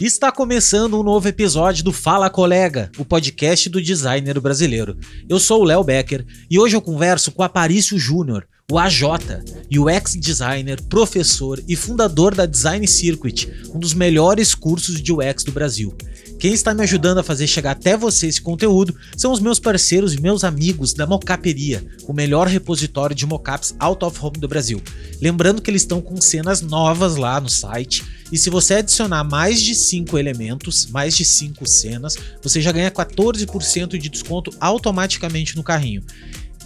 Está começando um novo episódio do Fala Colega, o podcast do designer brasileiro. Eu sou o Léo Becker e hoje eu converso com Aparício Júnior, o AJ, UX designer, professor e fundador da Design Circuit, um dos melhores cursos de UX do Brasil. Quem está me ajudando a fazer chegar até você esse conteúdo são os meus parceiros e meus amigos da Mocaperia, o melhor repositório de mockups out of home do Brasil. Lembrando que eles estão com cenas novas lá no site e se você adicionar mais de 5 elementos, mais de 5 cenas, você já ganha 14% de desconto automaticamente no carrinho.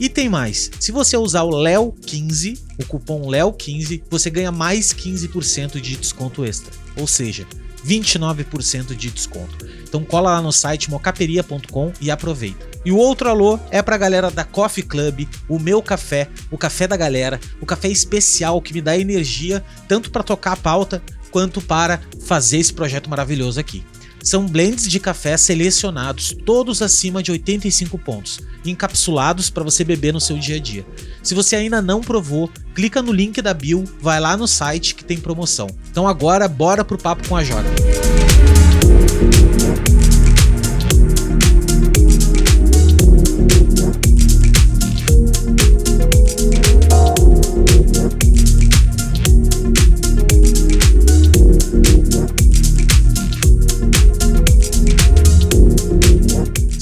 E tem mais, se você usar o LEO15, o cupom LEO15, você ganha mais 15% de desconto extra. Ou seja, 29% de desconto. Então cola lá no site mocaperia.com e aproveita. E o outro alô é pra galera da Coffee Club, o meu café, o café da galera, o café especial que me dá energia tanto para tocar a pauta quanto para fazer esse projeto maravilhoso aqui. São blends de café selecionados, todos acima de 85 pontos, encapsulados para você beber no seu dia a dia. Se você ainda não provou, clica no link da bio, vai lá no site que tem promoção. Então agora bora pro papo com a Jota.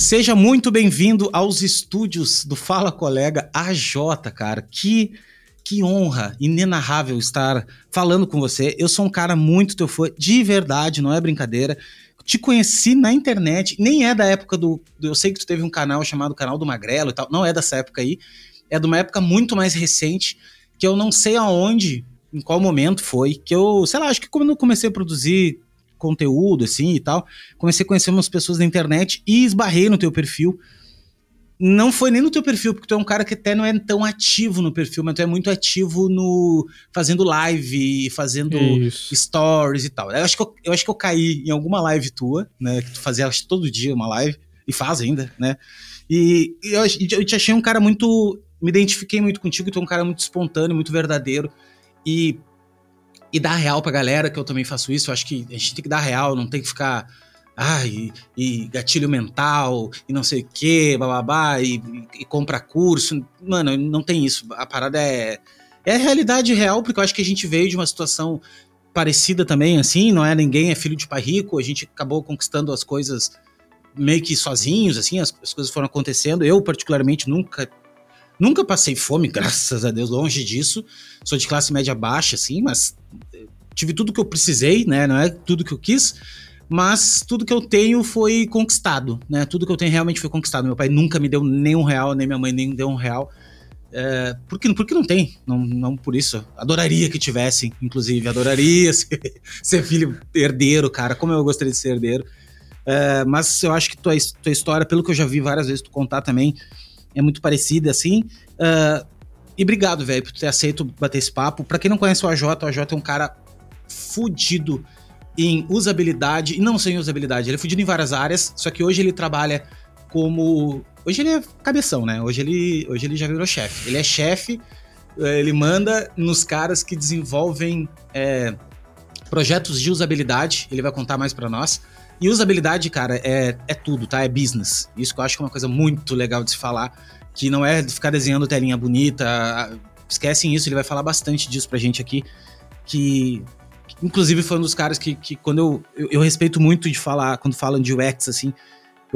Seja muito bem-vindo aos estúdios do Fala Colega AJ, cara. Que que honra inenarrável estar falando com você. Eu sou um cara muito teu fã, de verdade, não é brincadeira. Te conheci na internet, nem é da época do. Eu sei que tu teve um canal chamado Canal do Magrelo e tal, não é dessa época aí. É de uma época muito mais recente, que eu não sei aonde, em qual momento foi, que eu, sei lá, acho que quando eu comecei a produzir conteúdo, assim e tal. Comecei a conhecer umas pessoas da internet e esbarrei no teu perfil. Não foi nem no teu perfil, porque tu é um cara que até não é tão ativo no perfil, mas tu é muito ativo no fazendo live, fazendo Isso. stories e tal. Eu acho, que eu, eu, acho que eu caí em alguma live tua, né? Que tu fazia acho, todo dia uma live, e faz ainda, né? E, e eu, eu te achei um cara muito. Me identifiquei muito contigo, tu é um cara muito espontâneo, muito verdadeiro. E e dar real pra galera, que eu também faço isso. Eu acho que a gente tem que dar real, não tem que ficar. Ah, e, e gatilho mental, e não sei o quê, bababá, e, e, compra curso. Mano, não tem isso. A parada é. É a realidade real, porque eu acho que a gente veio de uma situação parecida também, assim, não é ninguém é filho de pai rico, a gente acabou conquistando as coisas meio que sozinhos, assim, as, as coisas foram acontecendo. Eu, particularmente, nunca Nunca passei fome, graças a Deus, longe disso. Sou de classe média baixa, assim, mas eh, tive tudo que eu precisei, né? Não é tudo que eu quis, mas tudo que eu tenho foi conquistado, né? Tudo que eu tenho realmente foi conquistado. Meu pai nunca me deu nem um real, nem minha mãe nem deu um real. É, porque, porque não tem, não, não por isso. Adoraria que tivessem, inclusive, adoraria ser, ser filho herdeiro, cara, como eu gostaria de ser herdeiro. É, mas eu acho que tua, tua história, pelo que eu já vi várias vezes tu contar também, é muito parecida, assim. Uh, e obrigado, velho, por ter aceito bater esse papo. Pra quem não conhece o AJ, o AJ é um cara fudido em usabilidade, e não só em usabilidade, ele é fudido em várias áreas, só que hoje ele trabalha como. Hoje ele é cabeção, né? Hoje ele, hoje ele já virou chefe. Ele é chefe, eh, ele manda nos caras que desenvolvem é, projetos de usabilidade, ele vai contar mais para nós. E usabilidade, cara, é, é tudo, tá? É business. Isso que eu acho que é uma coisa muito legal de se falar, que não é ficar desenhando telinha bonita. Esquecem isso, ele vai falar bastante disso pra gente aqui. Que, inclusive, foi um dos caras que, que quando eu, eu, eu respeito muito de falar, quando falam de UX, assim,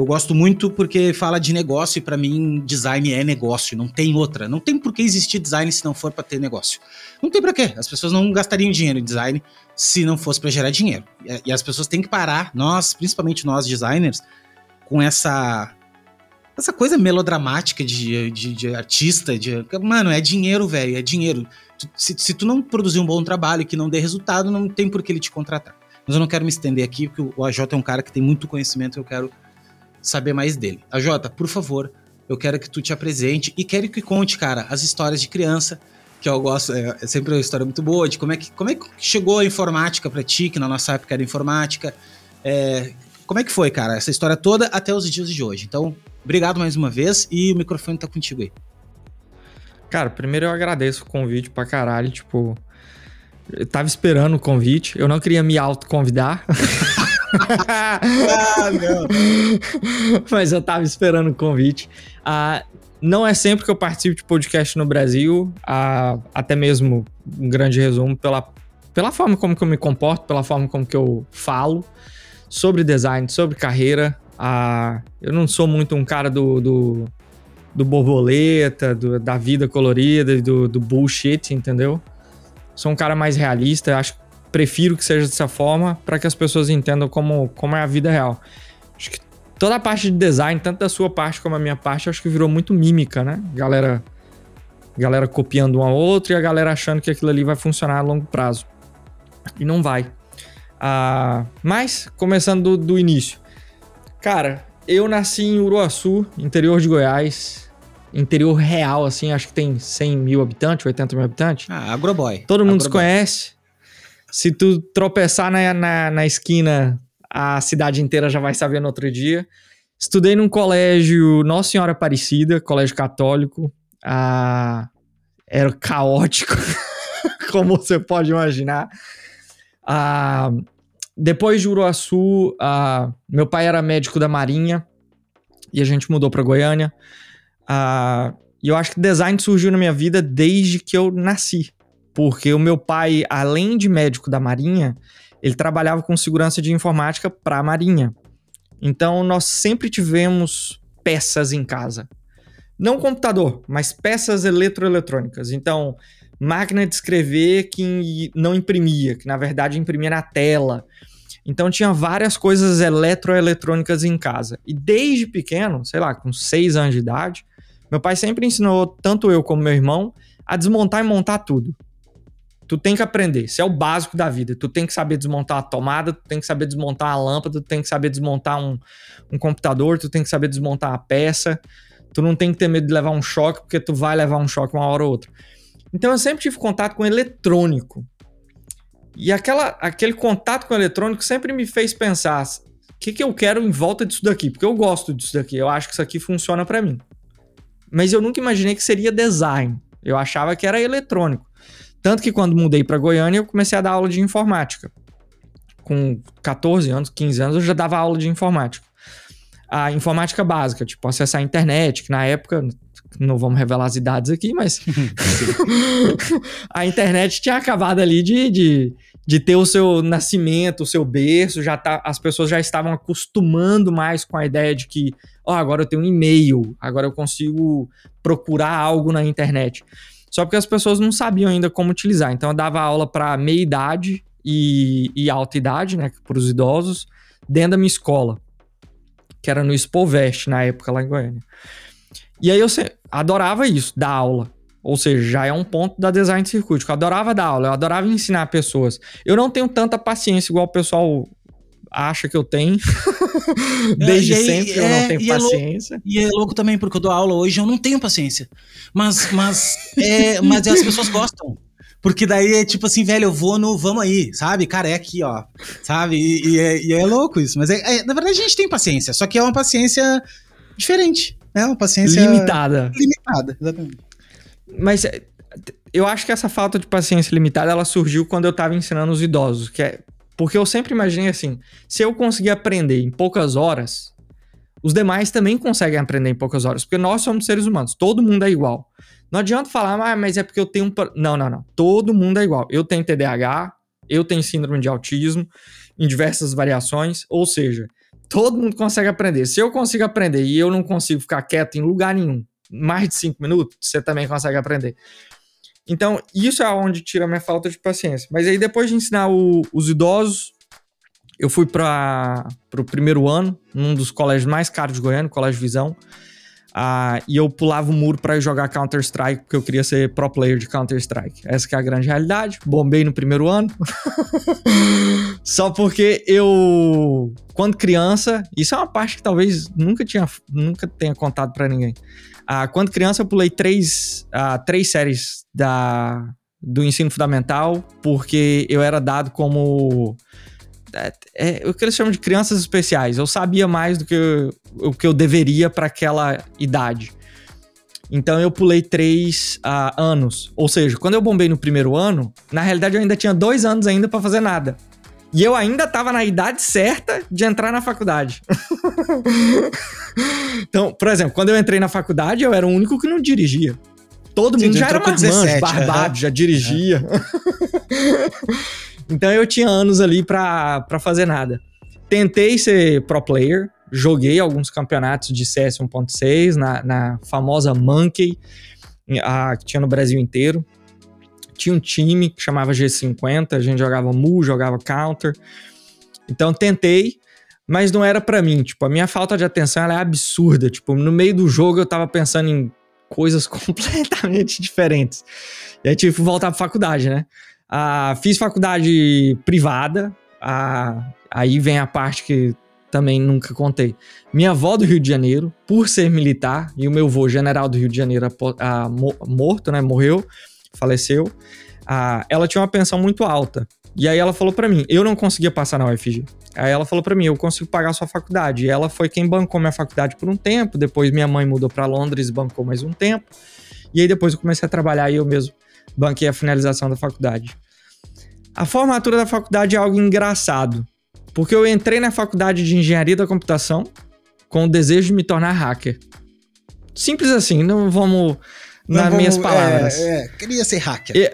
eu gosto muito porque fala de negócio e para mim design é negócio, não tem outra. Não tem por que existir design se não for para ter negócio. Não tem para quê? As pessoas não gastariam dinheiro em design se não fosse para gerar dinheiro. E as pessoas têm que parar, nós, principalmente nós designers, com essa essa coisa melodramática de, de, de artista, de mano, é dinheiro, velho, é dinheiro. Se, se tu não produzir um bom trabalho que não dê resultado, não tem por que ele te contratar. Mas eu não quero me estender aqui, porque o AJ é um cara que tem muito conhecimento, eu quero saber mais dele. A Jota, por favor, eu quero que tu te apresente e quero que conte, cara, as histórias de criança, que eu gosto, é, é sempre uma história muito boa, de como é que, como é que chegou a informática para ti, que na nossa época era informática. É, como é que foi, cara, essa história toda até os dias de hoje? Então, obrigado mais uma vez e o microfone tá contigo aí. Cara, primeiro eu agradeço o convite pra caralho, tipo... Eu tava esperando o convite, eu não queria me autoconvidar. ah, não. Mas eu tava esperando o convite. Ah, não é sempre que eu participo de podcast no Brasil, ah, até mesmo um grande resumo pela, pela forma como que eu me comporto, pela forma como que eu falo sobre design, sobre carreira. Ah, eu não sou muito um cara do, do, do borboleta, do, da vida colorida, do, do bullshit, entendeu? Sou um cara mais realista, acho prefiro que seja dessa forma para que as pessoas entendam como, como é a vida real. Acho que toda a parte de design, tanto da sua parte como a minha parte, acho que virou muito mímica, né? Galera, galera copiando um ao outro e a galera achando que aquilo ali vai funcionar a longo prazo. E não vai. Ah, mas, começando do, do início. Cara, eu nasci em Uruaçu, interior de Goiás. Interior real, assim, acho que tem 100 mil habitantes, 80 mil habitantes. Ah, agroboy. Todo mundo agroboy. conhece. Se tu tropeçar na, na, na, esquina, a cidade inteira já vai saber no outro dia. Estudei num colégio Nossa Senhora Aparecida, colégio católico. Ah, era caótico, como você pode imaginar. Ah, depois de Uruaçu, uh, meu pai era médico da Marinha e a gente mudou para Goiânia. Uh, e eu acho que design surgiu na minha vida desde que eu nasci. Porque o meu pai, além de médico da Marinha, ele trabalhava com segurança de informática para a Marinha. Então nós sempre tivemos peças em casa. Não computador, mas peças eletroeletrônicas. Então, máquina de escrever que não imprimia, que na verdade imprimia na tela. Então tinha várias coisas eletroeletrônicas em casa. E desde pequeno, sei lá, com seis anos de idade, meu pai sempre ensinou, tanto eu como meu irmão, a desmontar e montar tudo. Tu tem que aprender, isso é o básico da vida. Tu tem que saber desmontar a tomada, tu tem que saber desmontar a lâmpada, tu tem que saber desmontar um, um computador, tu tem que saber desmontar a peça. Tu não tem que ter medo de levar um choque, porque tu vai levar um choque uma hora ou outra. Então eu sempre tive contato com eletrônico. E aquela, aquele contato com eletrônico sempre me fez pensar: o que, que eu quero em volta disso daqui? Porque eu gosto disso daqui, eu acho que isso aqui funciona para mim. Mas eu nunca imaginei que seria design. Eu achava que era eletrônico. Tanto que quando mudei para Goiânia, eu comecei a dar aula de informática. Com 14 anos, 15 anos, eu já dava aula de informática. A informática básica, tipo acessar a internet, que na época não vamos revelar as idades aqui, mas a internet tinha acabado ali de, de, de, ter o seu nascimento, o seu berço, já tá, as pessoas já estavam acostumando mais com a ideia de que, ó, oh, agora eu tenho um e-mail, agora eu consigo procurar algo na internet. Só porque as pessoas não sabiam ainda como utilizar. Então eu dava aula para meia idade e, e alta idade, né, para os idosos, dentro da minha escola, que era no Expovest na época lá em Goiânia. E aí eu adorava isso, dar aula. Ou seja, já é um ponto da design de circuito. Eu adorava dar aula, eu adorava ensinar pessoas. Eu não tenho tanta paciência igual o pessoal acha que eu tenho. Desde aí, sempre é, eu não é, tenho e paciência. É louco, e é louco também, porque eu dou aula hoje eu não tenho paciência. Mas, mas, é, mas as pessoas gostam. Porque daí é tipo assim, velho, eu vou no vamos aí, sabe? Cara, é aqui, ó. Sabe? E, e, é, e é, louco isso. Mas é, é, na verdade a gente tem paciência, só que é uma paciência diferente. É uma paciência limitada. Limitada, exatamente. Mas é, eu acho que essa falta de paciência limitada ela surgiu quando eu estava ensinando os idosos, que é porque eu sempre imaginei assim, se eu conseguir aprender em poucas horas, os demais também conseguem aprender em poucas horas, porque nós somos seres humanos, todo mundo é igual. Não adianta falar, ah, mas é porque eu tenho um. Não, não, não. Todo mundo é igual. Eu tenho TDAH, eu tenho síndrome de autismo, em diversas variações, ou seja, Todo mundo consegue aprender. Se eu consigo aprender e eu não consigo ficar quieto em lugar nenhum, mais de cinco minutos, você também consegue aprender. Então, isso é onde tira a minha falta de paciência. Mas aí, depois de ensinar o, os idosos, eu fui para o primeiro ano, num dos colégios mais caros de Goiânia, Colégio Visão. Ah, e eu pulava o muro para jogar Counter-Strike, porque eu queria ser pro player de Counter-Strike. Essa é a grande realidade. Bombei no primeiro ano. Só porque eu, quando criança, isso é uma parte que talvez nunca, tinha, nunca tenha contado para ninguém. Ah, quando criança, eu pulei três, ah, três séries da, do ensino fundamental, porque eu era dado como é, é, o que eles chamam de crianças especiais. Eu sabia mais do que eu, o que eu deveria para aquela idade. Então eu pulei três uh, anos. Ou seja, quando eu bombei no primeiro ano, na realidade eu ainda tinha dois anos ainda para fazer nada. E eu ainda tava na idade certa de entrar na faculdade. então, por exemplo, quando eu entrei na faculdade, eu era o único que não dirigia. Todo Sim, mundo já era marmanjo, barbado, já dirigia. então eu tinha anos ali pra, pra fazer nada. Tentei ser pro player, joguei alguns campeonatos de CS 1.6 na, na famosa Monkey, a, que tinha no Brasil inteiro tinha um time que chamava G50, a gente jogava Mu, jogava Counter. Então tentei, mas não era para mim. Tipo, a minha falta de atenção é absurda. Tipo, no meio do jogo eu tava pensando em coisas completamente diferentes. E aí tive que voltar pra faculdade, né? Ah, fiz faculdade privada. Ah, aí vem a parte que também nunca contei. Minha avó do Rio de Janeiro, por ser militar, e o meu avô, general do Rio de Janeiro, ah, morto, né? Morreu faleceu, ela tinha uma pensão muito alta. E aí ela falou para mim, eu não conseguia passar na UFG. Aí ela falou para mim, eu consigo pagar a sua faculdade. E ela foi quem bancou minha faculdade por um tempo. Depois minha mãe mudou para Londres, bancou mais um tempo. E aí depois eu comecei a trabalhar e eu mesmo banquei a finalização da faculdade. A formatura da faculdade é algo engraçado, porque eu entrei na faculdade de engenharia da computação com o desejo de me tornar hacker. Simples assim, não vamos nas vamos, minhas palavras. É, é, queria ser hacker. E,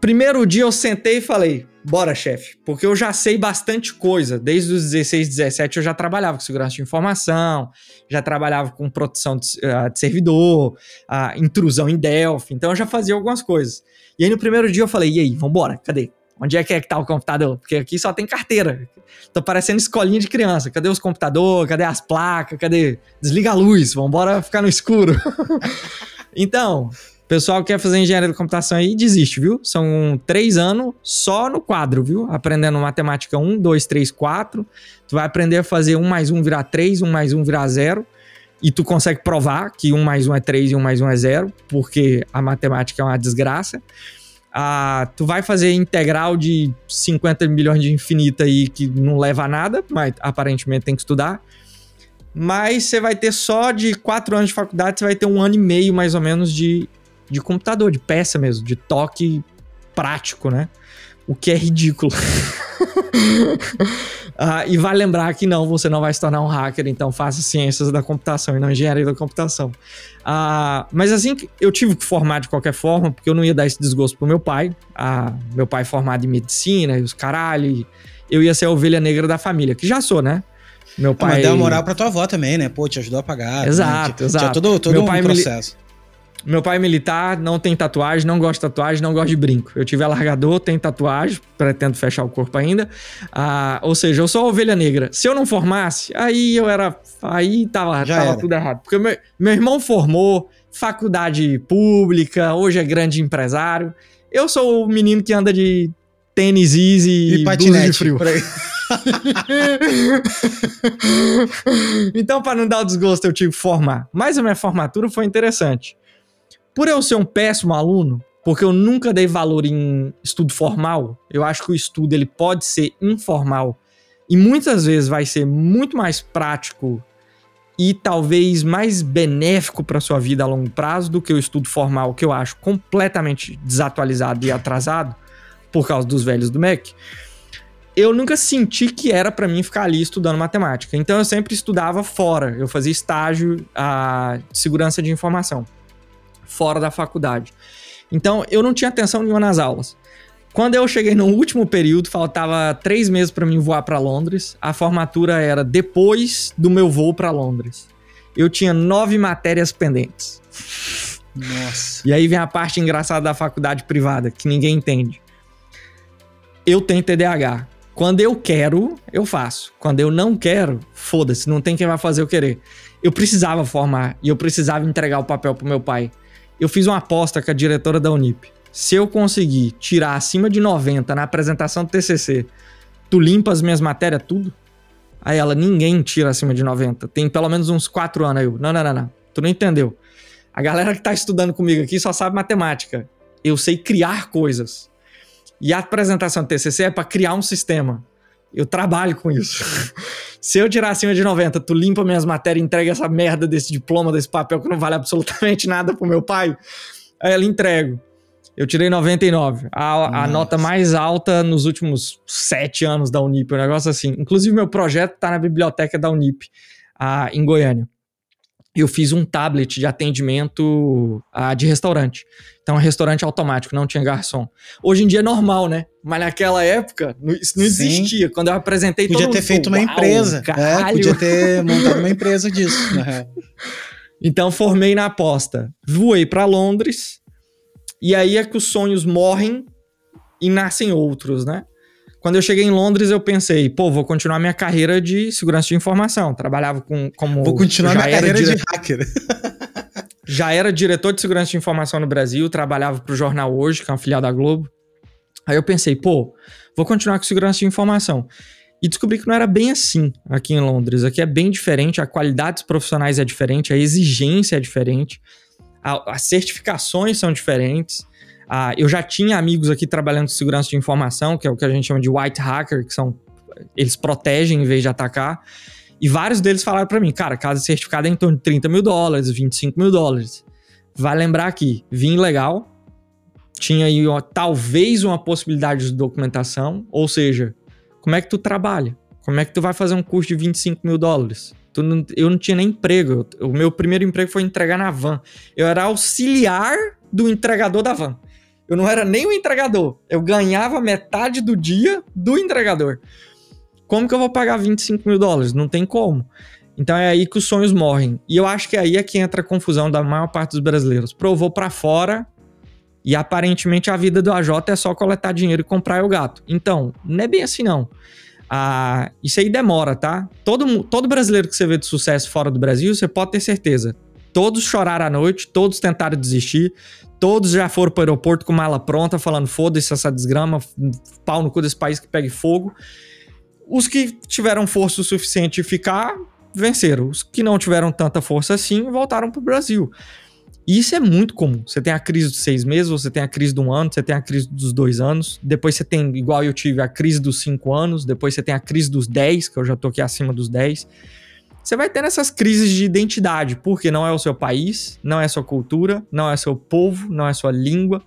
primeiro dia eu sentei e falei, bora, chefe, porque eu já sei bastante coisa. Desde os 16, 17 eu já trabalhava com segurança de informação, já trabalhava com proteção de, uh, de servidor, uh, intrusão em Delphi, então eu já fazia algumas coisas. E aí no primeiro dia eu falei, e aí, vambora, cadê? Onde é que é que tá o computador? Porque aqui só tem carteira. Tô parecendo escolinha de criança. Cadê os computadores? Cadê as placas? Cadê? Desliga a luz, vambora ficar no escuro. Então, pessoal que quer fazer engenharia da computação aí, desiste, viu? São três anos só no quadro, viu? Aprendendo matemática 1, 2, 3, 4. Tu vai aprender a fazer 1 mais 1 virar 3, 1 mais 1 virar 0. E tu consegue provar que 1 mais 1 é 3 e 1 mais 1 é 0, porque a matemática é uma desgraça. Ah, tu vai fazer integral de 50 milhões de infinita aí que não leva a nada, mas aparentemente tem que estudar mas você vai ter só de quatro anos de faculdade, você vai ter um ano e meio mais ou menos de, de computador, de peça mesmo, de toque prático, né? O que é ridículo. ah, e vai lembrar que não, você não vai se tornar um hacker, então faça ciências da computação e não engenharia da computação. Ah, mas assim, eu tive que formar de qualquer forma, porque eu não ia dar esse desgosto pro meu pai. Ah, meu pai formado em medicina e os caralho. Eu ia ser a ovelha negra da família, que já sou, né? Meu pai. Ah, mas deu moral pra tua avó também, né? Pô, te ajudou a pagar. Exato, né? exato. Tinha todo, todo meu um pai processo. Meu pai é militar, não tem tatuagem, não gosta de tatuagem, não gosta de brinco. Eu tive alargador, tem tatuagem, pretendo fechar o corpo ainda. Ah, ou seja, eu sou a ovelha negra. Se eu não formasse, aí eu era. Aí tava, Já tava tudo errado. Porque meu, meu irmão formou, faculdade pública, hoje é grande empresário. Eu sou o menino que anda de tênis easy e patinete de frio. então, para não dar o desgosto, eu tive que formar. Mas a minha formatura foi interessante. Por eu ser um péssimo aluno, porque eu nunca dei valor em estudo formal, eu acho que o estudo ele pode ser informal e muitas vezes vai ser muito mais prático e talvez mais benéfico para sua vida a longo prazo do que o estudo formal, que eu acho completamente desatualizado e atrasado por causa dos velhos do MEC eu nunca senti que era para mim ficar ali estudando matemática. Então eu sempre estudava fora. Eu fazia estágio a, de segurança de informação fora da faculdade. Então eu não tinha atenção nenhuma nas aulas. Quando eu cheguei no último período, faltava três meses para mim voar para Londres. A formatura era depois do meu voo para Londres. Eu tinha nove matérias pendentes. Nossa. E aí vem a parte engraçada da faculdade privada, que ninguém entende. Eu tenho TDAH. Quando eu quero, eu faço. Quando eu não quero, foda-se, não tem quem vai fazer eu querer. Eu precisava formar e eu precisava entregar o papel pro meu pai. Eu fiz uma aposta com a diretora da Unip. Se eu conseguir tirar acima de 90 na apresentação do TCC, tu limpa as minhas matérias tudo? Aí ela, ninguém tira acima de 90. Tem pelo menos uns 4 anos. Aí eu, não, não, não, não. Tu não entendeu. A galera que tá estudando comigo aqui só sabe matemática. Eu sei criar coisas. E a apresentação do TCC é para criar um sistema. Eu trabalho com isso. Se eu tirar acima de 90, tu limpa minhas matérias e entrega essa merda desse diploma, desse papel que não vale absolutamente nada pro meu pai. Aí ela entrego. Eu tirei 99. A, a nota mais alta nos últimos sete anos da Unip. Um negócio assim. Inclusive, meu projeto tá na biblioteca da Unip, a, em Goiânia. Eu fiz um tablet de atendimento a, de restaurante. Então, é um restaurante automático, não tinha garçom. Hoje em dia é normal, né? Mas naquela época, isso não existia. Sim. Quando eu apresentei Podia ter feito uma empresa. É, podia ter montado uma empresa disso. Então, formei na aposta. Voei para Londres e aí é que os sonhos morrem e nascem outros, né? Quando eu cheguei em Londres, eu pensei, pô, vou continuar minha carreira de segurança de informação. Trabalhava com, como. Vou continuar minha carreira dire... de hacker. já era diretor de segurança de informação no Brasil, trabalhava para o Jornal Hoje, que é uma filial da Globo. Aí eu pensei, pô, vou continuar com segurança de informação. E descobri que não era bem assim aqui em Londres. Aqui é bem diferente, a qualidade dos profissionais é diferente, a exigência é diferente a, as certificações são diferentes. Ah, eu já tinha amigos aqui trabalhando com segurança de informação, que é o que a gente chama de white hacker, que são eles protegem em vez de atacar. E vários deles falaram para mim, cara, casa certificada é em torno de 30 mil dólares, 25 mil dólares. Vai lembrar aqui, vim legal, tinha aí talvez uma possibilidade de documentação, ou seja, como é que tu trabalha? Como é que tu vai fazer um curso de 25 mil dólares? Não, eu não tinha nem emprego. O meu primeiro emprego foi entregar na van. Eu era auxiliar do entregador da van. Eu não era nem o entregador. Eu ganhava metade do dia do entregador. Como que eu vou pagar 25 mil dólares? Não tem como. Então é aí que os sonhos morrem. E eu acho que aí é que entra a confusão da maior parte dos brasileiros. Provou para fora e aparentemente a vida do AJ é só coletar dinheiro e comprar o gato. Então, não é bem assim não. Ah, isso aí demora, tá? Todo, todo brasileiro que você vê de sucesso fora do Brasil, você pode ter certeza. Todos choraram à noite, todos tentaram desistir, todos já foram para o aeroporto com mala pronta, falando foda-se essa desgrama, pau no cu desse país que pegue fogo. Os que tiveram força o suficiente de ficar, venceram. Os que não tiveram tanta força assim, voltaram para o Brasil. E isso é muito comum. Você tem a crise dos seis meses, você tem a crise de um ano, você tem a crise dos dois anos, depois você tem, igual eu tive, a crise dos cinco anos, depois você tem a crise dos dez, que eu já tô aqui acima dos dez. Você vai ter essas crises de identidade, porque não é o seu país, não é sua cultura, não é seu povo, não é sua língua,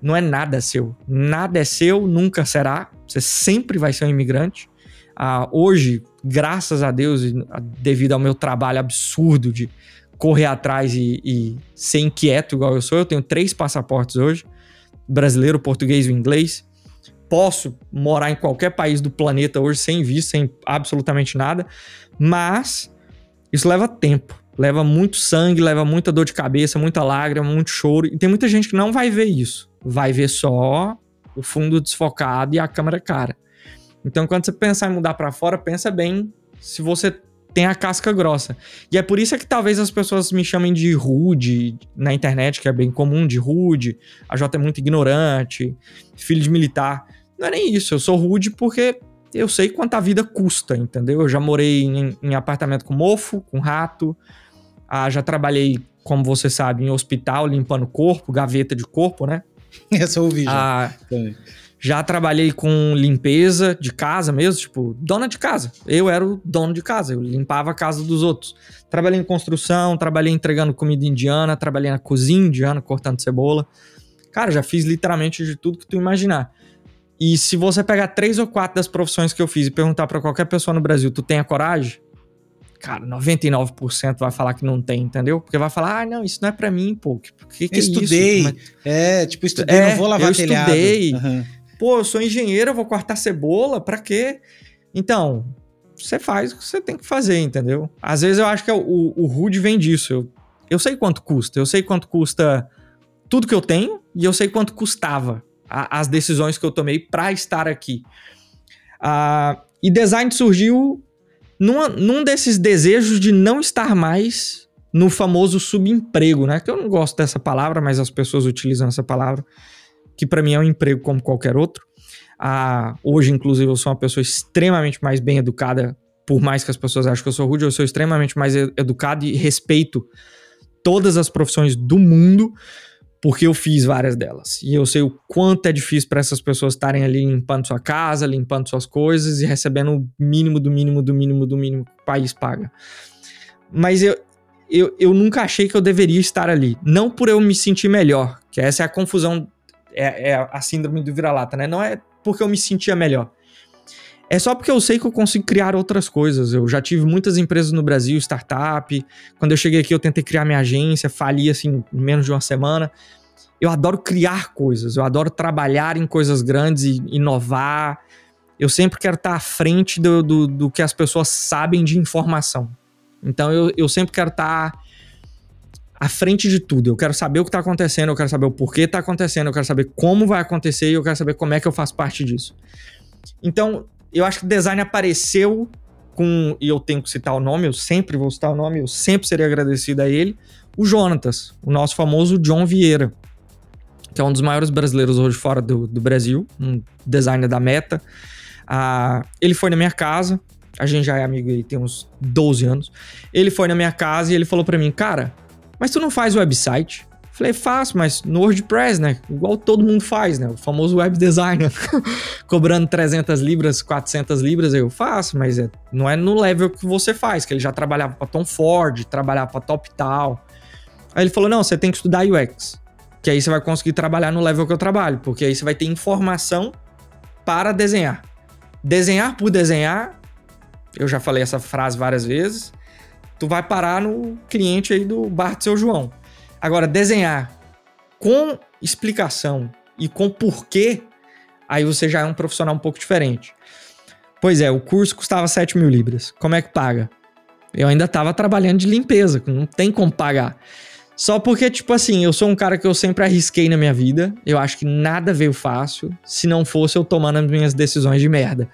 não é nada seu. Nada é seu, nunca será. Você sempre vai ser um imigrante. Ah, hoje, graças a Deus, devido ao meu trabalho absurdo de correr atrás e, e, ser inquieto igual eu sou. Eu tenho três passaportes hoje: brasileiro, português e inglês. Posso morar em qualquer país do planeta hoje sem visto, sem absolutamente nada, mas isso leva tempo, leva muito sangue, leva muita dor de cabeça, muita lágrima, muito choro. E tem muita gente que não vai ver isso, vai ver só o fundo desfocado e a câmera cara. Então, quando você pensar em mudar para fora, pensa bem se você tem a casca grossa. E é por isso que talvez as pessoas me chamem de rude na internet, que é bem comum, de rude. A Jota é muito ignorante, filho de militar. Não é nem isso, eu sou rude porque eu sei quanto a vida custa, entendeu? Eu já morei em, em apartamento com mofo, com rato, ah, já trabalhei, como você sabe, em hospital, limpando corpo, gaveta de corpo, né? Essa eu ouvi já. Ah, já trabalhei com limpeza de casa mesmo, tipo, dona de casa. Eu era o dono de casa, eu limpava a casa dos outros. Trabalhei em construção, trabalhei entregando comida indiana, trabalhei na cozinha indiana, cortando cebola. Cara, já fiz literalmente de tudo que tu imaginar. E se você pegar três ou quatro das profissões que eu fiz e perguntar para qualquer pessoa no Brasil, tu tem a coragem? Cara, 99% vai falar que não tem, entendeu? Porque vai falar, ah, não, isso não é para mim, pô. Que, que, estudei. É, isso? é, tipo, estudei, é, não vou lavar eu telhado. estudei. Uhum. Pô, eu sou engenheiro, eu vou cortar cebola, pra quê? Então, você faz o que você tem que fazer, entendeu? Às vezes eu acho que é o, o rude vem disso. Eu, eu sei quanto custa, eu sei quanto custa tudo que eu tenho e eu sei quanto custava a, as decisões que eu tomei para estar aqui. Uh, e design surgiu numa, num desses desejos de não estar mais no famoso subemprego, né? Que eu não gosto dessa palavra, mas as pessoas utilizam essa palavra que para mim é um emprego como qualquer outro. Ah, hoje, inclusive, eu sou uma pessoa extremamente mais bem educada, por mais que as pessoas achem que eu sou rude, eu sou extremamente mais educado e respeito todas as profissões do mundo, porque eu fiz várias delas. E eu sei o quanto é difícil para essas pessoas estarem ali limpando sua casa, limpando suas coisas e recebendo o mínimo do mínimo do mínimo do mínimo que o país paga. Mas eu, eu, eu nunca achei que eu deveria estar ali. Não por eu me sentir melhor, que essa é a confusão, é, é a síndrome do vira-lata, né? Não é porque eu me sentia melhor. É só porque eu sei que eu consigo criar outras coisas. Eu já tive muitas empresas no Brasil, startup. Quando eu cheguei aqui, eu tentei criar minha agência, fali assim em menos de uma semana. Eu adoro criar coisas, eu adoro trabalhar em coisas grandes e inovar. Eu sempre quero estar à frente do, do, do que as pessoas sabem de informação. Então eu, eu sempre quero estar à frente de tudo. Eu quero saber o que está acontecendo, eu quero saber o porquê está acontecendo, eu quero saber como vai acontecer e eu quero saber como é que eu faço parte disso. Então, eu acho que o design apareceu com, e eu tenho que citar o nome, eu sempre vou citar o nome, eu sempre serei agradecido a ele, o Jonatas, o nosso famoso John Vieira, que é um dos maiores brasileiros hoje fora do, do Brasil, um designer da Meta. Ah, ele foi na minha casa, a gente já é amigo aí tem uns 12 anos. Ele foi na minha casa e ele falou para mim, cara, mas tu não faz website? Falei, faço, mas no WordPress, né? Igual todo mundo faz, né? O famoso web designer. Cobrando 300 libras, 400 libras, eu faço, mas é, não é no level que você faz, que ele já trabalhava para Tom Ford, trabalhava para Top Tal. Aí ele falou: não, você tem que estudar UX. Que aí você vai conseguir trabalhar no level que eu trabalho, porque aí você vai ter informação para desenhar. Desenhar por desenhar, eu já falei essa frase várias vezes, tu vai parar no cliente aí do bar do seu João. Agora, desenhar com explicação e com porquê, aí você já é um profissional um pouco diferente. Pois é, o curso custava 7 mil libras. Como é que paga? Eu ainda estava trabalhando de limpeza, não tem como pagar. Só porque, tipo assim, eu sou um cara que eu sempre arrisquei na minha vida. Eu acho que nada veio fácil, se não fosse eu tomando as minhas decisões de merda.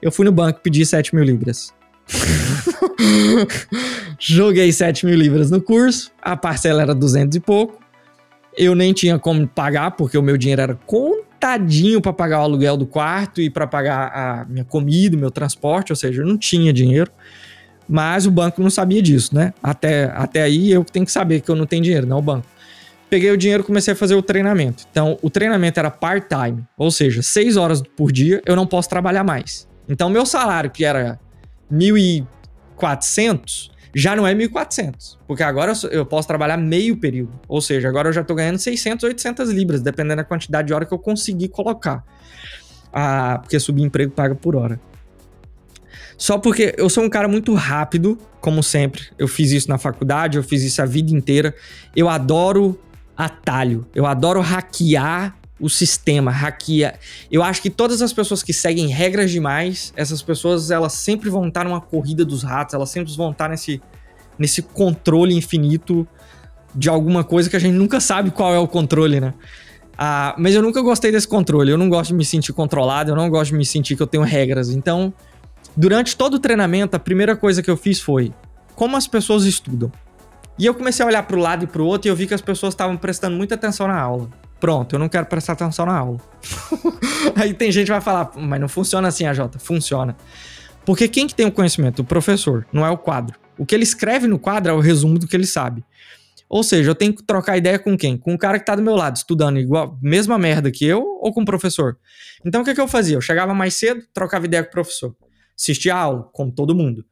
Eu fui no banco pedir 7 mil libras. Joguei 7 mil libras no curso, a parcela era 200 e pouco. Eu nem tinha como pagar, porque o meu dinheiro era contadinho para pagar o aluguel do quarto e para pagar a minha comida, meu transporte, ou seja, eu não tinha dinheiro. Mas o banco não sabia disso, né? Até, até aí eu tenho que saber que eu não tenho dinheiro, não o banco. Peguei o dinheiro e comecei a fazer o treinamento. Então, o treinamento era part-time, ou seja, 6 horas por dia eu não posso trabalhar mais. Então, meu salário, que era 1.400 já não é 1.400, porque agora eu posso trabalhar meio período, ou seja, agora eu já estou ganhando 600, 800 libras, dependendo da quantidade de hora que eu conseguir colocar, ah, porque subemprego paga por hora. Só porque eu sou um cara muito rápido, como sempre. Eu fiz isso na faculdade, eu fiz isso a vida inteira. Eu adoro atalho, eu adoro hackear o sistema, hackeia. Eu acho que todas as pessoas que seguem regras demais, essas pessoas elas sempre vão estar numa corrida dos ratos, elas sempre vão estar nesse, nesse controle infinito de alguma coisa que a gente nunca sabe qual é o controle, né? Ah, mas eu nunca gostei desse controle, eu não gosto de me sentir controlado, eu não gosto de me sentir que eu tenho regras. Então, durante todo o treinamento, a primeira coisa que eu fiz foi como as pessoas estudam. E eu comecei a olhar para o lado e para o outro e eu vi que as pessoas estavam prestando muita atenção na aula. Pronto, eu não quero prestar atenção na aula. Aí tem gente que vai falar, mas não funciona assim, AJ. Funciona. Porque quem que tem o conhecimento? O professor, não é o quadro. O que ele escreve no quadro é o resumo do que ele sabe. Ou seja, eu tenho que trocar ideia com quem? Com o cara que tá do meu lado, estudando igual, mesma merda que eu, ou com o professor? Então o que, que eu fazia? Eu chegava mais cedo, trocava ideia com o professor. Assistia a aula, como todo mundo.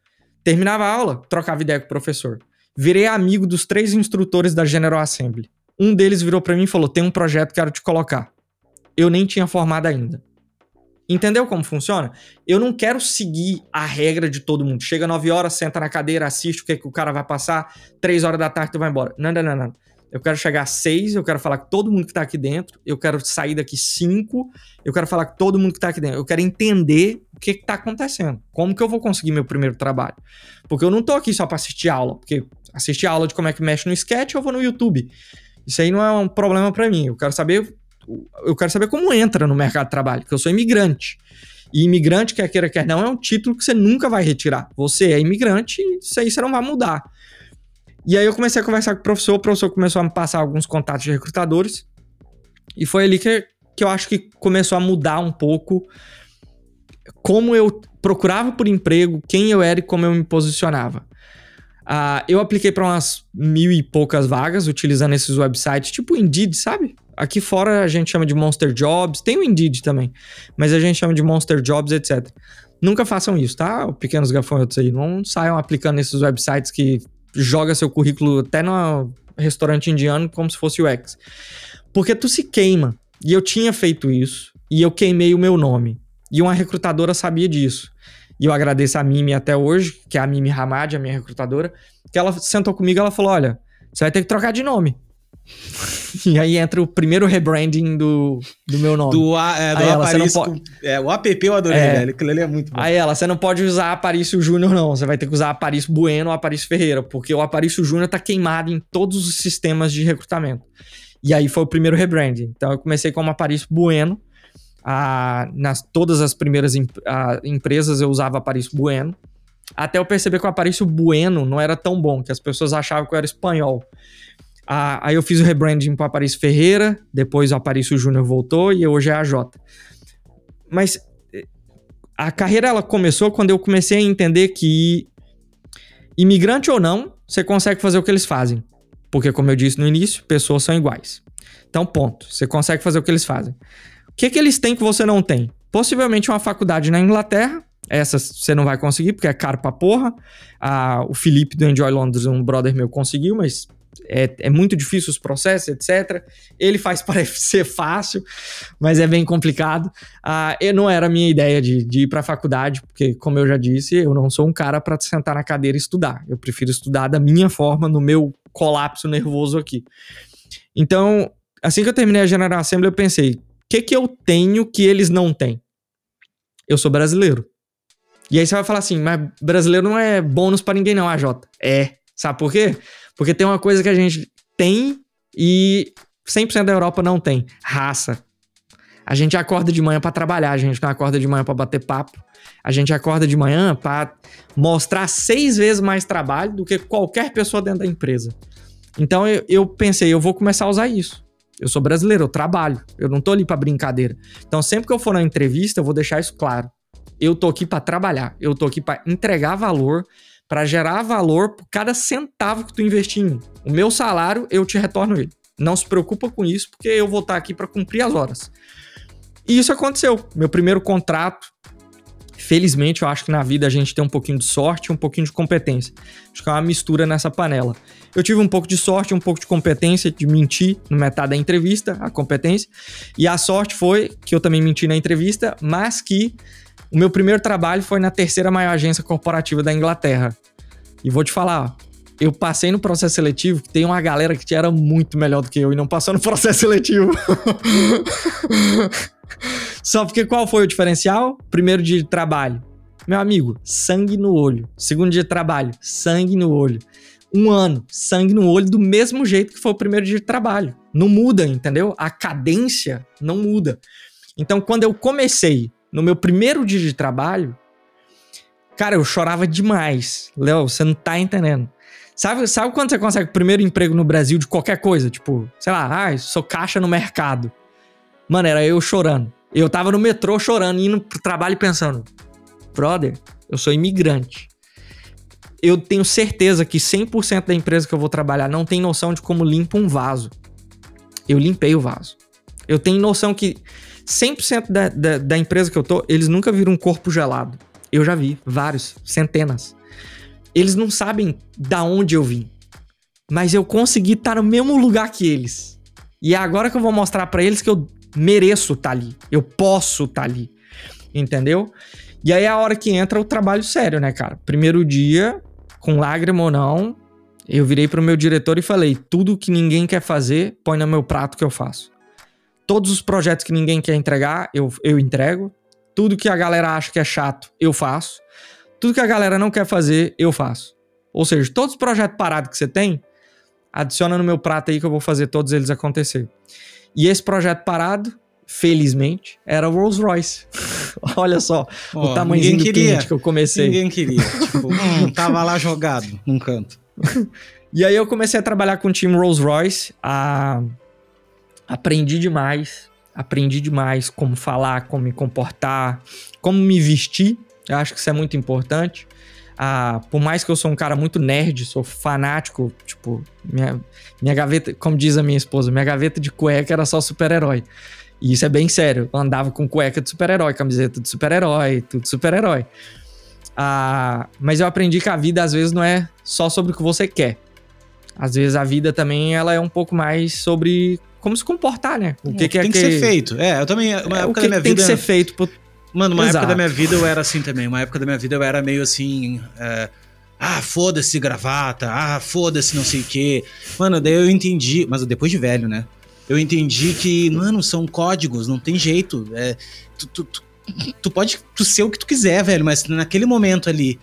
Terminava a aula, trocava ideia com o professor. Virei amigo dos três instrutores da General Assembly. Um deles virou para mim e falou: Tem um projeto que quero te colocar. Eu nem tinha formado ainda. Entendeu como funciona? Eu não quero seguir a regra de todo mundo. Chega 9 horas, senta na cadeira, assiste o que, é que o cara vai passar, 3 horas da tarde tu vai embora. Não, não, não, não. Eu quero chegar às 6, eu quero falar com todo mundo que tá aqui dentro, eu quero sair daqui 5, eu quero falar com todo mundo que tá aqui dentro. Eu quero entender o que, que tá acontecendo. Como que eu vou conseguir meu primeiro trabalho? Porque eu não tô aqui só para assistir aula, porque assistir aula de como é que mexe no sketch, eu vou no YouTube. Isso aí não é um problema para mim. Eu quero saber eu quero saber como entra no mercado de trabalho, porque eu sou imigrante. E imigrante, quer queira, quer não, é um título que você nunca vai retirar. Você é imigrante e isso aí você não vai mudar. E aí eu comecei a conversar com o professor, o professor começou a me passar alguns contatos de recrutadores. E foi ali que, que eu acho que começou a mudar um pouco como eu procurava por emprego, quem eu era e como eu me posicionava. Uh, eu apliquei para umas mil e poucas vagas utilizando esses websites, tipo Indeed, sabe? Aqui fora a gente chama de Monster Jobs, tem o Indeed também, mas a gente chama de Monster Jobs, etc. Nunca façam isso, tá? Pequenos gafanhotos aí. Não saiam aplicando esses websites que joga seu currículo até no restaurante indiano como se fosse o X. Porque tu se queima. E eu tinha feito isso. E eu queimei o meu nome. E uma recrutadora sabia disso. E eu agradeço a Mimi até hoje, que é a Mimi Hamad, a minha recrutadora, que ela sentou comigo e ela falou: olha, você vai ter que trocar de nome. e aí entra o primeiro rebranding do, do meu nome. Do, é, do ela, Aparício, pode... é, o app eu adorei, é, velho. Aquilo ali é muito bom. Aí ela, você não pode usar Aparício Júnior, não. Você vai ter que usar Aparício Bueno ou Aparício Ferreira, porque o Aparício Júnior tá queimado em todos os sistemas de recrutamento. E aí foi o primeiro rebranding. Então eu comecei como Aparício Bueno. A, nas todas as primeiras a, empresas eu usava Aparício Bueno. Até eu perceber que o Aparício Bueno não era tão bom, que as pessoas achavam que eu era espanhol. Ah, aí eu fiz o rebranding para Aparício Ferreira, depois o Aparício Júnior voltou e hoje é a J. Mas eh, a carreira ela começou quando eu comecei a entender que imigrante ou não, você consegue fazer o que eles fazem. Porque como eu disse no início, pessoas são iguais. Então, ponto. Você consegue fazer o que eles fazem. O que, que eles têm que você não tem? Possivelmente uma faculdade na Inglaterra. Essa você não vai conseguir, porque é caro pra porra. Ah, o Felipe do Enjoy Londres, um brother meu, conseguiu, mas é, é muito difícil os processos, etc. Ele faz parecer fácil, mas é bem complicado. Ah, eu não era a minha ideia de, de ir para a faculdade, porque, como eu já disse, eu não sou um cara para sentar na cadeira e estudar. Eu prefiro estudar da minha forma, no meu colapso nervoso aqui. Então, assim que eu terminei a General Assembly, eu pensei: que, que eu tenho que eles não têm? Eu sou brasileiro. E aí você vai falar assim, mas brasileiro não é bônus para ninguém, não, AJ. É. Sabe por quê? Porque tem uma coisa que a gente tem e 100% da Europa não tem: raça. A gente acorda de manhã para trabalhar, a gente não acorda de manhã para bater papo. A gente acorda de manhã para mostrar seis vezes mais trabalho do que qualquer pessoa dentro da empresa. Então eu, eu pensei, eu vou começar a usar isso. Eu sou brasileiro, eu trabalho, eu não tô ali para brincadeira. Então sempre que eu for na entrevista, eu vou deixar isso claro. Eu tô aqui para trabalhar, eu tô aqui para entregar valor para gerar valor por cada centavo que tu investir em mim. O meu salário, eu te retorno ele. Não se preocupa com isso, porque eu vou estar aqui para cumprir as horas. E isso aconteceu. Meu primeiro contrato, felizmente, eu acho que na vida a gente tem um pouquinho de sorte e um pouquinho de competência. Acho que é uma mistura nessa panela. Eu tive um pouco de sorte, um pouco de competência, de mentir no metade da entrevista, a competência. E a sorte foi que eu também menti na entrevista, mas que o meu primeiro trabalho foi na terceira maior agência corporativa da Inglaterra. E vou te falar, eu passei no processo seletivo, que tem uma galera que era muito melhor do que eu e não passou no processo seletivo. Só porque qual foi o diferencial? Primeiro dia de trabalho. Meu amigo, sangue no olho. Segundo dia de trabalho, sangue no olho. Um ano, sangue no olho, do mesmo jeito que foi o primeiro dia de trabalho. Não muda, entendeu? A cadência não muda. Então, quando eu comecei no meu primeiro dia de trabalho, cara, eu chorava demais. Léo, você não tá entendendo. Sabe, sabe quando você consegue o primeiro emprego no Brasil de qualquer coisa? Tipo, sei lá, ah, sou caixa no mercado. Mano, era eu chorando. Eu tava no metrô chorando, indo pro trabalho pensando: brother, eu sou imigrante. Eu tenho certeza que 100% da empresa que eu vou trabalhar não tem noção de como limpa um vaso. Eu limpei o vaso. Eu tenho noção que 100% da, da, da empresa que eu tô, eles nunca viram um corpo gelado. Eu já vi, vários, centenas. Eles não sabem da onde eu vim. Mas eu consegui estar no mesmo lugar que eles. E é agora que eu vou mostrar para eles que eu mereço estar ali. Eu posso estar ali. Entendeu? E aí é a hora que entra o trabalho sério, né, cara? Primeiro dia, com lágrima ou não, eu virei pro meu diretor e falei: tudo que ninguém quer fazer, põe no meu prato que eu faço. Todos os projetos que ninguém quer entregar, eu, eu entrego. Tudo que a galera acha que é chato, eu faço. Tudo que a galera não quer fazer, eu faço. Ou seja, todos os projetos parados que você tem, adiciona no meu prato aí que eu vou fazer todos eles acontecer. E esse projeto parado, felizmente, era o Rolls Royce. Olha só oh, o tamanho do cliente que eu comecei. Ninguém queria. tipo, hum, tava lá jogado num canto. e aí eu comecei a trabalhar com o time Rolls Royce. A aprendi demais. Aprendi demais como falar, como me comportar, como me vestir. Eu acho que isso é muito importante. A, por mais que eu sou um cara muito nerd, sou fanático, tipo, minha, minha gaveta, como diz a minha esposa, minha gaveta de cueca era só super-herói. E isso é bem sério. Eu andava com cueca de super-herói, camiseta de super-herói, tudo super-herói. Ah, mas eu aprendi que a vida às vezes não é só sobre o que você quer. Às vezes a vida também ela é um pouco mais sobre como se comportar, né? O que, que é tem que, ser feito. É, eu também. Uma é, época o que da minha tem vida. que ser feito. Mano, uma Exato. época da minha vida eu era assim também. Uma época da minha vida eu era meio assim. é, ah, foda-se gravata. Ah, foda-se não sei o quê. Mano, daí eu entendi. Mas depois de velho, né? Eu entendi que, mano, são códigos, não tem jeito. É, tu, tu, tu, tu pode tu ser o que tu quiser, velho, mas naquele momento ali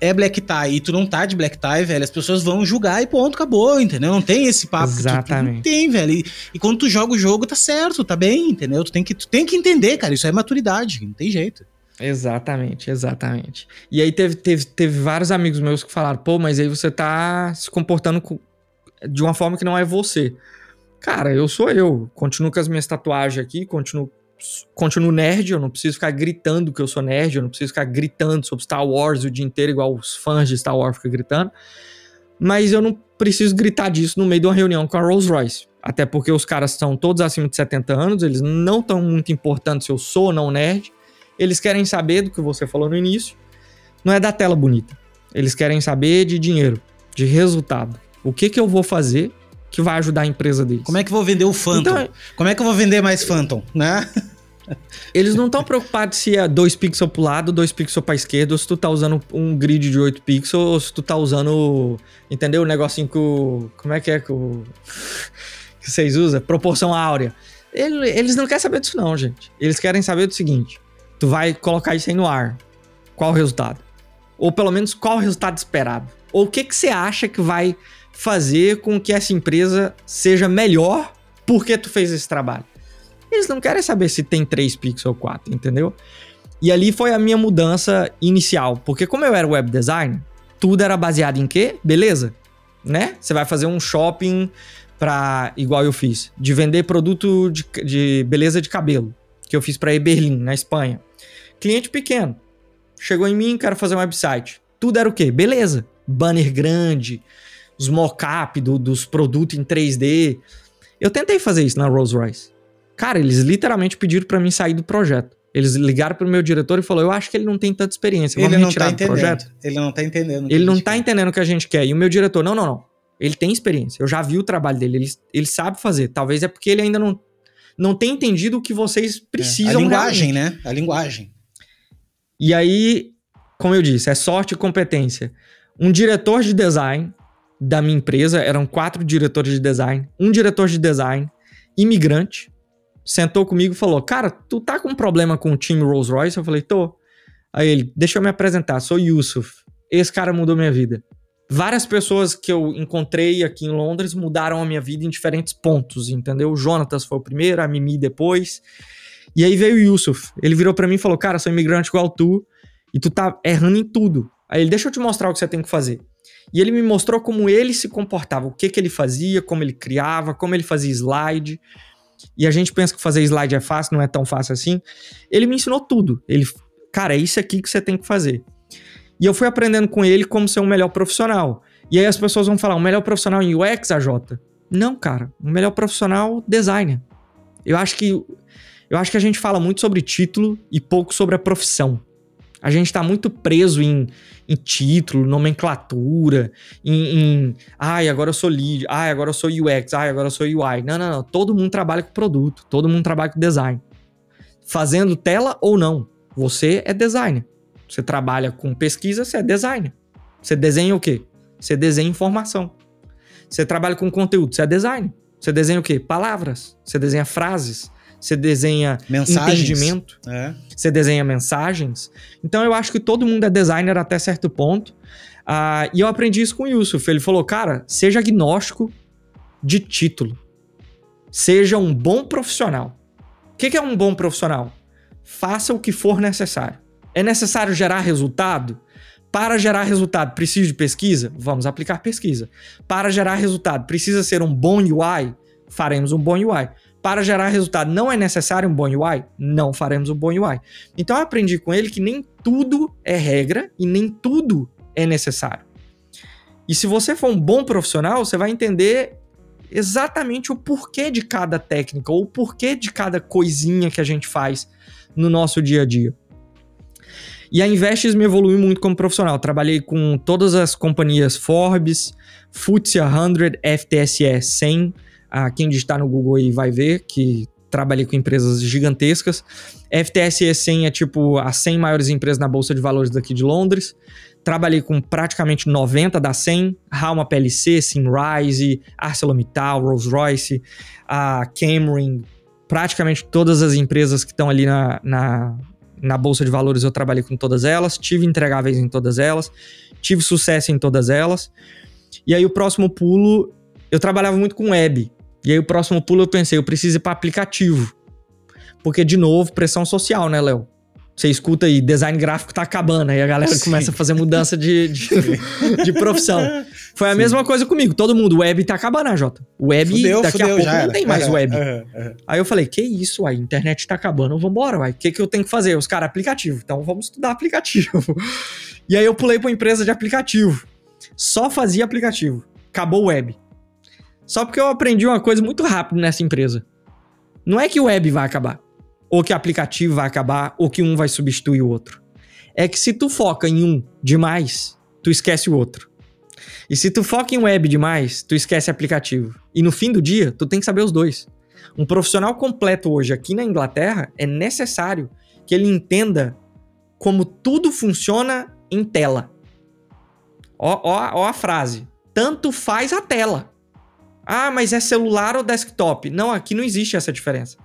é black tie e tu não tá de black tie, velho, as pessoas vão julgar e ponto, acabou, entendeu? Não tem esse papo que tu- tu, não Exatamente. tem, velho. E, e quando tu joga o jogo, tá certo, tá bem, entendeu? Tu tem que, tu tem que entender, cara, isso é maturidade, não tem jeito. Exatamente, exatamente. E aí teve, teve, teve vários amigos meus que falaram, pô, mas aí você tá se comportando co- de uma forma que não é você. Cara, eu sou eu. Continuo com as minhas tatuagens aqui, continuo, continuo nerd, eu não preciso ficar gritando que eu sou nerd, eu não preciso ficar gritando sobre Star Wars o dia inteiro, igual os fãs de Star Wars ficam gritando. Mas eu não preciso gritar disso no meio de uma reunião com a Rolls Royce. Até porque os caras estão todos acima de 70 anos, eles não estão muito importantes se eu sou ou não nerd. Eles querem saber do que você falou no início. Não é da tela bonita. Eles querem saber de dinheiro, de resultado. O que, que eu vou fazer que vai ajudar a empresa deles? Como é que eu vou vender o Phantom? Então, Como é que eu vou vender mais Phantom, né? eles não estão preocupados se é dois pixels pro lado, dois pixels pra esquerda, ou se tu tá usando um grid de 8 pixels, ou se tu tá usando, entendeu? O negocinho com. Como é que é que, o, que vocês usam? Proporção áurea. Ele- Eles não querem saber disso, não, gente. Eles querem saber do seguinte: tu vai colocar isso aí no ar. Qual o resultado? Ou pelo menos qual o resultado esperado? Ou o que, que você acha que vai fazer com que essa empresa seja melhor porque tu fez esse trabalho? Eles não querem saber se tem 3 pixels ou 4, entendeu? E ali foi a minha mudança inicial, porque como eu era web designer, tudo era baseado em quê? Beleza, né? Você vai fazer um shopping para igual eu fiz, de vender produto de, de beleza de cabelo, que eu fiz para Eberlin, na Espanha. Cliente pequeno. Chegou em mim, quero fazer um website. Tudo era o quê? Beleza. Banner grande, os mock-up do- dos produtos em 3D. Eu tentei fazer isso na Rolls Royce. Cara, eles literalmente pediram pra mim sair do projeto. Eles ligaram pro meu diretor e falou: "Eu acho que ele não tem tanta experiência, vamos Ele não retirar tá do projeto". Ele não tá entendendo. o que Ele a não gente tá quer. entendendo o que a gente quer. E o meu diretor: "Não, não, não. Ele tem experiência. Eu já vi o trabalho dele, ele, ele sabe fazer. Talvez é porque ele ainda não não tem entendido o que vocês precisam É, A linguagem, realmente. né? A linguagem. E aí, como eu disse, é sorte e competência. Um diretor de design da minha empresa, eram quatro diretores de design, um diretor de design, imigrante, sentou comigo e falou: Cara, tu tá com um problema com o time Rolls Royce? Eu falei: Tô. Aí ele, deixa eu me apresentar, sou Yusuf. Esse cara mudou minha vida. Várias pessoas que eu encontrei aqui em Londres mudaram a minha vida em diferentes pontos, entendeu? O Jonatas foi o primeiro, a Mimi depois. E aí veio o Yusuf. Ele virou pra mim e falou: Cara, sou imigrante igual tu e tu tá errando em tudo. Aí ele, deixa eu te mostrar o que você tem que fazer. E ele me mostrou como ele se comportava, o que que ele fazia, como ele criava, como ele fazia slide. E a gente pensa que fazer slide é fácil, não é tão fácil assim. Ele me ensinou tudo. Ele, cara, é isso aqui que você tem que fazer. E eu fui aprendendo com ele como ser um melhor profissional. E aí as pessoas vão falar, um melhor profissional em UX, AJ? Não, cara. Um melhor profissional designer. Eu acho que eu acho que a gente fala muito sobre título e pouco sobre a profissão. A gente tá muito preso em, em título, nomenclatura, em, em ai, agora eu sou lead, ai, agora eu sou UX, ai, agora eu sou UI. Não, não, não. Todo mundo trabalha com produto, todo mundo trabalha com design. Fazendo tela ou não, você é designer. Você trabalha com pesquisa, você é designer. Você desenha o quê? Você desenha informação. Você trabalha com conteúdo, você é designer. Você desenha o quê? Palavras. Você desenha frases. Você desenha Mensagens. entendimento. É. Você desenha mensagens. Então eu acho que todo mundo é designer até certo ponto. Ah, e eu aprendi isso com o Yusuf. Ele falou, cara, seja agnóstico de título. Seja um bom profissional. O que que é um bom profissional? Faça o que for necessário. É necessário gerar resultado? Para gerar resultado, precisa de pesquisa? Vamos aplicar pesquisa. Para gerar resultado, precisa ser um bom UI? Faremos um bom UI. Para gerar resultado, não é necessário um bom UI? Não faremos um bom UI. Então eu aprendi com ele que nem tudo é regra e nem tudo é necessário. E se você for um bom profissional, você vai entender exatamente o porquê de cada técnica ou o porquê de cada coisinha que a gente faz no nosso dia a dia. E a Investes me evoluiu muito como profissional. Trabalhei com todas as companhias Forbes, FTSE 100, FTSE 100. Ah, quem digitar no Google aí vai ver que trabalhei com empresas gigantescas. FTSE 100 é tipo as 100 maiores empresas na Bolsa de Valores daqui de Londres. Trabalhei com praticamente 90 das 100, Halma PLC, Simrise, ArcelorMittal, Rolls-Royce, a Cameron, praticamente todas as empresas que estão ali na, na, na Bolsa de Valores eu trabalhei com todas elas, tive entregáveis em todas elas, tive sucesso em todas elas. E aí o próximo pulo, eu trabalhava muito com web. E aí o próximo pulo eu pensei, eu preciso ir para aplicativo. Porque, de novo, pressão social, né, Léo? Você escuta aí, design gráfico tá acabando, aí a galera Sim. começa a fazer mudança de, de, de, profissão. Foi a Sim. mesma coisa comigo, todo mundo, web tá acabando, né, Jota? Web, fudeu, daqui fudeu, a pouco não tem mais web. Aí eu falei, que isso, a internet tá acabando, vambora, uai. O que, que eu tenho que fazer? Os caras, aplicativo. Então vamos estudar aplicativo. e aí eu pulei pra empresa de aplicativo. Só fazia aplicativo. Acabou web. Só porque eu aprendi uma coisa muito rápido nessa empresa. Não é que o web vai acabar ou que aplicativo vai acabar, ou que um vai substituir o outro. É que se tu foca em um demais, tu esquece o outro. E se tu foca em web demais, tu esquece aplicativo. E no fim do dia, tu tem que saber os dois. Um profissional completo hoje aqui na Inglaterra é necessário que ele entenda como tudo funciona em tela. Ó, ó, ó a frase. Tanto faz a tela. Ah, mas é celular ou desktop? Não, aqui não existe essa diferença.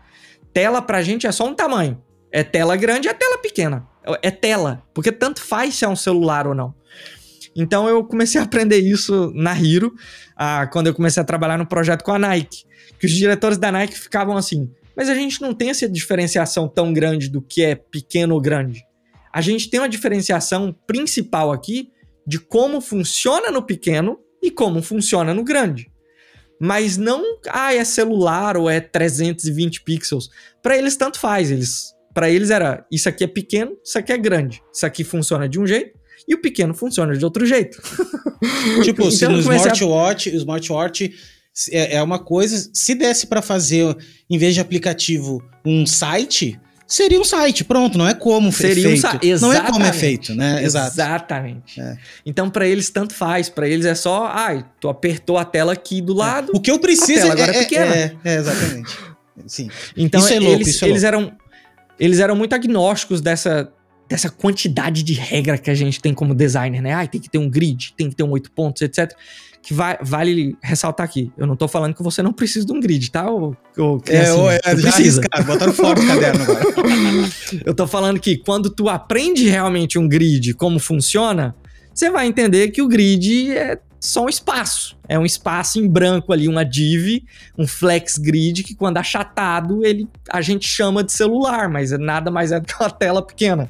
Tela pra gente é só um tamanho. É tela grande é tela pequena. É tela. Porque tanto faz se é um celular ou não. Então eu comecei a aprender isso na Hiro, ah, quando eu comecei a trabalhar no projeto com a Nike. Que os diretores da Nike ficavam assim: mas a gente não tem essa diferenciação tão grande do que é pequeno ou grande. A gente tem uma diferenciação principal aqui de como funciona no pequeno e como funciona no grande mas não, ah, é celular ou é 320 pixels. Para eles tanto faz, eles para eles era isso aqui é pequeno, isso aqui é grande. Isso aqui funciona de um jeito e o pequeno funciona de outro jeito. Tipo, então, se no smartwatch, a... o smartwatch é, é uma coisa, se desse para fazer em vez de aplicativo um site, seria um site, pronto, não é como seria feito. Um Exatamente. Não é como é feito, né? Exato. Exatamente. É. Então, para eles, tanto faz. Para eles é só, ai, tu apertou a tela aqui do é. lado. É. O que eu preciso é, agora é, é pequena. É, é, exatamente. Sim. Então, isso é louco, eles, isso é eles eram eles eram muito agnósticos dessa dessa quantidade de regra que a gente tem como designer, né? Ai, tem que ter um grid, tem que ter um oito pontos, etc que vai, vale ressaltar aqui. Eu não tô falando que você não precisa de um grid, tá? Ou, ou é, ou é, já precisa. arriscar, botaram fora o caderno agora. eu tô falando que quando tu aprende realmente um grid, como funciona, você vai entender que o grid é só um espaço. É um espaço em branco ali, uma div, um flex grid, que quando achatado, ele, a gente chama de celular, mas nada mais é do que uma tela pequena.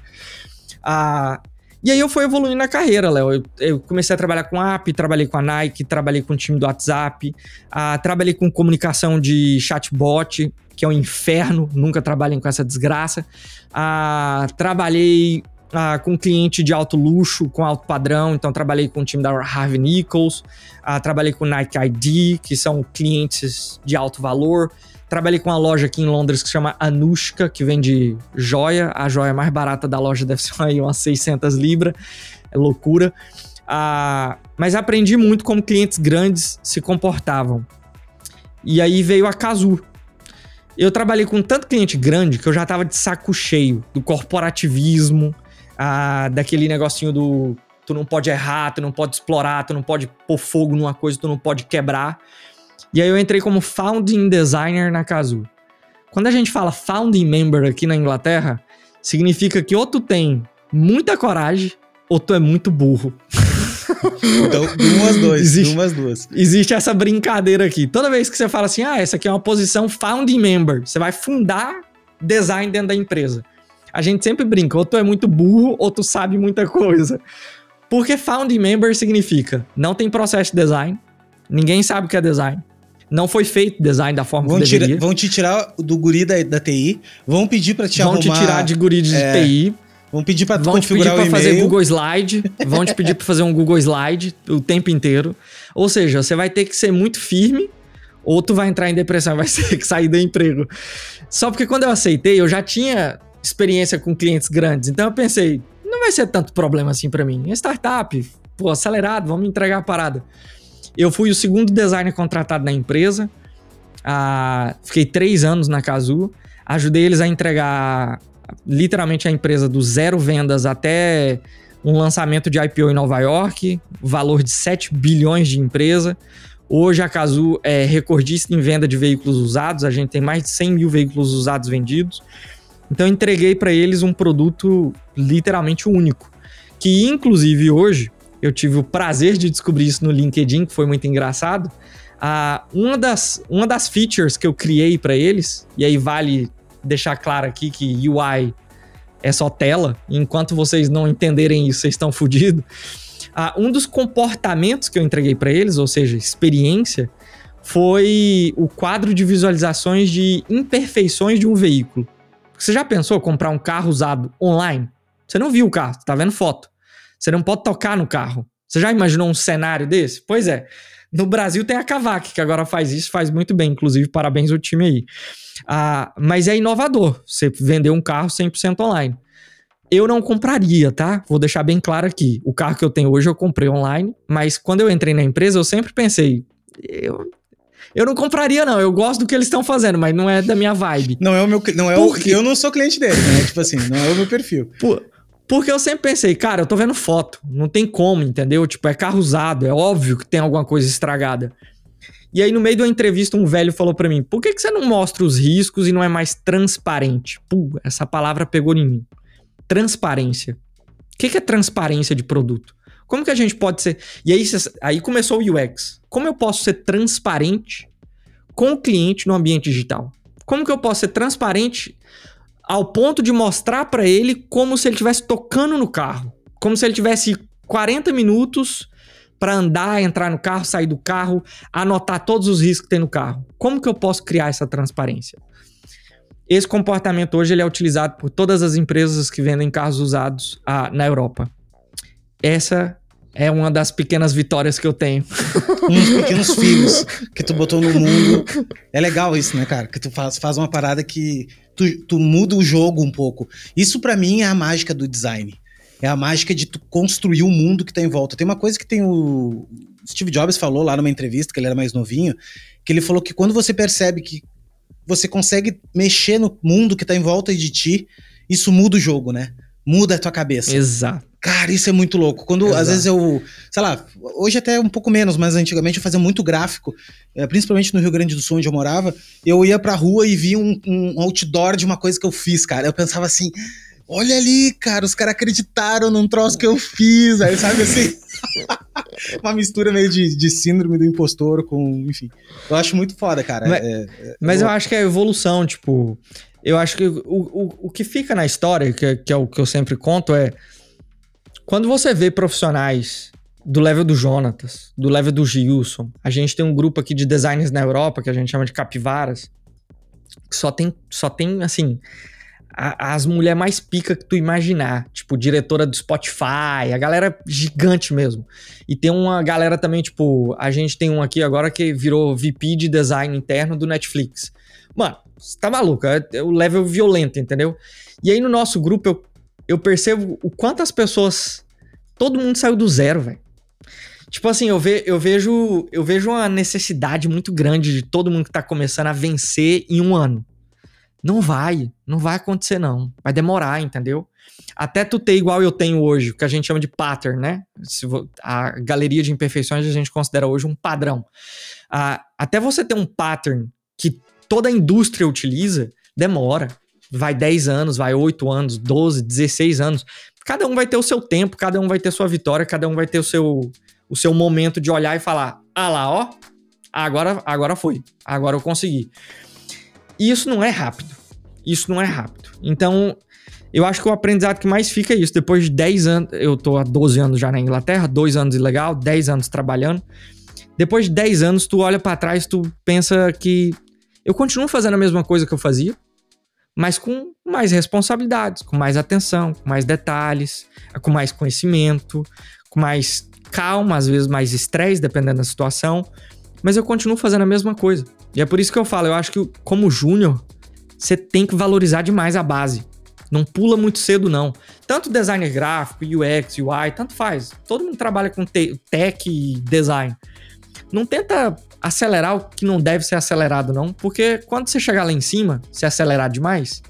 Ah, e aí eu fui evoluindo na carreira, Léo. Eu, eu, comecei a trabalhar com app, trabalhei com a Nike, trabalhei com o time do WhatsApp, uh, trabalhei com comunicação de chatbot, que é um inferno, nunca trabalhem com essa desgraça. Uh, trabalhei uh, com cliente de alto luxo, com alto padrão, então trabalhei com o time da Harvey Nichols, trabalhei com Nike ID, que são clientes de alto valor. Trabalhei com uma loja aqui em Londres que se chama Anushka, que vende joia. A joia mais barata da loja deve ser aí umas 600 libras. É loucura. Ah, mas aprendi muito como clientes grandes se comportavam. E aí veio a Kazoo. Eu trabalhei com tanto cliente grande que eu já tava de saco cheio do corporativismo, ah, daquele negocinho do tu não pode errar, tu não pode explorar, tu não pode pôr fogo numa coisa, tu não pode quebrar. E aí eu entrei como founding designer na Kazoo. Quando a gente fala founding member aqui na Inglaterra, significa que ou tu tem muita coragem ou tu é muito burro. Então, duas, existe, umas duas. Existe essa brincadeira aqui. Toda vez que você fala assim, ah, essa aqui é uma posição founding member, você vai fundar design dentro da empresa. A gente sempre brinca, ou tu é muito burro ou tu sabe muita coisa. Porque founding member significa não tem processo de design, ninguém sabe o que é design, não foi feito design da forma vão que deveria. vão te tirar do guri da, da TI, vão pedir para te vão arrumar... Vão te tirar de guri de é, TI. Vão pedir para vão configurar pedir para fazer Google Slide, vão te pedir para fazer um Google Slide o tempo inteiro. Ou seja, você vai ter que ser muito firme ou tu vai entrar em depressão, vai ter que sair do emprego. Só porque quando eu aceitei, eu já tinha experiência com clientes grandes, então eu pensei, não vai ser tanto problema assim para mim. É startup, pô, acelerado, vamos entregar a parada. Eu fui o segundo designer contratado na empresa, ah, fiquei três anos na Casu, ajudei eles a entregar literalmente a empresa do zero vendas até um lançamento de IPO em Nova York, valor de 7 bilhões de empresa. Hoje a Cazu é recordista em venda de veículos usados, a gente tem mais de 100 mil veículos usados vendidos. Então entreguei para eles um produto literalmente único, que inclusive hoje eu tive o prazer de descobrir isso no LinkedIn, que foi muito engraçado. Ah, uma, das, uma das features que eu criei para eles, e aí vale deixar claro aqui que UI é só tela, enquanto vocês não entenderem isso, vocês estão fodidos. Ah, um dos comportamentos que eu entreguei para eles, ou seja, experiência, foi o quadro de visualizações de imperfeições de um veículo. Você já pensou comprar um carro usado online? Você não viu o carro, tá vendo foto. Você não pode tocar no carro. Você já imaginou um cenário desse? Pois é. No Brasil tem a Kavak, que agora faz isso, faz muito bem. Inclusive, parabéns ao time aí. Ah, mas é inovador você vender um carro 100% online. Eu não compraria, tá? Vou deixar bem claro aqui. O carro que eu tenho hoje eu comprei online, mas quando eu entrei na empresa eu sempre pensei, eu, eu não compraria não. Eu gosto do que eles estão fazendo, mas não é da minha vibe. Não é o meu, não é o, eu não sou cliente dele, né? tipo assim, não é o meu perfil. Por, porque eu sempre pensei, cara, eu tô vendo foto, não tem como, entendeu? Tipo, é carro usado, é óbvio que tem alguma coisa estragada. E aí, no meio de uma entrevista, um velho falou para mim: por que, que você não mostra os riscos e não é mais transparente? Pô, essa palavra pegou em mim. Transparência. O que, que é transparência de produto? Como que a gente pode ser. E aí, aí começou o UX. Como eu posso ser transparente com o cliente no ambiente digital? Como que eu posso ser transparente ao ponto de mostrar para ele como se ele estivesse tocando no carro? Como se ele tivesse 40 minutos para andar, entrar no carro, sair do carro, anotar todos os riscos que tem no carro. Como que eu posso criar essa transparência? Esse comportamento hoje ele é utilizado por todas as empresas que vendem carros usados ah, na Europa. Essa é uma das pequenas vitórias que eu tenho. Uns pequenos filhos que tu botou no mundo. É legal isso, né, cara? Que tu faz, faz uma parada que tu, tu muda o jogo um pouco. Isso para mim é a mágica do design. É a mágica de tu construir o mundo que tá em volta. Tem uma coisa que tem o Steve Jobs falou lá numa entrevista, que ele era mais novinho, que ele falou que quando você percebe que você consegue mexer no mundo que tá em volta de ti, isso muda o jogo, né? Muda a tua cabeça. Exato. Cara, isso é muito louco. Quando Exato. às vezes eu, sei lá, hoje até um pouco menos, mas antigamente eu fazia muito gráfico, eh, principalmente no Rio Grande do Sul, onde eu morava. Eu ia pra rua e via um, um outdoor de uma coisa que eu fiz, cara. Eu pensava assim, olha ali, cara, os caras acreditaram num troço que eu fiz, aí sabe assim? Uma mistura meio de, de, síndrome do impostor com, enfim. Eu acho muito foda, cara. Mas, é, é, mas eu, eu acho que é evolução, tipo. Eu acho que o, o, o que fica na história, que, que é o que eu sempre conto, é. Quando você vê profissionais do level do Jonatas, do level do Gilson, a gente tem um grupo aqui de designers na Europa que a gente chama de capivaras, que só tem, só tem assim, a, as mulheres mais pica que tu imaginar. Tipo, diretora do Spotify, a galera gigante mesmo. E tem uma galera também, tipo, a gente tem um aqui agora que virou VP de design interno do Netflix. Mano, você tá maluco, é, é o level violento, entendeu? E aí no nosso grupo eu, eu percebo o quanto as pessoas. Todo mundo saiu do zero, velho. Tipo assim, eu, ve, eu, vejo, eu vejo uma necessidade muito grande de todo mundo que tá começando a vencer em um ano. Não vai, não vai acontecer não. Vai demorar, entendeu? Até tu ter igual eu tenho hoje, o que a gente chama de pattern, né? A galeria de imperfeições a gente considera hoje um padrão. Ah, até você ter um pattern que toda a indústria utiliza, demora. Vai 10 anos, vai 8 anos, 12, 16 anos. Cada um vai ter o seu tempo, cada um vai ter sua vitória, cada um vai ter o seu, o seu momento de olhar e falar: ah lá, ó, agora, agora foi, agora eu consegui. E isso não é rápido. Isso não é rápido. Então, eu acho que o aprendizado que mais fica é isso. Depois de 10 anos, eu tô há 12 anos já na Inglaterra, 2 anos ilegal, 10 anos trabalhando. Depois de 10 anos, tu olha para trás, tu pensa que eu continuo fazendo a mesma coisa que eu fazia. Mas com mais responsabilidades, com mais atenção, com mais detalhes, com mais conhecimento, com mais calma, às vezes mais estresse, dependendo da situação. Mas eu continuo fazendo a mesma coisa. E é por isso que eu falo, eu acho que como júnior, você tem que valorizar demais a base. Não pula muito cedo, não. Tanto designer gráfico, UX, UI, tanto faz. Todo mundo trabalha com te tech e design. Não tenta acelerar o que não deve ser acelerado, não. Porque quando você chegar lá em cima, se acelerar demais,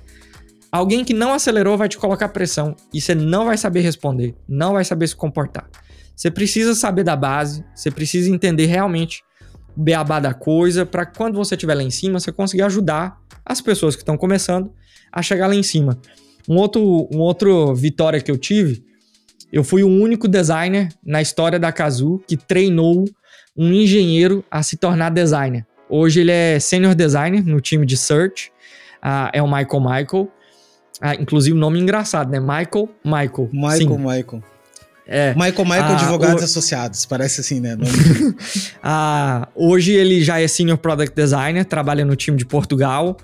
alguém que não acelerou vai te colocar pressão e você não vai saber responder, não vai saber se comportar. Você precisa saber da base, você precisa entender realmente o beabá da coisa, para quando você estiver lá em cima, você conseguir ajudar as pessoas que estão começando a chegar lá em cima. Um outro, um outro vitória que eu tive, eu fui o único designer na história da Kazoo que treinou um engenheiro a se tornar designer. Hoje ele é senior designer no time de search, uh, é o Michael Michael. Uh, inclusive, nome engraçado, né? Michael Michael. Michael Sim. Michael. É. Michael Michael ah, Advogados o... Associados, parece assim, né? hoje ele já é Senior Product Designer, trabalha no time de Portugal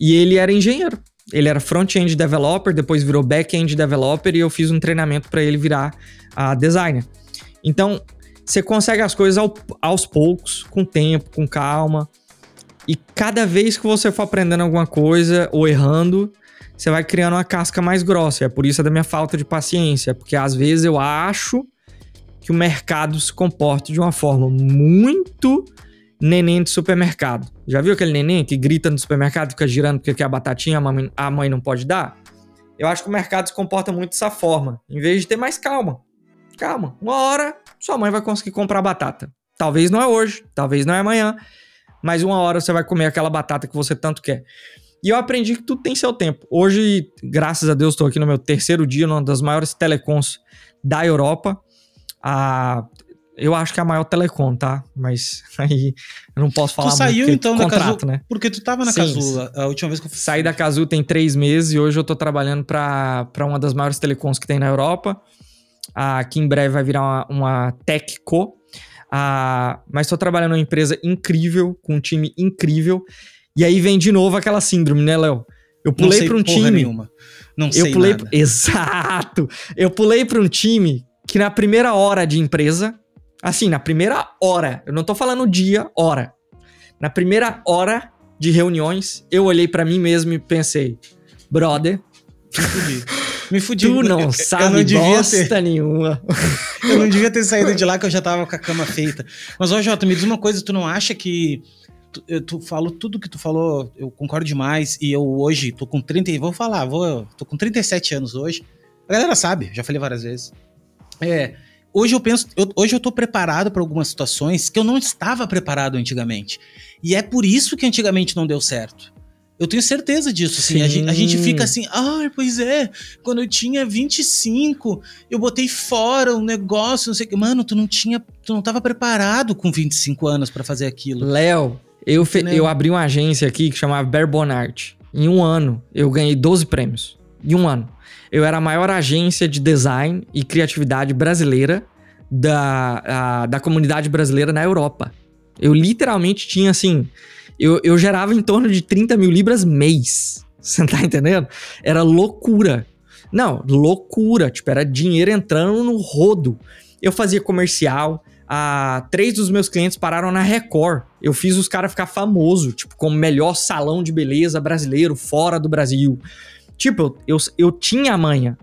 e ele era engenheiro. Ele era front-end developer, depois virou back-end developer e eu fiz um treinamento para ele virar uh, designer. Então, você consegue as coisas ao, aos poucos, com tempo, com calma. E cada vez que você for aprendendo alguma coisa ou errando, você vai criando uma casca mais grossa. É por isso da minha falta de paciência, porque às vezes eu acho que o mercado se comporta de uma forma muito neném de supermercado. Já viu aquele neném que grita no supermercado, fica girando porque quer a batatinha, a mãe, a mãe não pode dar? Eu acho que o mercado se comporta muito dessa forma, em vez de ter mais calma. Calma, uma hora sua mãe vai conseguir comprar batata. Talvez não é hoje, talvez não é amanhã, mas uma hora você vai comer aquela batata que você tanto quer. E eu aprendi que tudo tem seu tempo. Hoje, graças a Deus, estou aqui no meu terceiro dia, numa das maiores telecoms da Europa. A, eu acho que é a maior telecom, tá? Mas aí eu não posso falar Tu saiu então contrato, da Casu, né? Porque tu tava na Sim, Casu a última vez que eu fui. Saí da Casu tem três meses e hoje eu tô trabalhando para uma das maiores telecoms que tem na Europa. Ah, que em breve vai virar uma, uma TechCo. Ah, mas estou trabalhando numa empresa incrível, com um time incrível. E aí vem de novo aquela síndrome, né, Léo? Eu pulei para um time. Nenhuma. Não eu sei pulei, nada. Exato. Eu pulei para um time que na primeira hora de empresa, assim, na primeira hora, eu não tô falando dia, hora. Na primeira hora de reuniões, eu olhei para mim mesmo e pensei, brother, me fudi. Tu não eu, sabe eu não devia bosta ter, nenhuma. eu não devia ter saído de lá que eu já tava com a cama feita. Mas, ó, Jota, me diz uma coisa, tu não acha que tu, tu falou tudo que tu falou, eu concordo demais. E eu hoje tô com 30, vou falar, vou, tô com 37 anos hoje. A galera sabe, já falei várias vezes. É, hoje eu penso, eu, hoje eu tô preparado para algumas situações que eu não estava preparado antigamente. E é por isso que antigamente não deu certo. Eu tenho certeza disso, assim. A gente, a gente, fica assim, ah, pois é, quando eu tinha 25, eu botei fora um negócio, não sei o que. Mano, tu não tinha, tu não tava preparado com 25 anos para fazer aquilo. Léo, eu, fe... eu abri uma agência aqui que chamava Berbonart. Em um ano, eu ganhei 12 prêmios. Em um ano. Eu era a maior agência de design e criatividade brasileira da, a, da comunidade brasileira na Europa. Eu literalmente tinha, assim... Eu, eu gerava em torno de 30 mil libras mês. Você tá entendendo? Era loucura. Não, loucura. Tipo, era dinheiro entrando no rodo. Eu fazia comercial, ah, três dos meus clientes pararam na Record. Eu fiz os caras ficar famoso, tipo, como melhor salão de beleza brasileiro fora do Brasil. Tipo, eu, eu, eu tinha a manha.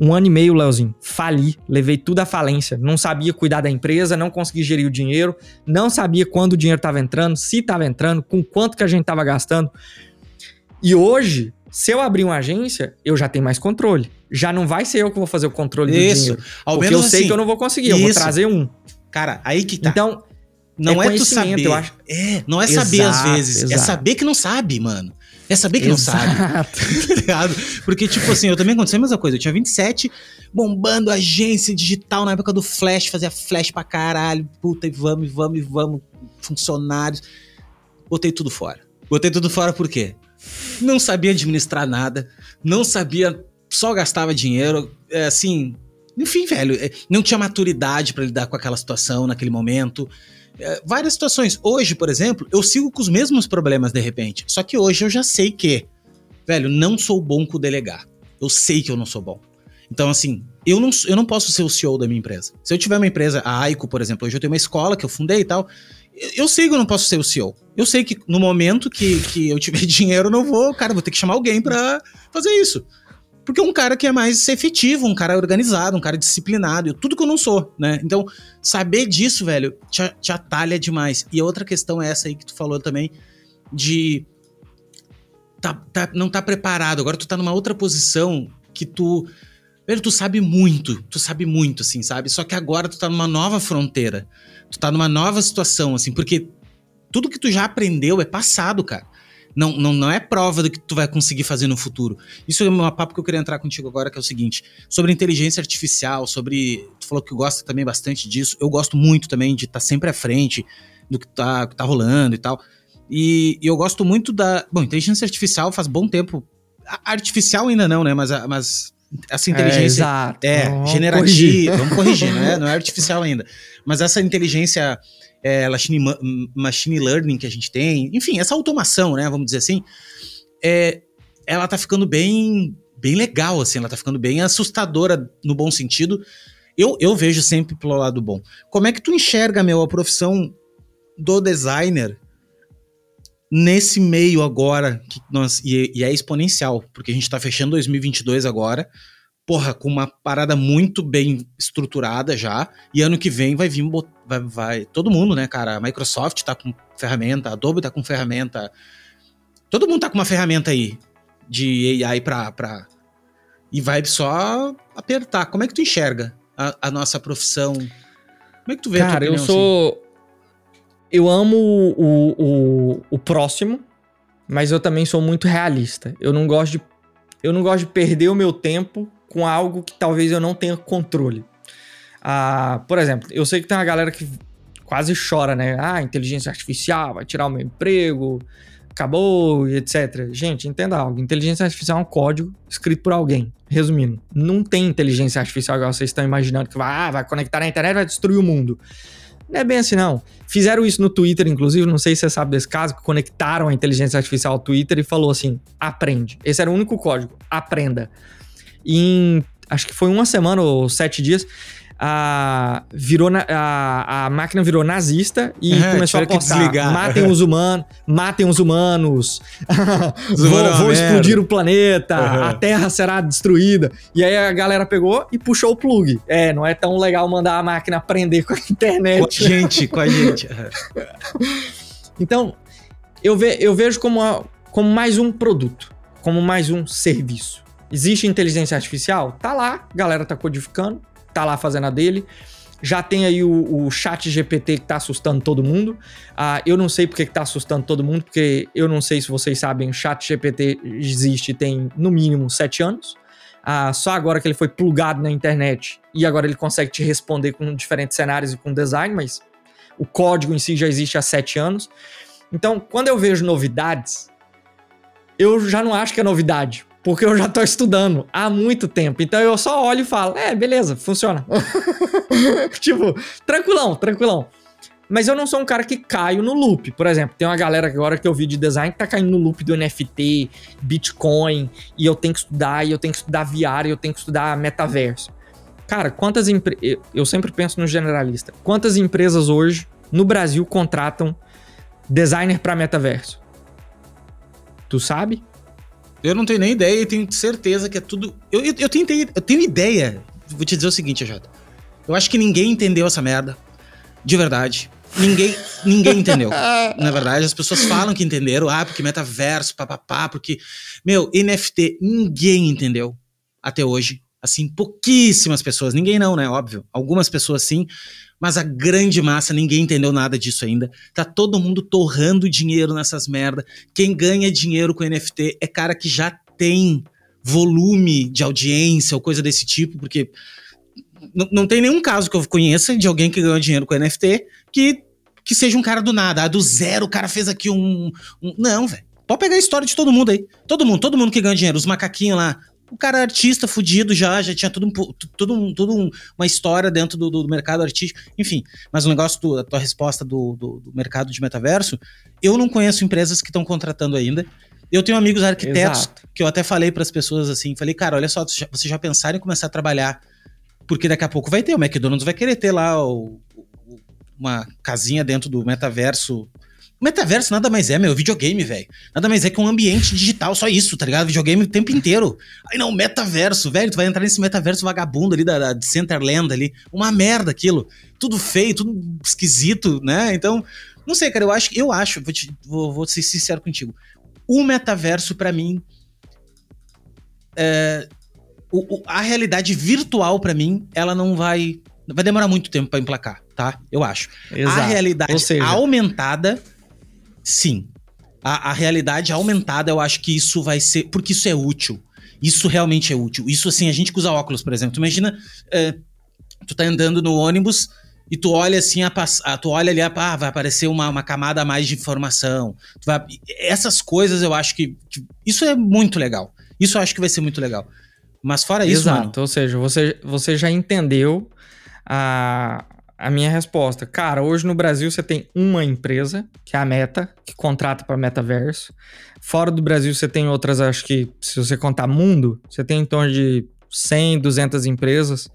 Um ano e meio, Leozinho, fali, levei tudo à falência. Não sabia cuidar da empresa, não consegui gerir o dinheiro, não sabia quando o dinheiro estava entrando, se estava entrando, com quanto que a gente estava gastando. E hoje, se eu abrir uma agência, eu já tenho mais controle. Já não vai ser eu que vou fazer o controle isso. do dinheiro. Ao porque eu sei assim, que eu não vou conseguir, eu vou trazer um. Cara, aí que tá. Então, não é, é tu saber. Eu acho. É, não é saber às vezes. É exato. É saber que não sabe, mano. É saber que exato. não sabe. tá? Porque, tipo assim, eu também aconteceu a mesma coisa. Eu tinha 27, bombando agência digital na época do Flash, fazia Flash pra caralho. Puta, e vamos, e vamos, e vamos. Funcionários. Botei tudo fora. Botei tudo fora por quê? Não sabia administrar nada, não sabia, só gastava dinheiro. É, assim, enfim, velho, é, não tinha maturidade para lidar com aquela situação naquele momento. É, várias situações. Hoje, por exemplo, eu sigo com os mesmos problemas de repente. Só que hoje eu já sei que velho, não sou bom com delegar. Eu sei que eu não sou bom. Então, assim, eu não, eu não posso ser o CEO da minha empresa. Se eu tiver uma empresa, a Aiko, por exemplo, hoje eu tenho uma escola que eu fundei e tal, eu, eu sei que eu não posso ser o CEO. Eu sei que no momento que, que eu tiver dinheiro, eu não vou, cara, vou ter que chamar alguém para fazer isso. Porque um cara que é mais efetivo, um cara organizado, um cara disciplinado, tudo que eu não sou, né? Então, saber disso, velho, te, te atalha demais. E a outra questão é essa aí que tu falou também, de tá, tá, não tá preparado. Agora tu tá numa outra posição que tu. Velho, tu sabe muito, tu sabe muito, assim, sabe? Só que agora tu tá numa nova fronteira. Tu tá numa nova situação, assim, porque tudo que tu já aprendeu é passado, cara não, não, não é prova do que tu vai conseguir fazer no futuro. Isso é um papo que eu queria entrar contigo agora, que é o seguinte: sobre inteligência artificial, sobre. Tu falou que gosta também bastante disso. Eu gosto muito também de estar tá sempre à frente do que tá, que tá rolando e tal. E, e, eu gosto muito da. Bom, inteligência artificial faz bom tempo. Artificial ainda não, né? Mas, mas essa inteligência. É, exato. é vamos generativa. Vamos corrigir, né? Não é artificial ainda. Mas essa inteligência é, machine, machine learning que a gente tem, enfim, essa automação, né, vamos dizer assim, é, ela tá ficando bem, bem legal, assim, ela tá ficando bem assustadora no bom sentido. Eu, eu vejo sempre pelo lado bom. Como é que tu enxerga, meu, a profissão do designer nesse meio agora, que nós, e, e é exponencial, porque a gente tá fechando 2022 agora, porra, com uma parada muito bem estruturada já. E ano que vem vai vir, vai, vai todo mundo, né, cara? A Microsoft tá com ferramenta, a Adobe tá com ferramenta. Todo mundo tá com uma ferramenta aí de AI pra. pra e vai só apertar. Como é que tu enxerga a, a nossa profissão? Como é que tu vê cara, a tua opinião, eu sou. Assim? Eu amo o, o, o próximo, mas eu também sou muito realista. Eu não gosto de eu não gosto de perder o meu tempo com algo que talvez eu não tenha controle. Ah, por exemplo, eu sei que tem uma galera que quase chora, né? Ah, inteligência artificial vai tirar o meu emprego, acabou, etc. Gente, entenda algo: inteligência artificial é um código escrito por alguém. Resumindo, não tem inteligência artificial igual vocês estão imaginando que vai, ah, vai conectar na internet vai destruir o mundo. Não é bem assim, não. Fizeram isso no Twitter, inclusive, não sei se você sabe desse caso, que conectaram a inteligência artificial ao Twitter e falou assim: aprende. Esse era o único código, aprenda em acho que foi uma semana ou sete dias, a, virou na, a, a máquina virou nazista e é, começou a postar matem os humanos, matem os humanos, vou, vou explodir o planeta, uhum. a Terra será destruída. E aí a galera pegou e puxou o plug. É, não é tão legal mandar a máquina aprender com a internet. Com a gente, com a gente. então, eu, ve, eu vejo como, a, como mais um produto, como mais um serviço. Existe inteligência artificial? Tá lá, a galera tá codificando, tá lá fazendo a dele. Já tem aí o, o chat GPT que tá assustando todo mundo. Ah, eu não sei porque que tá assustando todo mundo, porque eu não sei se vocês sabem, o chat GPT existe tem no mínimo sete anos. Ah, só agora que ele foi plugado na internet e agora ele consegue te responder com diferentes cenários e com design, mas o código em si já existe há sete anos. Então, quando eu vejo novidades, eu já não acho que é novidade, porque eu já tô estudando há muito tempo. Então eu só olho e falo, é, beleza, funciona. tipo, tranquilão, tranquilão. Mas eu não sou um cara que caio no loop. Por exemplo, tem uma galera agora que eu vi de design que tá caindo no loop do NFT, Bitcoin, e eu tenho que estudar, e eu tenho que estudar VR, e eu tenho que estudar metaverso. Cara, quantas empresas. Eu sempre penso no generalista. Quantas empresas hoje no Brasil contratam designer para metaverso? Tu sabe? Eu não tenho nem ideia e tenho certeza que é tudo. Eu, eu, eu, tenho, eu tenho ideia. Vou te dizer o seguinte, Jota. Eu acho que ninguém entendeu essa merda. De verdade. Ninguém, ninguém entendeu. Na verdade, as pessoas falam que entenderam. Ah, porque metaverso, papapá, porque. Meu, NFT, ninguém entendeu até hoje. Assim, pouquíssimas pessoas. Ninguém não, né? Óbvio. Algumas pessoas sim mas a grande massa, ninguém entendeu nada disso ainda. Tá todo mundo torrando dinheiro nessas merda. Quem ganha dinheiro com NFT é cara que já tem volume de audiência ou coisa desse tipo, porque não tem nenhum caso que eu conheça de alguém que ganhou dinheiro com NFT que, que seja um cara do nada. Ah, do zero o cara fez aqui um. um... Não, velho. Pode pegar a história de todo mundo aí. Todo mundo, todo mundo que ganha dinheiro. Os macaquinhos lá, o cara artista fudido já, já tinha tudo, um, tudo, um, tudo um, uma história dentro do, do, mercado artístico, enfim. Mas o negócio do, da tua resposta do, do, do, mercado de metaverso, eu não conheço empresas que estão contratando ainda. Eu tenho amigos arquitetos Exato. que eu até falei para as pessoas assim, falei, cara, olha só, vocês já pensaram em começar a trabalhar porque daqui a pouco vai ter, o McDonald's vai querer ter lá o, uma casinha dentro do metaverso metaverso nada mais é, meu, videogame, velho. Nada mais é que um ambiente digital, só isso, tá ligado? Videogame o tempo inteiro. Aí não, metaverso, velho, tu vai entrar nesse metaverso vagabundo ali da, da de Centerland ali. Uma merda aquilo. Tudo feio, tudo esquisito, né? Então, não sei, cara, eu acho, eu acho, vou, te, vou, vou ser sincero contigo. O metaverso, para mim, é, o, o, a realidade virtual, para mim, ela não vai. Vai demorar muito tempo para emplacar, tá? Eu acho. Exato. A realidade seja... aumentada Sim. A, a, realidade aumentada, eu acho que isso vai ser. Porque isso é útil. Isso realmente é útil. Isso, assim, a gente que usa óculos, por exemplo. Tu imagina, é, tu tá andando no ônibus e tu olha assim, a, a, tu olha ali, a, ah, vai aparecer uma, uma camada a mais de informação. Vai, essas coisas eu acho que, que, Isso é muito legal. Isso eu acho que vai ser muito legal. Mas fora isso. Exato, ou seja, você, você já entendeu a, a minha resposta, cara, hoje no Brasil você tem uma empresa, que é a Meta, que contrata para metaverso. Fora do Brasil você tem outras, acho que se você contar mundo, você tem em torno de 100, 200 empresas.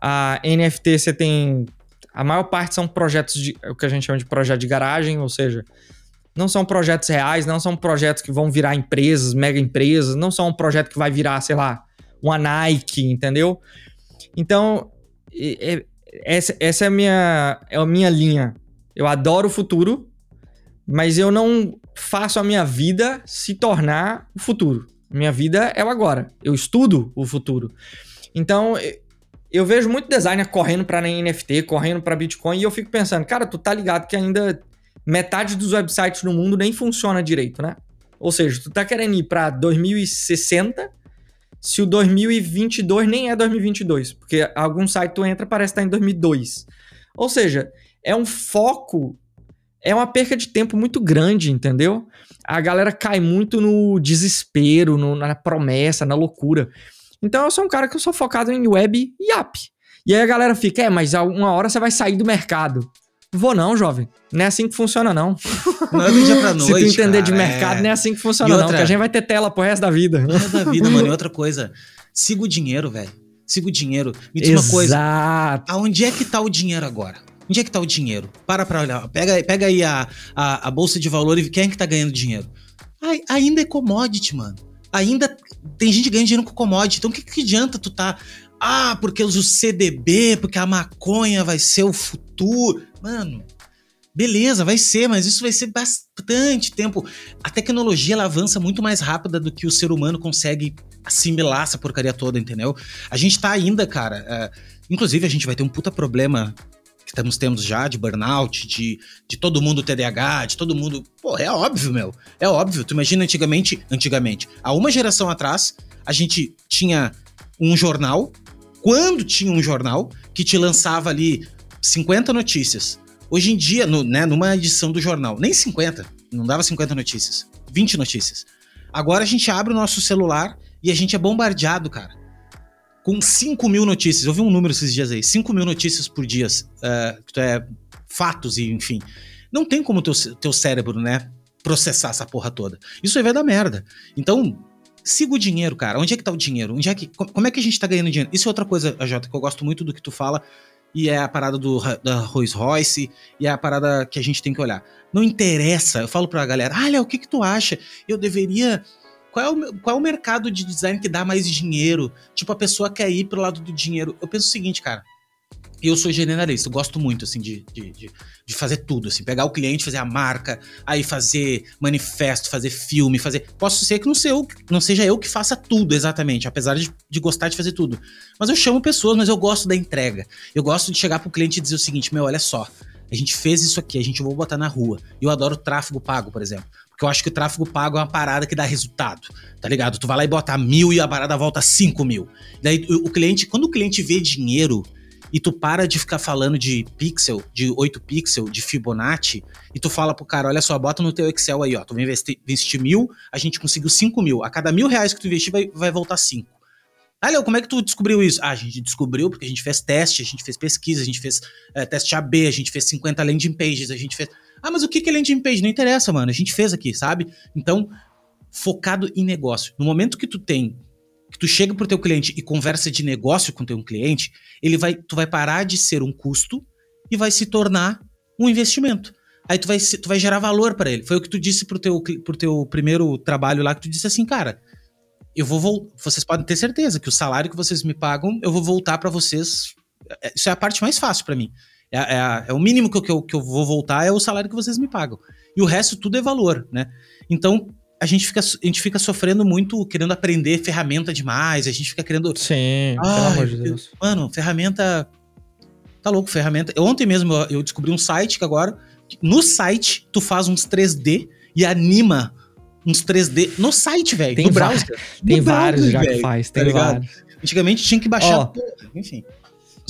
A NFT você tem a maior parte são projetos de o que a gente chama de projeto de garagem, ou seja, não são projetos reais, não são projetos que vão virar empresas, mega empresas, não são um projeto que vai virar, sei lá, uma Nike, entendeu? Então, essa, essa é, a minha, é a minha linha. Eu adoro o futuro, mas eu não faço a minha vida se tornar o futuro. Minha vida é o agora. Eu estudo o futuro. Então, eu vejo muito designer correndo para NFT, correndo para Bitcoin, e eu fico pensando, cara, tu tá ligado que ainda metade dos websites no mundo nem funciona direito, né? Ou seja, tu tá querendo ir para 2060 se o 2022 nem é 2022, porque algum site tu entra parece estar tá em 2002. Ou seja, é um foco, é uma perca de tempo muito grande, entendeu? A galera cai muito no desespero, no, na promessa, na loucura. Então eu sou um cara que eu sou focado em web e app. E aí a galera fica, é, mas uma hora você vai sair do mercado. Vou não, jovem. Não é assim que funciona, não. Não é do dia pra noite. Se tu entender cara, de mercado, é... não é assim que funciona, outra... não. Que a gente vai ter tela pro resto da vida. Pro resto da vida, mano. E outra coisa. Siga o dinheiro, velho. Siga o dinheiro. Me diz Exato. uma coisa. Aonde é que tá o dinheiro agora? Onde é que tá o dinheiro? Para pra olhar. Pega, pega aí a, a, a bolsa de valor e quem é que tá ganhando dinheiro? Ai, ainda é commodity, mano. Ainda tem gente ganhando dinheiro com commodity. Então o que, que adianta tu tá. Ah, porque o CDB, porque a maconha vai ser o futuro. Mano, beleza, vai ser, mas isso vai ser bastante tempo. A tecnologia ela avança muito mais rápida do que o ser humano consegue assimilar essa porcaria toda, entendeu? A gente tá ainda, cara. É, inclusive, a gente vai ter um puta problema que estamos tendo já de burnout, de, de todo mundo TDAH, de todo mundo. Pô, é óbvio, meu. É óbvio. Tu imagina antigamente, antigamente, há uma geração atrás, a gente tinha um jornal. Quando tinha um jornal que te lançava ali 50 notícias. Hoje em dia, no, né, numa edição do jornal, nem 50, não dava 50 notícias, 20 notícias. Agora a gente abre o nosso celular e a gente é bombardeado, cara, com 5 mil notícias. Eu vi um número esses dias aí, 5 mil notícias por dia, uh, é, fatos e enfim. Não tem como teu, teu cérebro, né, processar essa porra toda. Isso aí vai dar merda. Então, siga o dinheiro, cara. Onde é que tá o dinheiro? Onde é que, como é que a gente tá ganhando dinheiro? Isso é outra coisa, Jota, que eu gosto muito do que tu fala e é a parada do, da Rolls Royce, e é a parada que a gente tem que olhar. Não interessa, eu falo pra galera, olha, o que que tu acha? Eu deveria... Qual é, o, qual é o mercado de design que dá mais dinheiro? Tipo, a pessoa quer ir pro lado do dinheiro. Eu penso o seguinte, cara, eu sou generalista, eu gosto muito, assim, de, de, de, fazer tudo, assim, pegar o cliente, fazer a marca, aí fazer manifesto, fazer filme, fazer... Posso ser que não, eu, não seja eu que faça tudo exatamente, apesar de, de gostar de fazer tudo. Mas eu chamo pessoas, mas eu gosto da entrega. Eu gosto de chegar pro cliente e dizer o seguinte, meu, olha só, a gente fez isso aqui, a gente vai botar na rua. Eu adoro tráfego pago, por exemplo. Porque eu acho que o tráfego pago é uma parada que dá resultado, tá ligado? Tu vai lá e bota mil e a parada volta cinco mil. Daí o cliente, quando o cliente vê dinheiro e tu para de ficar falando de pixel, de 8 pixel, de Fibonacci, e tu fala pro cara, olha só, bota no teu Excel aí, ó, tu vai investir, investir mil, a gente conseguiu 5 mil. A cada mil reais que tu investir, vai, vai voltar 5. Ah, Léo, como é que tu descobriu isso? Ah, a gente descobriu porque a gente fez teste, a gente fez pesquisa, a gente fez é, teste AB, a gente fez 50 landing pages, a gente fez... Ah, mas o que é landing page? Não interessa, mano, a gente fez aqui, sabe? Então, focado em negócio. No momento que tu tem, que tu chega pro teu cliente e conversa de negócio com teu cliente, ele vai, tu vai parar de ser um custo e vai se tornar um investimento. Aí tu vai, tu vai gerar valor para ele. Foi o que tu disse pro teu, pro teu primeiro trabalho lá, que tu disse assim, cara, eu vou. Vocês podem ter certeza que o salário que vocês me pagam, eu vou voltar para vocês. É, isso é a parte mais fácil para mim. É, é, é, o mínimo que eu, que, eu, que eu vou voltar é o salário que vocês me pagam. E o resto tudo é valor, né? Então, a gente fica, a gente fica sofrendo muito, querendo aprender ferramenta demais, a gente fica querendo. Sim, pelo amor de Deus. Mano, ferramenta. Tá louco, ferramenta. Ontem mesmo eu descobri um site que agora. No site, tu faz uns 3D e anima uns 3D no site, velho. Tem, browser. tem no vários browser, já véio, que faz, tá tem tá vários. Antigamente tinha que baixar, Ó, enfim.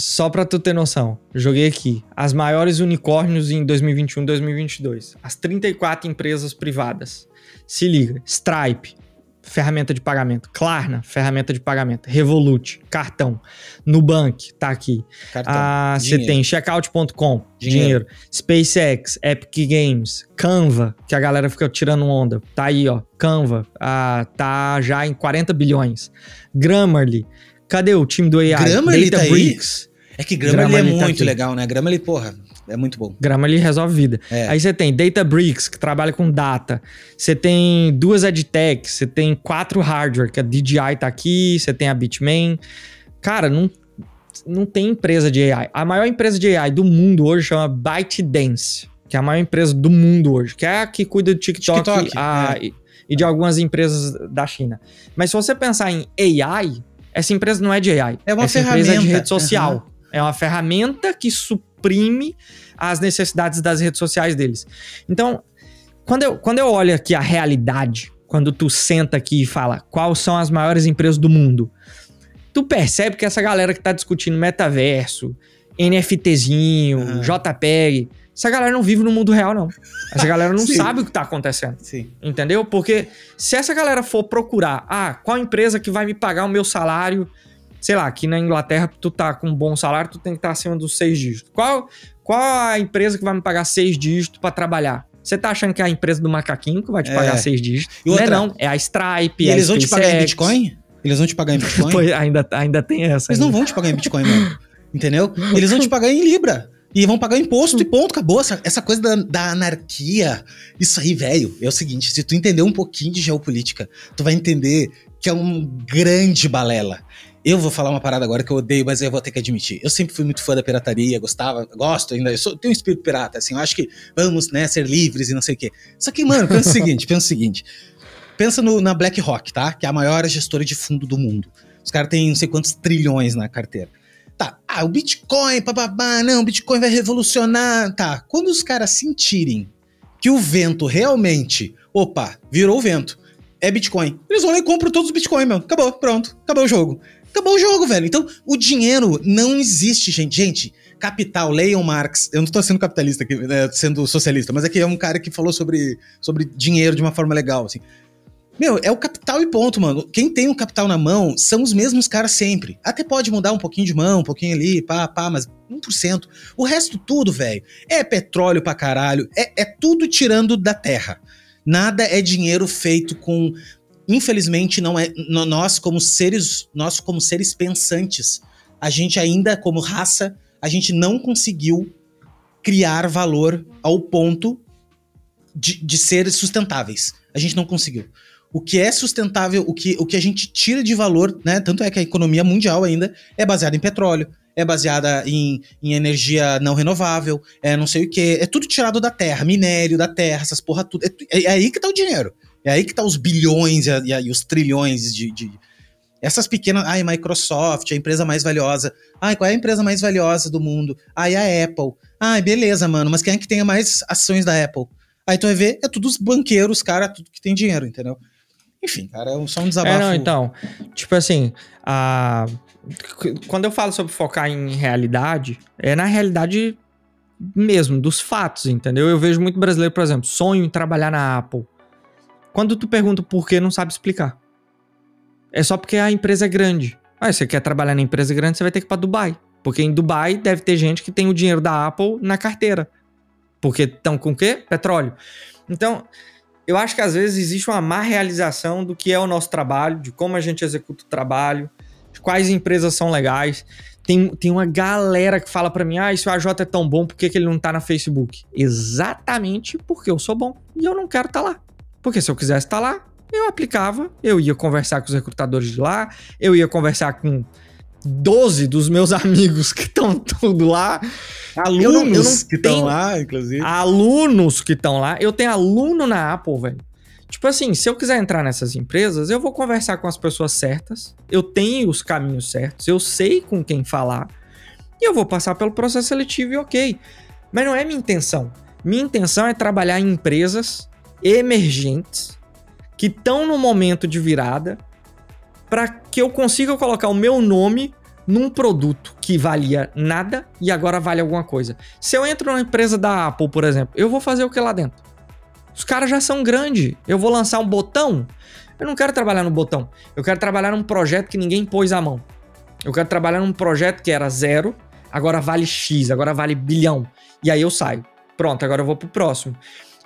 Só pra tu ter noção, joguei aqui as maiores unicórnios em 2021 2022. As 34 empresas privadas. Se liga, Stripe, ferramenta de pagamento. Klarna, ferramenta de pagamento. Revolut, cartão. Nubank, tá aqui. Cartão. Ah, você tem checkout.com, dinheiro. dinheiro. SpaceX, Epic Games, Canva, que a galera fica tirando onda. Tá aí, ó. Canva, ah, tá já em 40 bilhões. Grammarly, cadê o time do AI? Grammarly Databricks. Tá aí? É que Grammarly é tá muito legal, né? Grammarly, porra, é muito bom. Grammarly resolve vida. É. Aí você tem Databricks, que trabalha com data. Você tem duas EdTechs, você tem quatro hardware, que a DJI tá aqui, você tem a Bitmain. Cara, não, não tem empresa de AI. A maior empresa de AI do mundo hoje chama ByteDance, que é a maior empresa do mundo hoje, que é a que cuida do TikTok, TikTok a, é. e, e de algumas empresas da China. Mas se você pensar em AI, essa empresa não é de AI. É uma essa ferramenta. empresa é de rede social. Uhum. É uma ferramenta que suprime as necessidades das redes sociais deles. Então, quando eu, quando eu olho aqui a realidade, quando tu senta aqui e fala quais são as maiores empresas do mundo, tu percebe que essa galera que tá discutindo metaverso, NFTzinho, uhum. JPEG, essa galera não vive no mundo real, não. Essa galera não sabe o que tá acontecendo. Sim. Entendeu? Porque se essa galera for procurar, ah, qual empresa que vai me pagar o meu salário sei lá, aqui na Inglaterra, tu tá com um bom salário, tu tem que estar tá acima dos seis dígitos. Qual, qual a empresa que vai me pagar seis dígitos para trabalhar? Você tá achando que é a empresa do macaquinho que vai te é. pagar seis dígitos? E outra, não é não, é a Stripe, e é eles vão te pagar em Bitcoin? Eles vão te pagar em Bitcoin? pois, ainda, ainda tem essa. Eles ainda. não vão te pagar em Bitcoin, mano. Entendeu? Eles vão te pagar em Libra. E vão pagar imposto e ponto, acabou. Essa, essa coisa da, da anarquia. Isso aí, velho, é o seguinte: se tu entender um pouquinho de geopolítica, tu vai entender que é um grande balela. Eu vou falar uma parada agora que eu odeio, mas eu vou ter que admitir. Eu sempre fui muito fã da pirataria, gostava, gosto ainda. Eu sou, tenho um espírito pirata, assim. Eu acho que vamos, né, ser livres e não sei o quê. Só que, mano, pensa o seguinte: pensa o seguinte. Pensa no, na BlackRock, tá? Que é a maior gestora de fundo do mundo. Os caras têm não sei quantos trilhões na carteira. Tá, ah, o Bitcoin, bababá, não, o Bitcoin vai revolucionar. Tá, quando os caras sentirem que o vento realmente, opa, virou o vento, é Bitcoin, eles vão lá e compram todos os Bitcoin, meu. Acabou, pronto, acabou o jogo. Acabou o jogo, velho. Então, o dinheiro não existe, gente. Gente, capital, Leon Marx. Eu não estou sendo capitalista aqui, né, sendo socialista, mas aqui é um cara que falou sobre, sobre dinheiro de uma forma legal, assim. Meu, é o capital e ponto, mano. Quem tem o capital na mão são os mesmos caras sempre. Até pode mudar um pouquinho de mão, um pouquinho ali, pá, pá, mas 1%. O resto tudo, velho, é petróleo pra caralho. É, é tudo tirando da terra. Nada é dinheiro feito com infelizmente não é nós como seres nós como seres pensantes a gente ainda como raça a gente não conseguiu criar valor ao ponto de, de ser sustentáveis a gente não conseguiu o que é sustentável o que, o que a gente tira de valor né tanto é que a economia mundial ainda é baseada em petróleo é baseada em, em energia não renovável, é não sei o que, é tudo tirado da terra, minério da terra, essas porra tudo. É, é aí que tá o dinheiro. É aí que tá os bilhões e, e, e os trilhões de, de, Essas pequenas. Ai, Microsoft, a empresa mais valiosa. Ai, qual é a empresa mais valiosa do mundo? Ai, a Apple. Ai, beleza, mano, mas quem é que tem mais ações da Apple? Aí tu vai ver, é tudo os banqueiros, cara, tudo que tem dinheiro, entendeu? Enfim, cara, é só um desabafo. É, não, então, tipo assim, a... quando eu falo sobre focar em realidade, é na realidade mesmo, dos fatos, entendeu? Eu vejo muito brasileiro, por exemplo, sonho em trabalhar na Apple. Quando tu pergunta por que, não sabe explicar. É só porque a empresa é grande. Ah, você quer trabalhar na empresa grande, você vai ter que ir pra Dubai. Porque em Dubai deve ter gente que tem o dinheiro da Apple na carteira. Porque estão com o quê? Petróleo. Então, eu acho que às vezes existe uma má realização do que é o nosso trabalho, de como a gente executa o trabalho, de quais empresas são legais. Tem, tem uma galera que fala para mim: ah, se o AJ é tão bom, por que, que ele não tá na Facebook? Exatamente porque eu sou bom e eu não quero estar tá lá. Porque se eu quisesse estar tá lá, eu aplicava, eu ia conversar com os recrutadores de lá, eu ia conversar com 12 dos meus amigos que estão tudo lá. Alunos eu não, eu não que estão lá, inclusive. Alunos que estão lá. Eu tenho aluno na Apple, velho. Tipo assim, se eu quiser entrar nessas empresas, eu vou conversar com as pessoas certas, eu tenho os caminhos certos, eu sei com quem falar, e eu vou passar pelo processo seletivo e ok. Mas não é minha intenção. Minha intenção é trabalhar em empresas emergentes que estão no momento de virada para que eu consiga colocar o meu nome num produto que valia nada e agora vale alguma coisa. Se eu entro numa empresa da Apple, por exemplo, eu vou fazer o que lá dentro? Os caras já são grandes. Eu vou lançar um botão? Eu não quero trabalhar no botão. Eu quero trabalhar num projeto que ninguém pôs a mão. Eu quero trabalhar num projeto que era zero, agora vale X, agora vale bilhão. E aí eu saio. Pronto, agora eu vou pro próximo.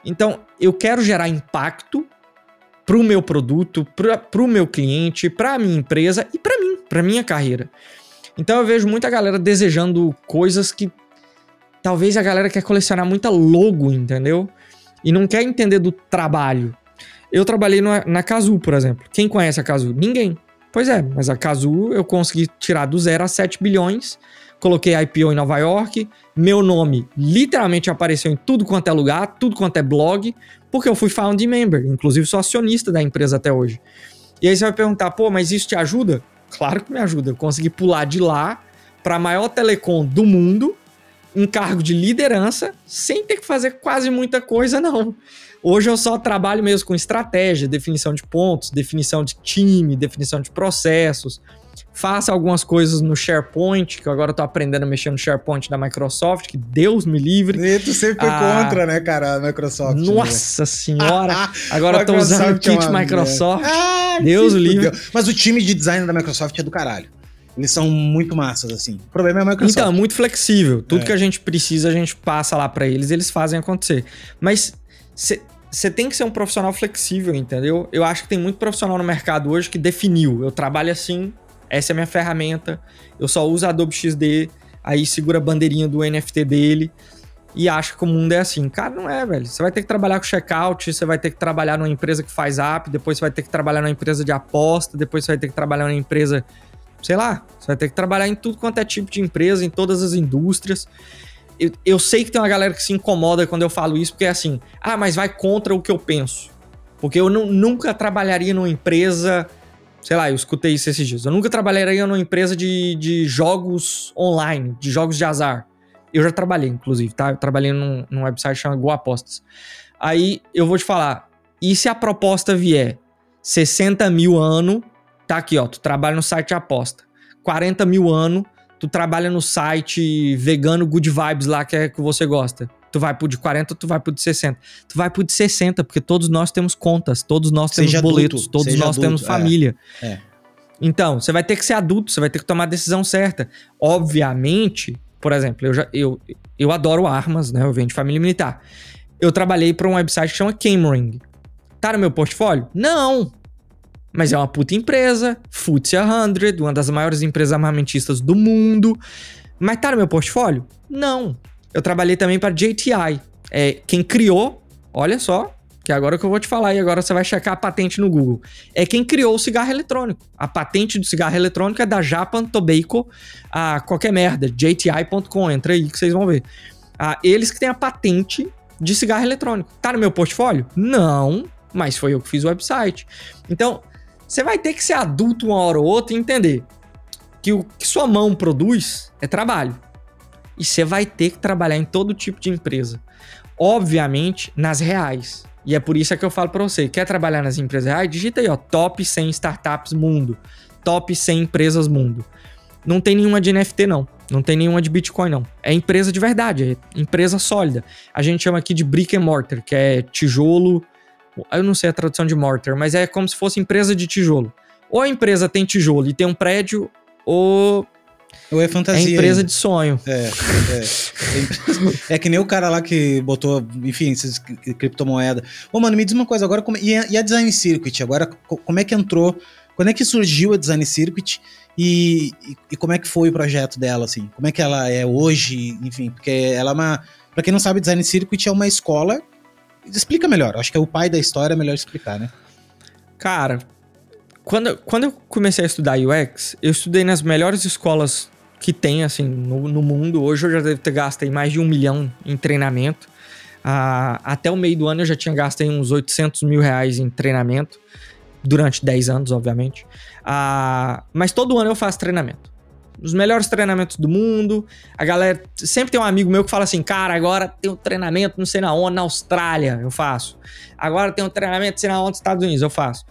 Então, eu quero gerar impacto pro meu produto, pra, pro meu cliente, pra minha empresa e pra mim, pra minha carreira. Então eu vejo muita galera desejando coisas que talvez a galera quer colecionar muita logo, entendeu? e não quer entender do trabalho. Eu trabalhei na, na Casu, por exemplo. Quem conhece a Casu? Ninguém. Pois é, mas a Casu eu consegui tirar do zero a 7 bilhões. Coloquei IPO em Nova York. Meu nome literalmente apareceu em tudo quanto é lugar, tudo quanto é blog, porque eu fui founding member. Inclusive sou acionista da empresa até hoje. E aí você vai perguntar, pô, mas isso te ajuda? Claro que me ajuda. Eu consegui pular de lá para a maior telecom do mundo um cargo de liderança sem ter que fazer quase muita coisa, não. Hoje eu só trabalho mesmo com estratégia, definição de pontos, definição de time, definição de processos. Faço algumas coisas no SharePoint, que eu agora tô aprendendo a mexer no SharePoint da Microsoft, que Deus me livre. E tu sempre foi ah, contra, né, cara, a Microsoft. Né? Nossa né? senhora! agora eu tô usando o kit é Microsoft. Ah, Deus livre. Mas o time de design da Microsoft é do caralho. Eles são muito massas, assim. O problema é a Microsoft. Então, muito flexível. Tudo é. que a gente precisa, a gente passa lá para eles, eles fazem acontecer. Mas você tem que ser um profissional flexível, entendeu? Eu acho que tem muito profissional no mercado hoje que definiu. Eu trabalho assim, essa é a minha ferramenta, eu só uso Adobe XD, aí segura a bandeirinha do NFT dele e acha que o mundo é assim. Cara, não é, velho. Você vai ter que trabalhar com checkout, você vai ter que trabalhar numa empresa que faz app, depois você vai ter que trabalhar numa empresa de aposta, depois você vai ter que trabalhar numa empresa sei lá, você vai ter que trabalhar em tudo quanto é tipo de empresa, em todas as indústrias. Eu, eu sei que tem uma galera que se incomoda quando eu falo isso, porque é assim, ah, mas vai contra o que eu penso. Porque eu nunca trabalharia numa empresa, sei lá, eu escutei isso esses dias, eu nunca trabalharia numa empresa de, de jogos online, de jogos de azar. Eu já trabalhei, inclusive, tá? Eu trabalhei num, num website chamado Go Apostas. Aí eu vou te falar, e se a proposta vier 60 mil ano Tá aqui, ó. Tu trabalha no site de aposta. 40 mil ano, tu trabalha no site vegano Good Vibes lá, que é que você gosta. Tu vai pro de 40 ou tu vai pro de 60? Tu vai pro de 60, porque todos nós temos contas, todos nós temos seja boletos, adulto, todos nós adulto, temos é. família. É, é. Então, você vai ter que ser adulto, você vai ter que tomar a decisão certa. Obviamente, por exemplo, eu, já, eu, eu adoro armas, né? Eu venho de família militar. Eu trabalhei para um website que chama Camering. Tá no meu portfólio? Não, mas é uma puta empresa, FTSE 100, uma das maiores empresas armamentistas do mundo. Mas tá no meu portfólio? Não. Eu trabalhei também para JTI. É, quem criou, olha só, que é agora que eu vou te falar e agora você vai checar a patente no Google. É quem criou o cigarro eletrônico. A patente do cigarro eletrônico é da Japan Tobacco, a qualquer merda, jti.com, entra aí que vocês vão ver. Ah, eles que têm a patente de cigarro eletrônico. Tá no meu portfólio? Não, mas foi eu que fiz o website. Então, você vai ter que ser adulto uma hora ou outra e entender que o que sua mão produz é trabalho. E você vai ter que trabalhar em todo tipo de empresa. Obviamente, nas reais. E é por isso que eu falo para você, quer trabalhar nas empresas reais? Digita aí, ó, top 100 startups mundo, top 100 empresas mundo. Não tem nenhuma de NFT não, não tem nenhuma de Bitcoin não. É empresa de verdade, é empresa sólida. A gente chama aqui de brick and mortar, que é tijolo, eu não sei a tradução de mortar, mas é como se fosse empresa de tijolo. Ou a empresa tem tijolo e tem um prédio, ou Ou é fantasia. É empresa ainda. de sonho. É, é. é que nem o cara lá que botou, enfim, essas criptomoeda. Ô, mano, me diz uma coisa agora, como, e, a, e a Design Circuit? Agora, como é que entrou? Quando é que surgiu a Design Circuit e, e, e, como é que foi o projeto dela, assim? Como é que ela é hoje, enfim, porque ela é uma... Pra quem não sabe, Design Circuit é uma escola... Explica melhor, acho que é o pai da história, é melhor explicar, né? Cara, quando, quando eu comecei a estudar UX, eu estudei nas melhores escolas que tem, assim, no, no mundo. Hoje eu já devo ter gastei mais de um milhão em treinamento. Ah, até o meio do ano eu já tinha gastei uns 800 mil reais em treinamento. Durante 10 anos, obviamente. Ah, mas todo ano eu faço treinamento. Os melhores treinamentos do mundo. A galera. Sempre tem um amigo meu que fala assim: cara, agora tem um treinamento não sei na onde, na Austrália, eu faço. Agora tem um treinamento não sei na onde, nos Estados Unidos, eu faço.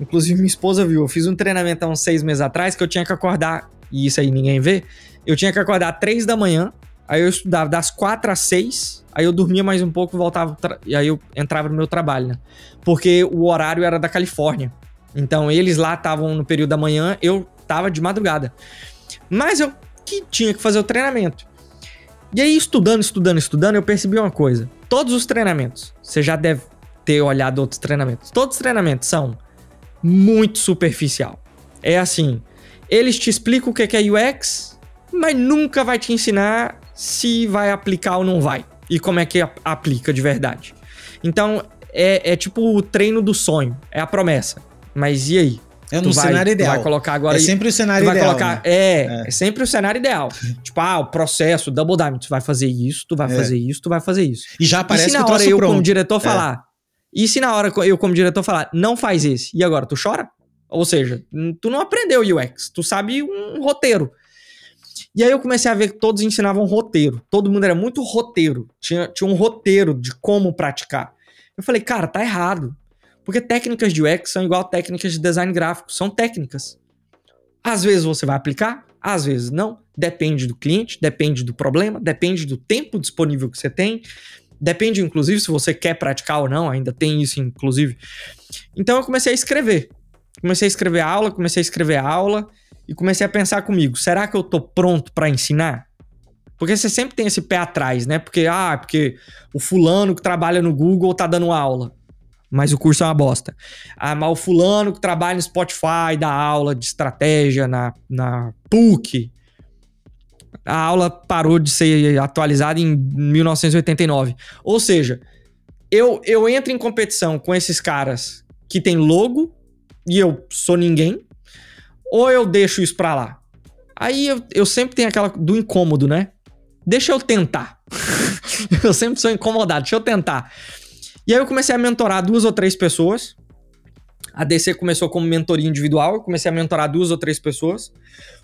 Inclusive, minha esposa viu. Eu fiz um treinamento há uns seis meses atrás que eu tinha que acordar, e isso aí ninguém vê. Eu tinha que acordar às três da manhã, aí eu estudava das quatro às seis, aí eu dormia mais um pouco, voltava, e aí eu entrava no meu trabalho, né? Porque o horário era da Califórnia. Então, eles lá estavam no período da manhã, eu tava de madrugada. Mas eu que tinha que fazer o treinamento. E aí, estudando, estudando, estudando, eu percebi uma coisa. Todos os treinamentos, você já deve ter olhado outros treinamentos. Todos os treinamentos são muito superficial. É assim, eles te explicam o que é UX, mas nunca vai te ensinar se vai aplicar ou não vai. E como é que aplica de verdade. Então, é, é tipo o treino do sonho, é a promessa. Mas e aí? É no vai, cenário ideal. vai colocar agora. É sempre o cenário ideal. Colocar, né? é, é, é, sempre o cenário ideal. tipo, ah, o processo, double diamond, tu vai fazer isso, tu vai é. fazer isso, tu vai fazer isso. E já aparece e se na hora eu, pronto. como diretor, falar, e se na hora eu, como diretor, falar, não faz esse, e agora, tu chora? Ou seja, tu não aprendeu UX, tu sabe um roteiro. E aí eu comecei a ver que todos ensinavam roteiro. Todo mundo era muito roteiro. Tinha, tinha um roteiro de como praticar. Eu falei, cara, tá errado. Porque técnicas de UX são igual técnicas de design gráfico. São técnicas. Às vezes você vai aplicar, às vezes não. Depende do cliente, depende do problema, depende do tempo disponível que você tem. Depende, inclusive, se você quer praticar ou não, ainda tem isso, inclusive. Então eu comecei a escrever. Comecei a escrever aula, comecei a escrever aula e comecei a pensar comigo: será que eu tô pronto para ensinar? Porque você sempre tem esse pé atrás, né? Porque, ah, porque o fulano que trabalha no Google tá dando aula. Mas o curso é uma bosta. Ah, mas o fulano que trabalha no Spotify dá aula de estratégia na, na PUC a aula parou de ser atualizada em 1989. Ou seja, eu, eu entro em competição com esses caras que tem logo e eu sou ninguém, ou eu deixo isso pra lá? Aí eu, eu sempre tenho aquela do incômodo, né? Deixa eu tentar. eu sempre sou incomodado, deixa eu tentar. E aí eu comecei a mentorar duas ou três pessoas. A DC começou como mentoria individual, eu comecei a mentorar duas ou três pessoas.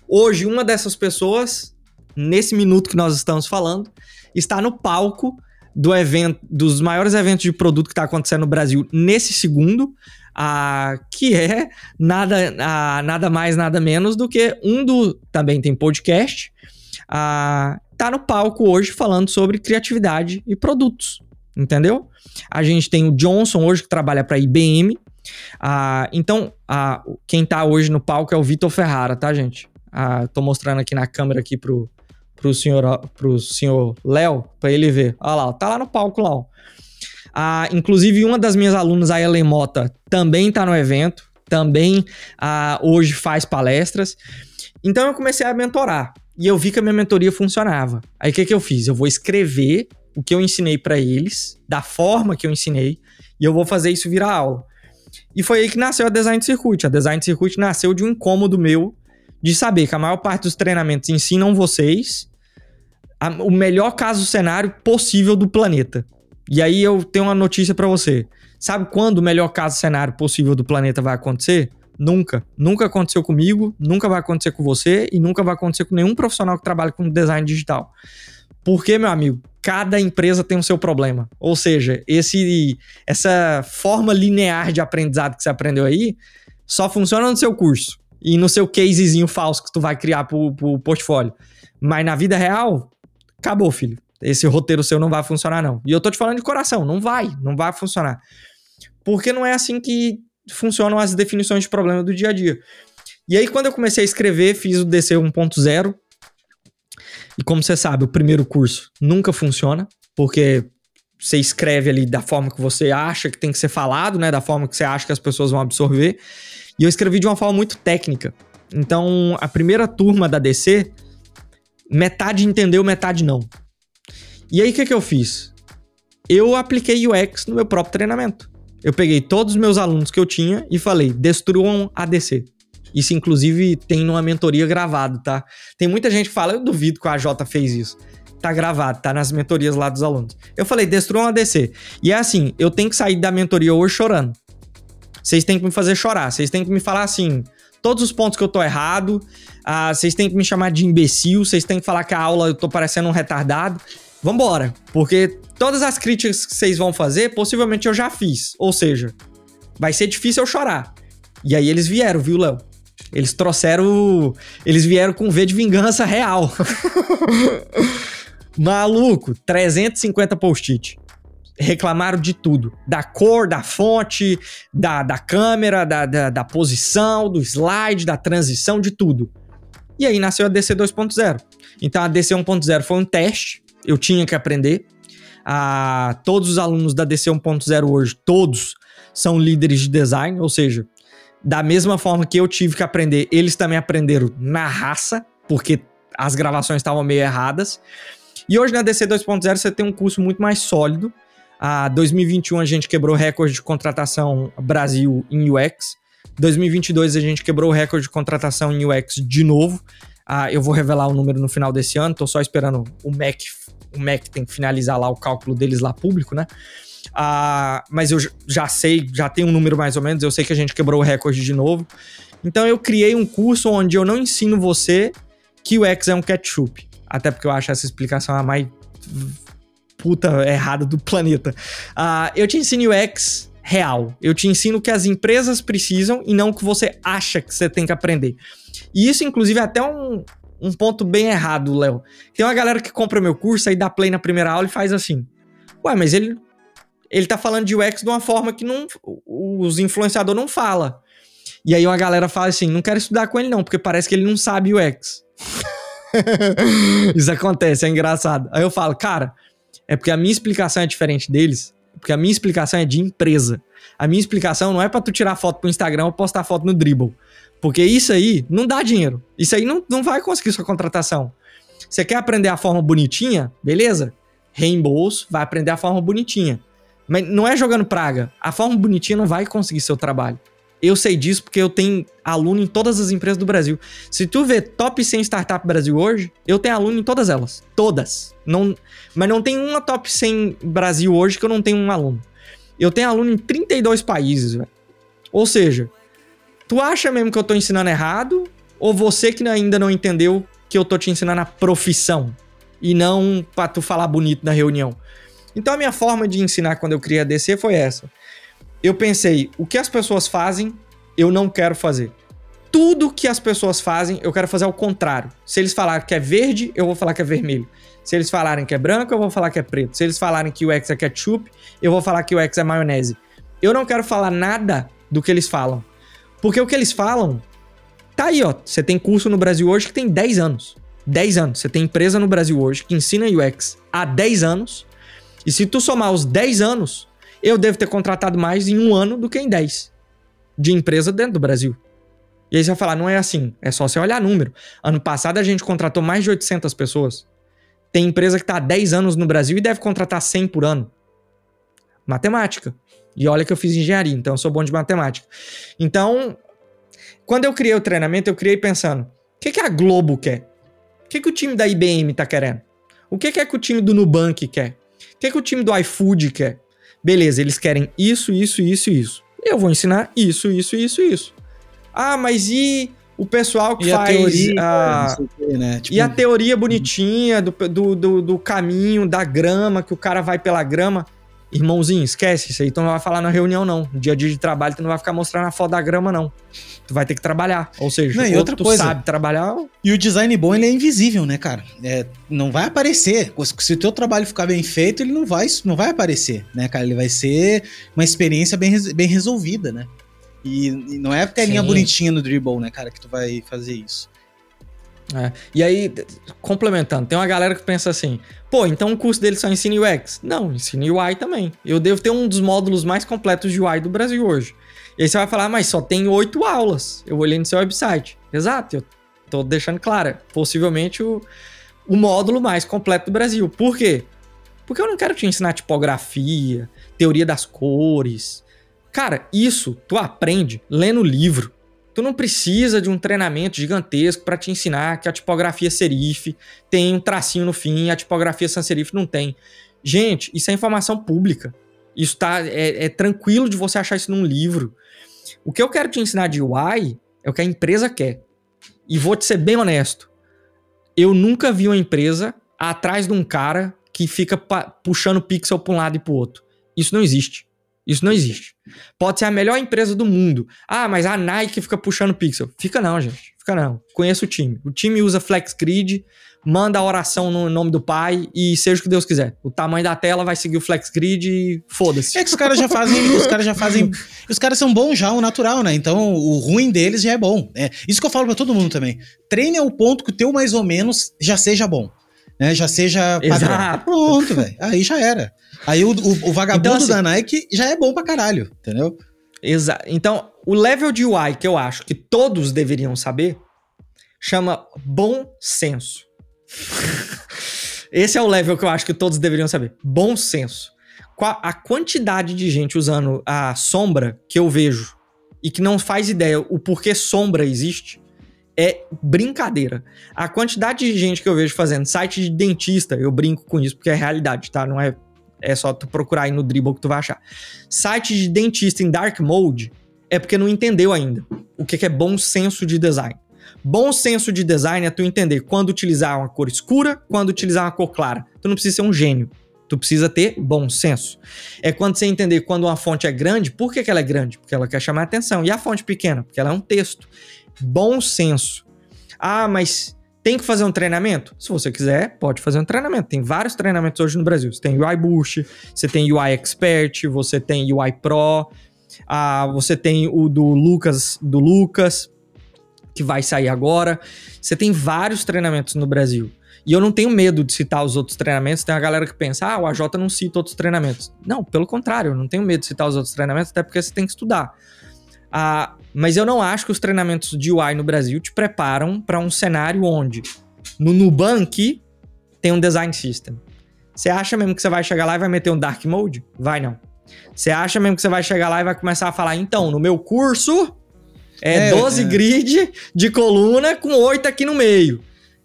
Hoje, uma dessas pessoas nesse minuto que nós estamos falando, está no palco do evento, dos maiores eventos de produto que está acontecendo no Brasil nesse segundo, a, que é nada, a, nada mais, nada menos do que um do. Também tem podcast. A, tá no palco hoje falando sobre criatividade e produtos. Entendeu? A gente tem o Johnson hoje que trabalha para a IBM. Ah, então, ah, quem tá hoje no palco é o Vitor Ferrara, tá, gente? Ah, tô mostrando aqui na câmera aqui pro, pro senhor, pro senhor Léo, para ele ver. Olha lá, tá lá no palco lá. Ó. Ah, inclusive, uma das minhas alunas, a Ellen Mota, também tá no evento, também ah, hoje faz palestras. Então eu comecei a mentorar e eu vi que a minha mentoria funcionava. Aí o que, que eu fiz? Eu vou escrever o que eu ensinei para eles, da forma que eu ensinei, e eu vou fazer isso virar aula. E foi aí que nasceu a Design Circuit. A Design Circuit nasceu de um incômodo meu de saber que a maior parte dos treinamentos ensinam vocês a, o melhor caso cenário possível do planeta. E aí eu tenho uma notícia para você. Sabe quando o melhor caso cenário possível do planeta vai acontecer? Nunca. Nunca aconteceu comigo, nunca vai acontecer com você e nunca vai acontecer com nenhum profissional que trabalha com design digital. Porque, meu amigo, cada empresa tem o seu problema. Ou seja, esse essa forma linear de aprendizado que você aprendeu aí só funciona no seu curso e no seu casezinho falso que tu vai criar pro, pro portfólio. Mas na vida real, acabou, filho. Esse roteiro seu não vai funcionar, não. E eu tô te falando de coração, não vai, não vai funcionar. Porque não é assim que funcionam as definições de problema do dia a dia. E aí, quando eu comecei a escrever, fiz o DC 1.0, E como você sabe, o primeiro curso nunca funciona, porque você escreve ali da forma que você acha que tem que ser falado, né? Da forma que você acha que as pessoas vão absorver. E eu escrevi de uma forma muito técnica. Então, a primeira turma da DC, metade entendeu, metade não. E aí, o que, que eu fiz? Eu apliquei UX no meu próprio treinamento. Eu peguei todos os meus alunos que eu tinha e falei: destruam a DC. Isso, inclusive, tem numa mentoria gravado, tá? Tem muita gente que fala, eu duvido que a J fez isso tá gravado, tá nas mentorias lá dos alunos. Eu falei, destruam a DC. E é assim, eu tenho que sair da mentoria hoje chorando. Vocês têm que me fazer chorar, vocês têm que me falar assim, todos os pontos que eu tô errado, ah, vocês têm que me chamar de imbecil, vocês têm que falar que a aula eu tô parecendo um retardado. Vambora, porque todas as críticas que vocês vão fazer, possivelmente eu já fiz. Ou seja, vai ser difícil eu chorar. E aí eles vieram, viu, Léo? Eles trouxeram. Eles vieram com V de vingança real. Maluco, 350 post-it. Reclamaram de tudo. Da cor, da fonte, da, da câmera, da, da, da posição, do slide, da transição, de tudo. E aí nasceu a DC 2.0. Então a DC 1.0 foi um teste, eu tinha que aprender. Ah, todos os alunos da DC 1.0 hoje, todos são líderes de design, ou seja, da mesma forma que eu tive que aprender, eles também aprenderam na raça, porque as gravações estavam meio erradas. E hoje na DC 2.0 você tem um curso muito mais sólido. A 2021 a gente quebrou recorde de contratação Brasil em UX. 2022 a gente quebrou o recorde de contratação em UX de novo. Ah, eu vou revelar o número no final desse ano, tô só esperando o MEC, o MEC tem que finalizar lá o cálculo deles lá público, né? Ah, mas eu já sei, já tenho um número mais ou menos, eu sei que a gente quebrou o recorde de novo. Então eu criei um curso onde eu não ensino você que o X é um ketchup. Até porque eu acho essa explicação a mais puta errada do planeta. Uh, eu te ensino UX real. Eu te ensino o que as empresas precisam e não o que você acha que você tem que aprender. E isso, inclusive, é até um, um ponto bem errado, Léo. Tem uma galera que compra meu curso, aí dá play na primeira aula e faz assim. Ué, mas ele, ele tá falando de UX de uma forma que não, os influenciadores não fala. E aí uma galera fala assim, não quero estudar com ele não, porque parece que ele não sabe UX. Isso acontece, é engraçado. Aí eu falo, cara, é porque a minha explicação é diferente deles, porque a minha explicação é de empresa. A minha explicação não é para tu tirar foto pro Instagram ou postar foto no Dribble. Porque isso aí não dá dinheiro. Isso aí não, não vai conseguir sua contratação. Você quer aprender a forma bonitinha? Beleza. Reembolso, vai aprender a forma bonitinha. Mas não é jogando praga. A forma bonitinha não vai conseguir seu trabalho. Eu sei disso porque eu tenho aluno em todas as empresas do Brasil. Se tu vê top 100 startup Brasil hoje, eu tenho aluno em todas elas. Todas. Não, mas não tem uma top 100 Brasil hoje que eu não tenho um aluno. Eu tenho aluno em 32 países, velho. Ou seja, tu acha mesmo que eu tô ensinando errado? Ou você que ainda não entendeu que eu tô te ensinando a profissão? E não pra tu falar bonito na reunião. Então a minha forma de ensinar quando eu criei a DC foi essa eu pensei, o que as pessoas fazem, eu não quero fazer. Tudo que as pessoas fazem, eu quero fazer ao contrário. Se eles falarem que é verde, eu vou falar que é vermelho. Se eles falarem que é branco, eu vou falar que é preto. Se eles falarem que o X é ketchup, eu vou falar que o X é maionese. Eu não quero falar nada do que eles falam. Porque o que eles falam, tá aí, ó. Você tem curso no Brasil hoje que tem 10 anos. 10 anos. Você tem empresa no Brasil hoje que ensina UX há 10 anos. E se tu somar os 10 anos, eu devo ter contratado mais em um ano do que em 10 de empresa dentro do Brasil. E aí você vai falar, não é assim, é só você olhar número. Ano passado a gente contratou mais de 800 pessoas. Tem empresa que está há 10 anos no Brasil e deve contratar 100 por ano. Matemática. E olha que eu fiz engenharia, então eu sou bom de matemática. Então, quando eu criei o treinamento, eu criei pensando: o que, que a Globo quer? O que, que o time da IBM está querendo? O que, que é que o time do Nubank quer? O que, que o time do iFood quer? Beleza, eles querem isso, isso, isso e isso. Eu vou ensinar isso, isso, isso e isso. Ah, mas e o pessoal que e faz. A teoria, a... né? tipo... E a teoria bonitinha do, do, do, do, caminho, da grama, que o cara vai pela grama. Irmãozinho, esquece isso aí. Tu não vai falar na reunião, não. No dia a dia de trabalho, tu não vai ficar mostrando a foto da grama, não. Tu vai ter que trabalhar. Ou seja, não, e outra tu coisa, sabe trabalhar. E o design bom, ele é invisível, né, cara? É, não vai aparecer. Se o teu trabalho ficar bem feito, ele não vai, não vai aparecer, né, cara? Ele vai ser uma experiência bem, bem resolvida, né? E, e não é a telinha Sim. bonitinha no dribble, né, cara, que tu vai fazer isso. É. E aí, complementando, tem uma galera que pensa assim: pô, então o curso dele só ensina UX? Não, ensina UI também. Eu devo ter um dos módulos mais completos de UI do Brasil hoje. E aí você vai falar, mas só tem oito aulas. Eu olhei no seu website. Exato, eu tô deixando claro. Possivelmente o, o módulo mais completo do Brasil. Por quê? Porque eu não quero te ensinar tipografia, teoria das cores. Cara, isso tu aprende lendo livro. Tu não precisa de um treinamento gigantesco para te ensinar que a tipografia serif tem um tracinho no fim, a tipografia sans serif não tem. Gente, isso é informação pública. Isso tá é, é tranquilo de você achar isso num livro. O que eu quero te ensinar de UI é o que a empresa quer. E vou te ser bem honesto. Eu nunca vi uma empresa atrás de um cara que fica puxando pixel para um lado e para o outro. Isso não existe. Isso não existe. Pode ser a melhor empresa do mundo. Ah, mas a Nike fica puxando pixel. Fica não, gente. Fica não. Conheço o time. O time usa FlexGrid, manda a oração no nome do pai e seja o que Deus quiser. O tamanho da tela vai seguir o FlexGrid e foda-se. É que os caras já fazem, os caras já fazem, os caras são bons já o natural, né? Então o ruim deles já é bom. É isso que eu falo para todo mundo também. Treine ao ponto que o teu mais ou menos já seja bom né? Já seja padrão. Exato. Pronto, velho. Aí já era. Aí o, o, o vagabundo então, assim, da Nike já é bom pra caralho, entendeu? Exato. Então, o level de UI que eu acho que todos deveriam saber chama bom senso. Esse é o level que eu acho que todos deveriam saber. Bom senso. A quantidade de gente usando a sombra que eu vejo e que não faz ideia o porquê sombra existe é brincadeira. A quantidade de gente que eu vejo fazendo site de dentista, eu brinco com isso porque é realidade, tá? Não é é só tu procurar aí no Dribble que tu vai achar. Site de dentista em dark mode é porque não entendeu ainda o que é bom senso de design. Bom senso de design é tu entender quando utilizar uma cor escura, quando utilizar uma cor clara. Tu não precisa ser um gênio. Tu precisa ter bom senso. É quando você entender quando uma fonte é grande, por que, que ela é grande? Porque ela quer chamar atenção. E a fonte pequena? Porque ela é um texto bom senso. Ah, mas tem que fazer um treinamento? Se você quiser, pode fazer um treinamento. Tem vários treinamentos hoje no Brasil. Você tem UI Boost, você tem UI Expert, você tem UI Pro, ah, você tem o do Lucas, do Lucas, que vai sair agora. Você tem vários treinamentos no Brasil. E eu não tenho medo de citar os outros treinamentos. Tem a galera que pensa, ah, o AJ não cita outros treinamentos. Não, pelo contrário, eu não tenho medo de citar os outros treinamentos, até porque você tem que estudar. Ah, mas eu não acho que os treinamentos de UI no Brasil te preparam para um cenário onde no Nubank tem um design system. Você acha mesmo que você vai chegar lá e vai meter um dark mode? Vai não. Você acha mesmo que você vai chegar lá e vai começar a falar, então, no meu curso é, é 12 é. grid de coluna com 8 aqui no meio.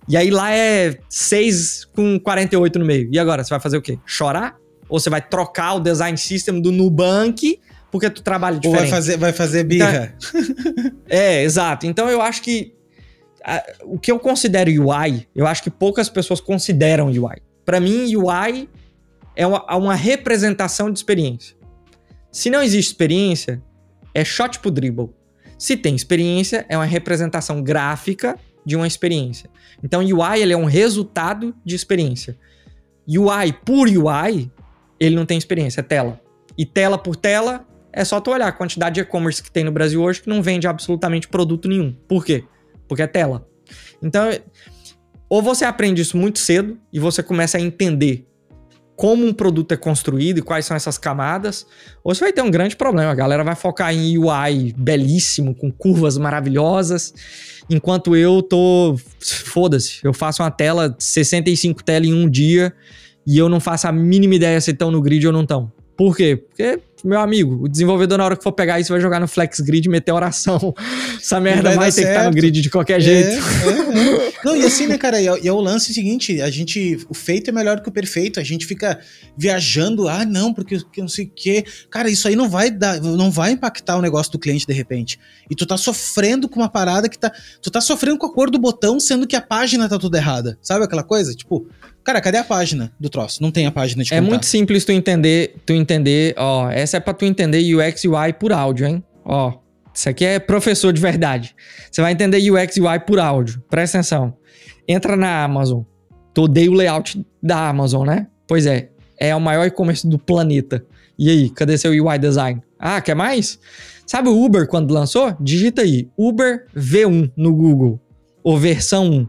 E aí lá é 6 com 48 no meio. E agora, você vai fazer o quê? Chorar? Ou você vai trocar o design system do Nubank porque tu trabalha diferente. Ou vai fazer, vai fazer birra. Então, é, exato. Então eu acho que a, o que eu considero UI, eu acho que poucas pessoas consideram UI. Para mim, UI é uma, uma, representação de experiência. Se não existe experiência, é shot pro dribble. Se tem experiência, é uma representação gráfica de uma experiência. Então, UI ele é um resultado de experiência. UI por UI, ele não tem experiência, é tela. E tela por tela é só tu olhar a quantidade de e-commerce que tem no Brasil hoje que não vende absolutamente produto nenhum. Por quê? Porque é tela. Então, ou você aprende isso muito cedo e você começa a entender como um produto é construído e quais são essas camadas, ou você vai ter um grande problema. A galera vai focar em UI belíssimo, com curvas maravilhosas, enquanto eu tô. Foda-se, eu faço uma tela, 65 telas em um dia, e eu não faço a mínima ideia se estão no grid ou não estão. Por quê? Porque meu amigo, o desenvolvedor, na hora que for pegar isso, vai jogar no Flex Grid e meter oração. Essa merda vai, vai ter certo. que estar tá no grid de qualquer é, jeito. É, é. Não, e assim, né, cara, e é, e é, o lance seguinte: a gente. O feito é melhor que o perfeito. A gente fica viajando, ah, não, porque não sei o quê. Cara, isso aí não vai dar, não vai impactar o negócio do cliente de repente. E tu tá sofrendo com uma parada que tá. Tu tá sofrendo com a cor do botão, sendo que a página tá tudo errada. Sabe aquela coisa? Tipo, Cara, cadê a página do troço? Não tem a página de É muito simples tu entender, tu entender, ó, essa é para tu entender UX e UI por áudio, hein? Ó, isso aqui é professor de verdade. Você vai entender UX e UI por áudio. Presta atenção. Entra na Amazon. Tu odeia o layout da Amazon, né? Pois é, é o maior e-commerce do planeta. E aí, cadê seu UI design? Ah, quer mais? Sabe o Uber quando lançou? Digita aí Uber V1 no Google, ou versão 1.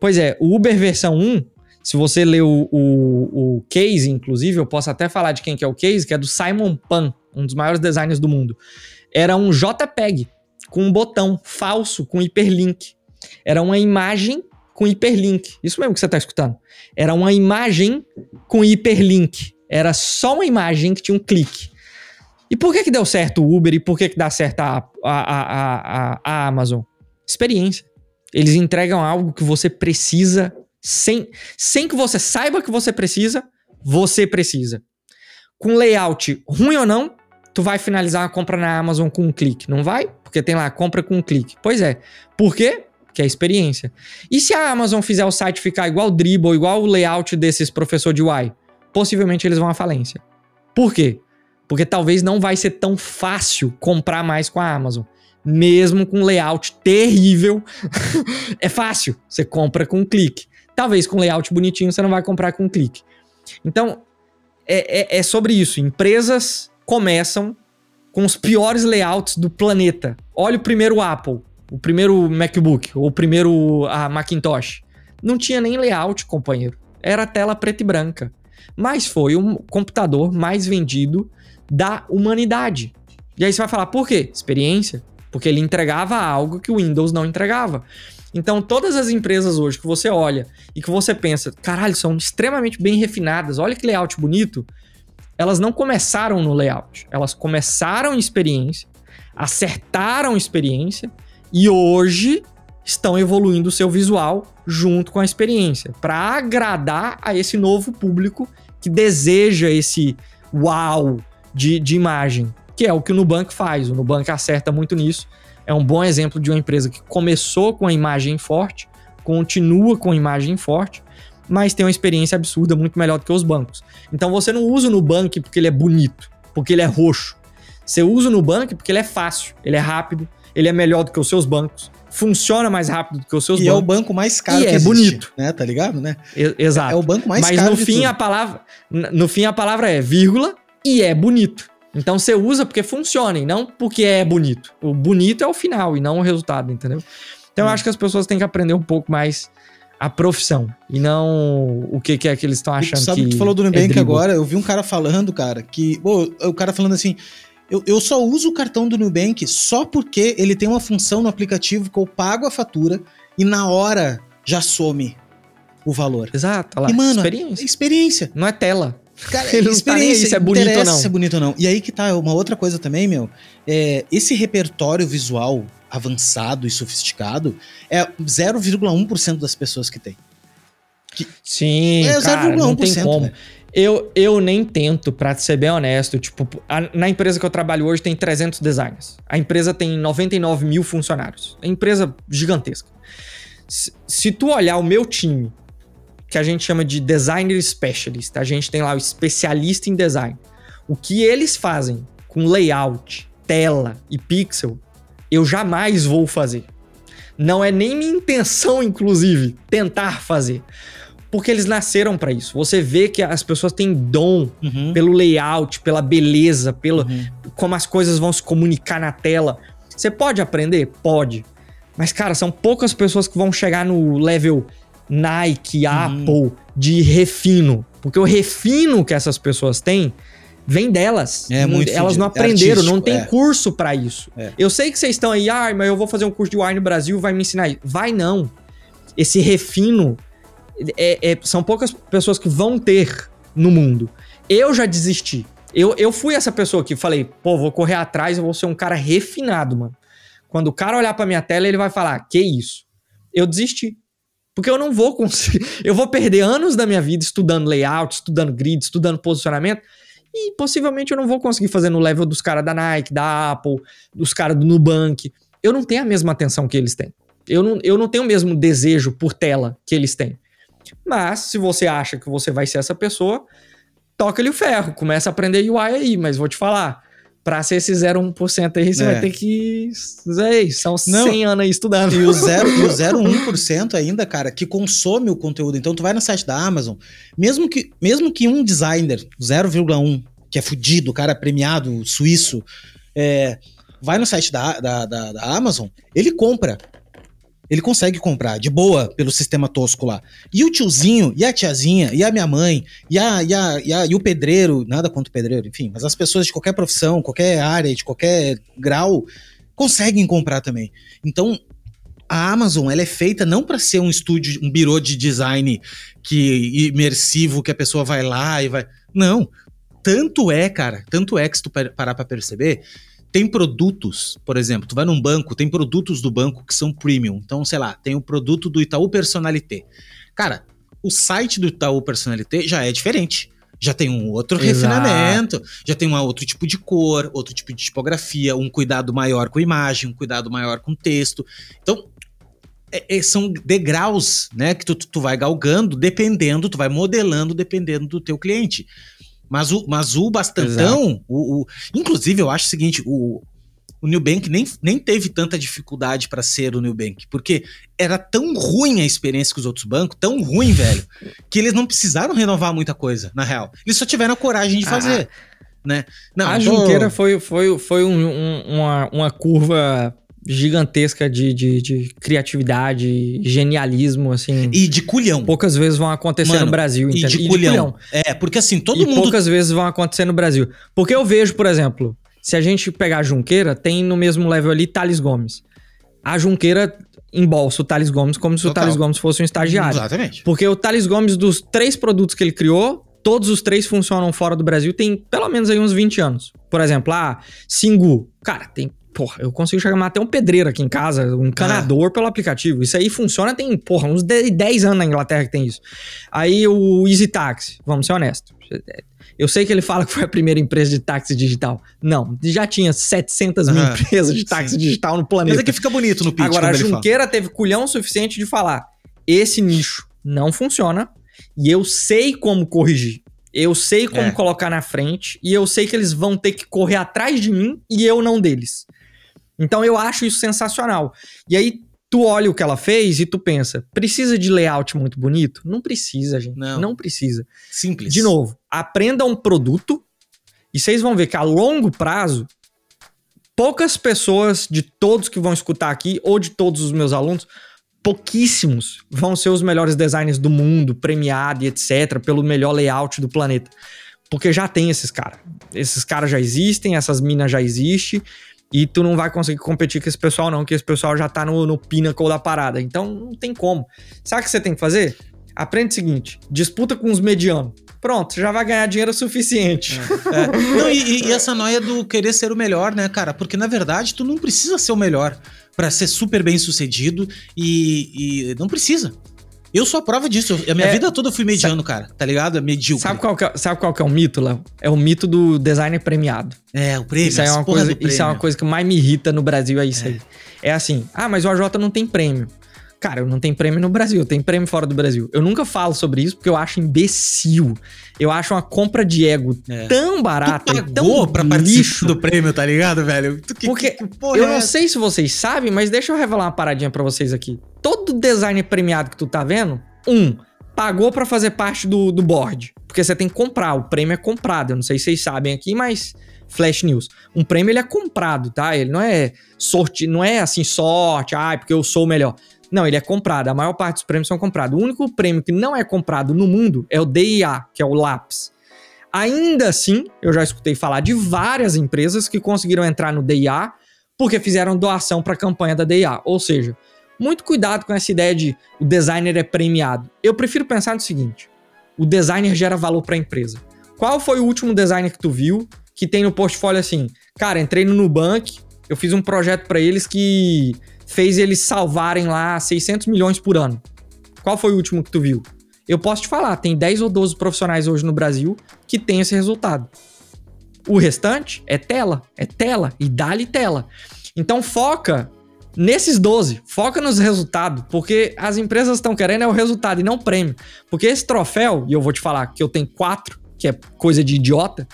Pois é, o Uber versão 1, se você ler o, o, o case, inclusive, eu posso até falar de quem que é o case, que é do Simon Pan, um dos maiores designers do mundo. Era um JPEG com um botão falso com hiperlink. Era uma imagem com hiperlink. Isso mesmo que você está escutando. Era uma imagem com hiperlink. Era só uma imagem que tinha um clique. E por que que deu certo o Uber e por que que dá certo a, a, a, a, a Amazon? Experiência. Eles entregam algo que você precisa sem, sem que você saiba que você precisa, você precisa. Com layout ruim ou não, tu vai finalizar a compra na Amazon com um clique. Não vai? Porque tem lá compra com um clique. Pois é. Por quê? Que é experiência. E se a Amazon fizer o site ficar igual o Dribble, igual o layout desses professor de UI? Possivelmente eles vão à falência. Por quê? Porque talvez não vai ser tão fácil comprar mais com a Amazon. Mesmo com layout terrível, é fácil. Você compra com um clique. Talvez com layout bonitinho você não vai comprar com um clique. Então, é, é, é sobre isso. Empresas começam com os piores layouts do planeta. Olha o primeiro Apple, o primeiro MacBook, ou o primeiro a Macintosh. Não tinha nem layout, companheiro. Era tela preta e branca. Mas foi o computador mais vendido da humanidade. E aí você vai falar, por quê? Experiência. Porque ele entregava algo que o Windows não entregava. Então, todas as empresas hoje que você olha e que você pensa, caralho, são extremamente bem refinadas, olha que layout bonito, elas não começaram no layout. Elas começaram em experiência, acertaram experiência e hoje estão evoluindo o seu visual junto com a experiência para agradar a esse novo público que deseja esse uau de, de imagem, que é o que o Nubank faz. O Nubank acerta muito nisso. É um bom exemplo de uma empresa que começou com a imagem forte, continua com a imagem forte, mas tem uma experiência absurda, muito melhor do que os bancos. Então você não usa o Nubank porque ele é bonito, porque ele é roxo. Você usa o Nubank porque ele é fácil, ele é rápido, ele é melhor do que os seus bancos, funciona mais rápido do que os seus e bancos. E é o banco mais caro e que é existe, bonito, né? Tá ligado, né? E, exato. É o banco mais Mas caro no de fim tudo. a palavra, no fim a palavra é vírgula e é bonito. Então você usa porque funciona e não porque é bonito. O bonito é o final e não o resultado, entendeu? Então eu Hum. acho que as pessoas têm que aprender um pouco mais a profissão e não o que, que é que eles estão achando Sabe que tu falou do é Nubank dribble. agora? Eu vi um cara falando, cara, que. pô, o cara falando assim. Eu, eu só uso o cartão do Nubank só porque ele tem uma função no aplicativo que eu pago a fatura e na hora já some o valor. Exato, olha lá. E, mano, experiência. Experiência. Não é tela. Cara, Ele não tá nem aí experiência. se é bonito ou não. se é bonito ou não. E aí que tá, uma outra coisa também, meu. É, esse repertório visual avançado e sofisticado é 0,1% das pessoas que tem. Sim, É cara, não tem 0,1%, como. velho. Eu, eu nem tento, pra ser bem honesto. Tipo, a- na empresa que eu trabalho hoje tem 300 designers. A empresa tem 99 mil funcionários. É empresa gigantesca. Se, se tu olhar o meu time, que a gente chama de designer specialist, a gente tem lá o especialista em design. O que eles fazem com layout, tela e pixel, eu jamais vou fazer. Não é nem minha intenção, inclusive, tentar fazer. Porque eles nasceram pra isso. Você vê que as pessoas têm dom Uhum. pelo layout, pela beleza, pelo Uhum. como as coisas vão se comunicar na tela. Você pode aprender? Pode. Mas, cara, são poucas pessoas que vão chegar no level Nike, Uhum. Apple, de refino. Porque o refino que essas pessoas têm vem delas. É Não- muito Elas não. É aprenderam, não artístico, tem é. curso pra isso. É. Eu sei que vocês estão aí, ah, mas eu vou fazer um curso de wine no Brasil, vai me ensinar isso. Vai não. Esse refino é- é- são poucas pessoas que vão ter no mundo. Eu já desisti. Eu, eu fui essa pessoa que falei, pô, vou correr atrás, eu vou ser um cara refinado, mano. Quando o cara olhar pra minha tela, ele vai falar, que isso? Eu desisti. Porque eu não vou conseguir. Eu vou perder anos da minha vida estudando layout, estudando grid, estudando posicionamento. E possivelmente eu não vou conseguir fazer no level dos caras da Nike, da Apple, dos caras do Nubank. Eu não tenho a mesma atenção que eles têm. Eu não, eu não tenho o mesmo desejo por tela que eles têm. Mas, se você acha que você vai ser essa pessoa, toca-lhe o ferro. Começa a aprender UI aí, mas vou te falar. Pra ser esse 0,1% aí, você É. vai ter que. Ei, são Não. 100 anos aí estudando. E o 0, e o 0,1% ainda, cara, que consome o conteúdo. Então, tu vai no site da Amazon, mesmo que, mesmo que um designer, 0,1, que é fudido, cara premiado, suíço, é, vai no site da, da, da, da Amazon, ele compra Ele consegue comprar de boa pelo sistema tosco lá. E o tiozinho, e a tiazinha, e a minha mãe, e, a, e, a, e, a, e o pedreiro, nada contra o pedreiro, enfim, mas as pessoas de qualquer profissão, qualquer área, de qualquer grau, conseguem comprar também. Então, a Amazon ela é feita não para ser um estúdio, um birô de design que imersivo que a pessoa vai lá e vai. Não. Tanto é, cara, tanto é que se tu parar para perceber, tem produtos, por exemplo, tu vai num banco, tem produtos do banco que são premium. Então, sei lá, tem o produto do Itaú Personalité. Cara, o site do Itaú Personalité já é diferente. Já tem um outro Exato. refinamento, já tem um outro tipo de cor, outro tipo de tipografia, um cuidado maior com imagem, um cuidado maior com texto. Então, é, é, são degraus, né, que tu, tu vai galgando, dependendo, tu vai modelando dependendo do teu cliente. Mas o, mas o bastantão, o, o, inclusive eu acho o seguinte, o, o Nubank nem, nem teve tanta dificuldade para ser o Nubank, porque era tão ruim a experiência com os outros bancos, tão ruim, velho, que eles não precisaram renovar muita coisa, na real. Eles só tiveram a coragem de ah, fazer, ah, né? Não, a tô... Junqueira foi, foi, foi um, um, uma, uma curva gigantesca de, de, de, criatividade, genialismo, assim. E de culhão. Poucas vezes vão acontecer Mano, no Brasil, entendeu? E de, e culhão. de culhão. É, porque assim, todo e mundo. poucas vezes vão acontecer no Brasil. Porque eu vejo, por exemplo, se a gente pegar a Junqueira, tem no mesmo level ali Thales Gomes. A Junqueira embolsa o Thales Gomes como se Total. o Thales Gomes fosse um estagiário. Exatamente. Porque o Thales Gomes, dos três produtos que ele criou, todos os três funcionam fora do Brasil, tem pelo menos aí uns 20 anos. Por exemplo, a Singu. Cara, tem porra, eu consigo chamar até um pedreiro aqui em casa, um encanador ah. pelo aplicativo. Isso aí funciona tem, porra, uns 10 anos na Inglaterra que tem isso. Aí o Easy Taxi, vamos ser honestos. Eu sei que ele fala que foi a primeira empresa de táxi digital. Não, já tinha 700 mil empresas de táxi sim. digital no planeta. Mas é que fica bonito no pitch Agora, a Junqueira teve culhão suficiente de falar, esse nicho não funciona e eu sei como corrigir. Eu sei como é. colocar na frente e eu sei que eles vão ter que correr atrás de mim e eu não deles. Então eu acho isso sensacional. E aí tu olha o que ela fez e tu pensa, precisa de layout muito bonito? Não precisa, gente. Não, não precisa. Simples. De novo, aprenda um produto e vocês vão ver que a longo prazo poucas pessoas de todos que vão escutar aqui ou de todos os meus alunos pouquíssimos vão ser os melhores designers do mundo, premiado e etc, pelo melhor layout do planeta. Porque já tem esses caras. Esses caras já existem, essas minas já existem. E tu não vai conseguir competir com esse pessoal, não, que esse pessoal já tá no, no pinnacle da parada. Então não tem como. Sabe o que você tem que fazer? Aprende o seguinte: disputa com os medianos. Pronto, já vai ganhar dinheiro suficiente. É, é. Não, e, e, essa noia do querer ser o melhor, né, cara? Porque na verdade tu não precisa ser o melhor para ser super bem sucedido e, e não precisa. Eu sou a prova disso. A minha é, vida toda eu fui mediano, sabe, cara. Tá ligado? É medíocre. Sabe qual, que é, sabe qual que é o mito, Léo? É o mito do designer premiado. É, o prêmio. Isso, é uma, coisa, isso é uma coisa que mais me irrita no Brasil, é isso é. aí. É assim, ah, mas o AJ não tem prêmio. Cara, eu não tenho prêmio no Brasil, tenho prêmio fora do Brasil. Eu nunca falo sobre isso porque eu acho imbecil. Eu acho uma compra de ego é. tão barata tu e tão pra participar do prêmio, tá ligado, velho? Que, porque que eu é não sei se vocês sabem, mas deixa eu revelar uma paradinha para vocês aqui. Todo designer premiado que tu tá vendo, um, pagou para fazer parte do, do board. Porque você tem que comprar, o prêmio é comprado. Eu não sei se vocês sabem aqui, mas Flash News. Um prêmio ele é comprado, tá? Ele não é sorte, não é assim sorte, ai, porque eu sou o melhor. Não, ele é comprado. A maior parte dos prêmios são comprados. O único prêmio que não é comprado no mundo é o DIA, que é o LAPS. Ainda assim, eu já escutei falar de várias empresas que conseguiram entrar no DIA porque fizeram doação para a campanha da DIA. Ou seja, muito cuidado com essa ideia de o designer é premiado. Eu prefiro pensar no seguinte: o designer gera valor para a empresa. Qual foi o último designer que tu viu que tem no portfólio assim? Cara, entrei no Nubank, eu fiz um projeto para eles que fez eles salvarem lá 600 milhões por ano. Qual foi o último que tu viu? Eu posso te falar, tem 10 ou 12 profissionais hoje no Brasil que tem esse resultado. O restante é tela, é tela e dá-lhe tela. Então foca nesses 12, foca nos resultados, porque as empresas estão querendo é o resultado e não o prêmio. Porque esse troféu, e eu vou te falar que eu tenho quatro, que é coisa de idiota,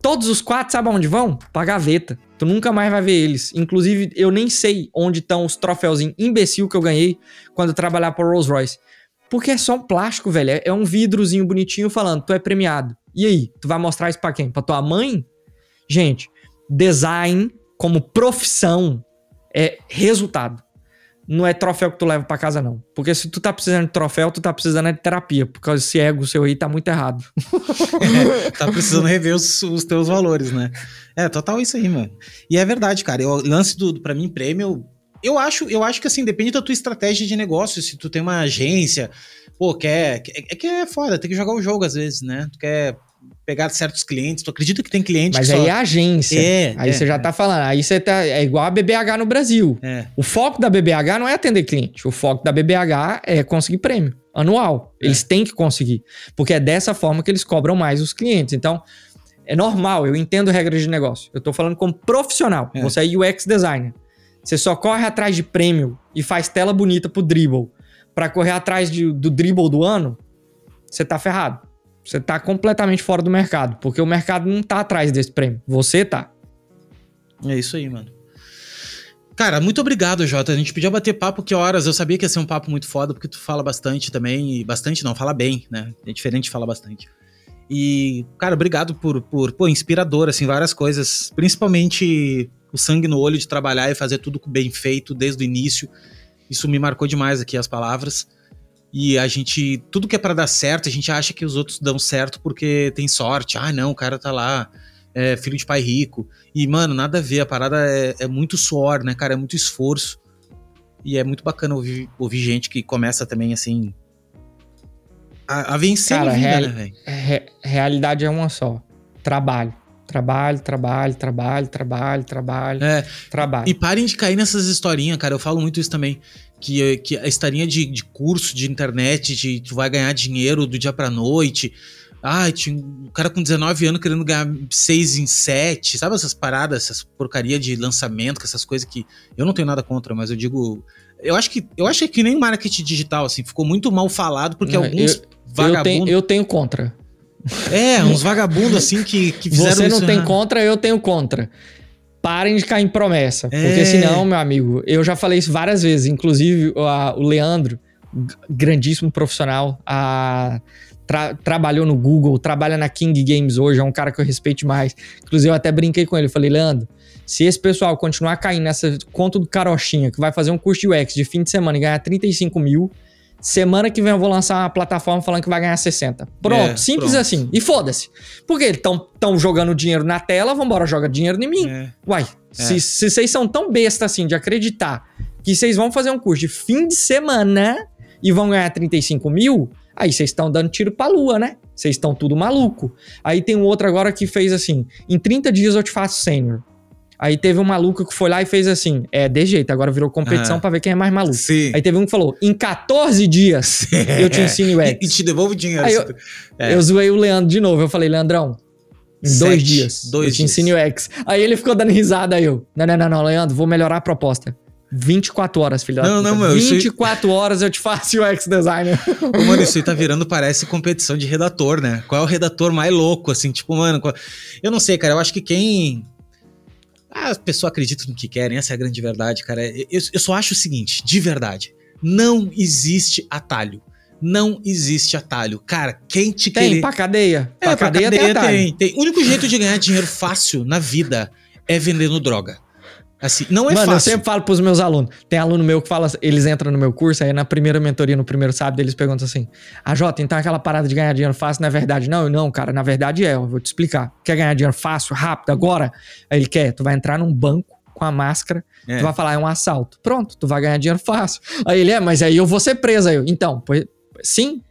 todos os quatro, sabe aonde vão? Pra gaveta. Tu nunca mais vai ver eles. Inclusive, eu nem sei onde estão os troféuzinhos imbecil que eu ganhei quando eu trabalhava por Rolls Royce. Porque é só um plástico, velho. É, é um vidrozinho bonitinho falando, tu é premiado. E aí, tu vai mostrar isso pra quem? Pra tua mãe? Gente, design como profissão é resultado. Não é troféu que tu leva pra casa, não. Porque se tu tá precisando de troféu, tu tá precisando de terapia. Porque esse ego seu aí tá muito errado. é, tá precisando rever os, os, teus valores, né? É, total isso aí, mano. E é verdade, cara. O lance do, pra mim, prêmio. Eu acho, eu acho que assim, depende da tua estratégia de negócio. Se tu tem uma agência, pô, quer. É que é foda, tem que jogar o jogo às vezes, né? Tu quer pegar certos clientes. Tu acredita que tem cliente Mas que aí só... é agência. É, aí é, você já tá falando. Aí você tá. É igual a BBH no Brasil. É. O foco da BBH não é atender cliente. O foco da BBH é conseguir prêmio anual. É. Eles têm que conseguir. Porque é dessa forma que eles cobram mais os clientes. Então, é normal, eu entendo regras de negócio. Eu tô falando como profissional. É. Você é UX designer. Você só corre atrás de prêmio e faz tela bonita pro dribble para correr atrás de, do dribble do ano, você tá ferrado. Você tá completamente fora do mercado, porque o mercado não tá atrás desse prêmio. Você tá. É isso aí, mano. Cara, muito obrigado, Jota. A gente podia bater papo que horas. Eu sabia que ia ser um papo muito foda, porque tu fala bastante também. E bastante não, fala bem, né? É diferente de falar bastante. E, cara, obrigado por, por pô, inspirador, assim, várias coisas. Principalmente o sangue no olho de trabalhar e fazer tudo bem feito desde o início. Isso me marcou demais aqui, as palavras. E a gente, tudo que é para dar certo, a gente acha que os outros dão certo porque tem sorte. Ah, não, o cara tá lá, é filho de pai rico. E, mano, nada a ver, a parada é, é muito suor, né, cara? É muito esforço. E é muito bacana ouvir, ouvir gente que começa também assim. A, a vencer cara, a vida, real, né, velho? Re, realidade é uma só: trabalho. Trabalho, trabalho, trabalho, trabalho, trabalho, é, trabalho. E parem de cair nessas historinhas, cara. Eu falo muito isso também que, que a historinha de, de curso de internet, de tu vai ganhar dinheiro do dia pra noite. Ah, tinha um cara com 19 anos querendo ganhar 6 em 7, sabe essas paradas, essas porcaria de lançamento, essas coisas que eu não tenho nada contra, mas eu digo, eu acho que eu acho que nem marketing digital assim, ficou muito mal falado porque não, alguns vagabundos eu tenho, eu tenho contra. É, uns vagabundos assim que, que fizeram Você não isso, tem né? contra, eu tenho contra parem de cair em promessa. É. Porque senão, meu amigo, eu já falei isso várias vezes. Inclusive, a, o Leandro, grandíssimo profissional, a, tra, trabalhou no Google, trabalha na King Games hoje, é um cara que eu respeito mais. Inclusive, eu até brinquei com ele. Falei, Leandro, se esse pessoal continuar caindo nessa conta do carochinha, que vai fazer um curso de UX de fim de semana e ganhar 35 mil, Semana que vem eu vou lançar uma plataforma falando que vai ganhar 60. Pronto, é, simples pronto. assim. E foda-se. Porque eles estão jogando dinheiro na tela, vambora, joga dinheiro em mim. É. Uai, é. se, vocês são tão besta assim de acreditar que vocês vão fazer um curso de fim de semana e vão ganhar 35 mil, aí vocês estão dando tiro pra lua, né? Vocês estão tudo maluco. Aí tem um outro agora que fez assim: em 30 dias eu te faço sênior. Aí teve um maluco que foi lá e fez assim: é, de jeito, agora virou competição ah, para ver quem é mais maluco. Sim. Aí teve um que falou: em 14 dias sim. eu te ensino o X. E, e te devolvo dinheiro. Aí eu, é. eu zoei o Leandro de novo. Eu falei: Leandrão, em Sete, dois dias dois eu te dias. ensino o X. Aí ele ficou dando risada. Aí eu: não, não, não, não, Leandro, vou melhorar a proposta. 24 horas, filho não, puta. Não, meu, 24 isso... horas eu te faço o X designer. Ô, mano, isso aí tá virando, parece competição de redator, né? Qual é o redator mais louco, assim? Tipo, mano, qual... eu não sei, cara. Eu acho que quem as pessoas acreditam no que querem, essa é a grande verdade, cara. Eu, eu só acho o seguinte, de verdade, não existe atalho. Não existe atalho. Cara, quem te tem, querer... pra cadeia. É, pra, pra cadeia, cadeia tem, tem, tem. O único jeito de ganhar dinheiro fácil na vida é vendendo droga. Assim, não é Mano, fácil. eu sempre falo pros meus alunos. Tem aluno meu que fala, eles entram no meu curso, aí na primeira mentoria, no primeiro sábado, eles perguntam assim: Ah, Jota, então aquela parada de ganhar dinheiro fácil não é verdade? Não, não, cara, na verdade é, eu vou te explicar. Quer ganhar dinheiro fácil, rápido, agora? Aí ele quer, tu vai entrar num banco com a máscara, é. tu vai falar, é um assalto. Pronto, tu vai ganhar dinheiro fácil. Aí ele é, mas aí eu vou ser preso. Aí eu, então, pois, Sim.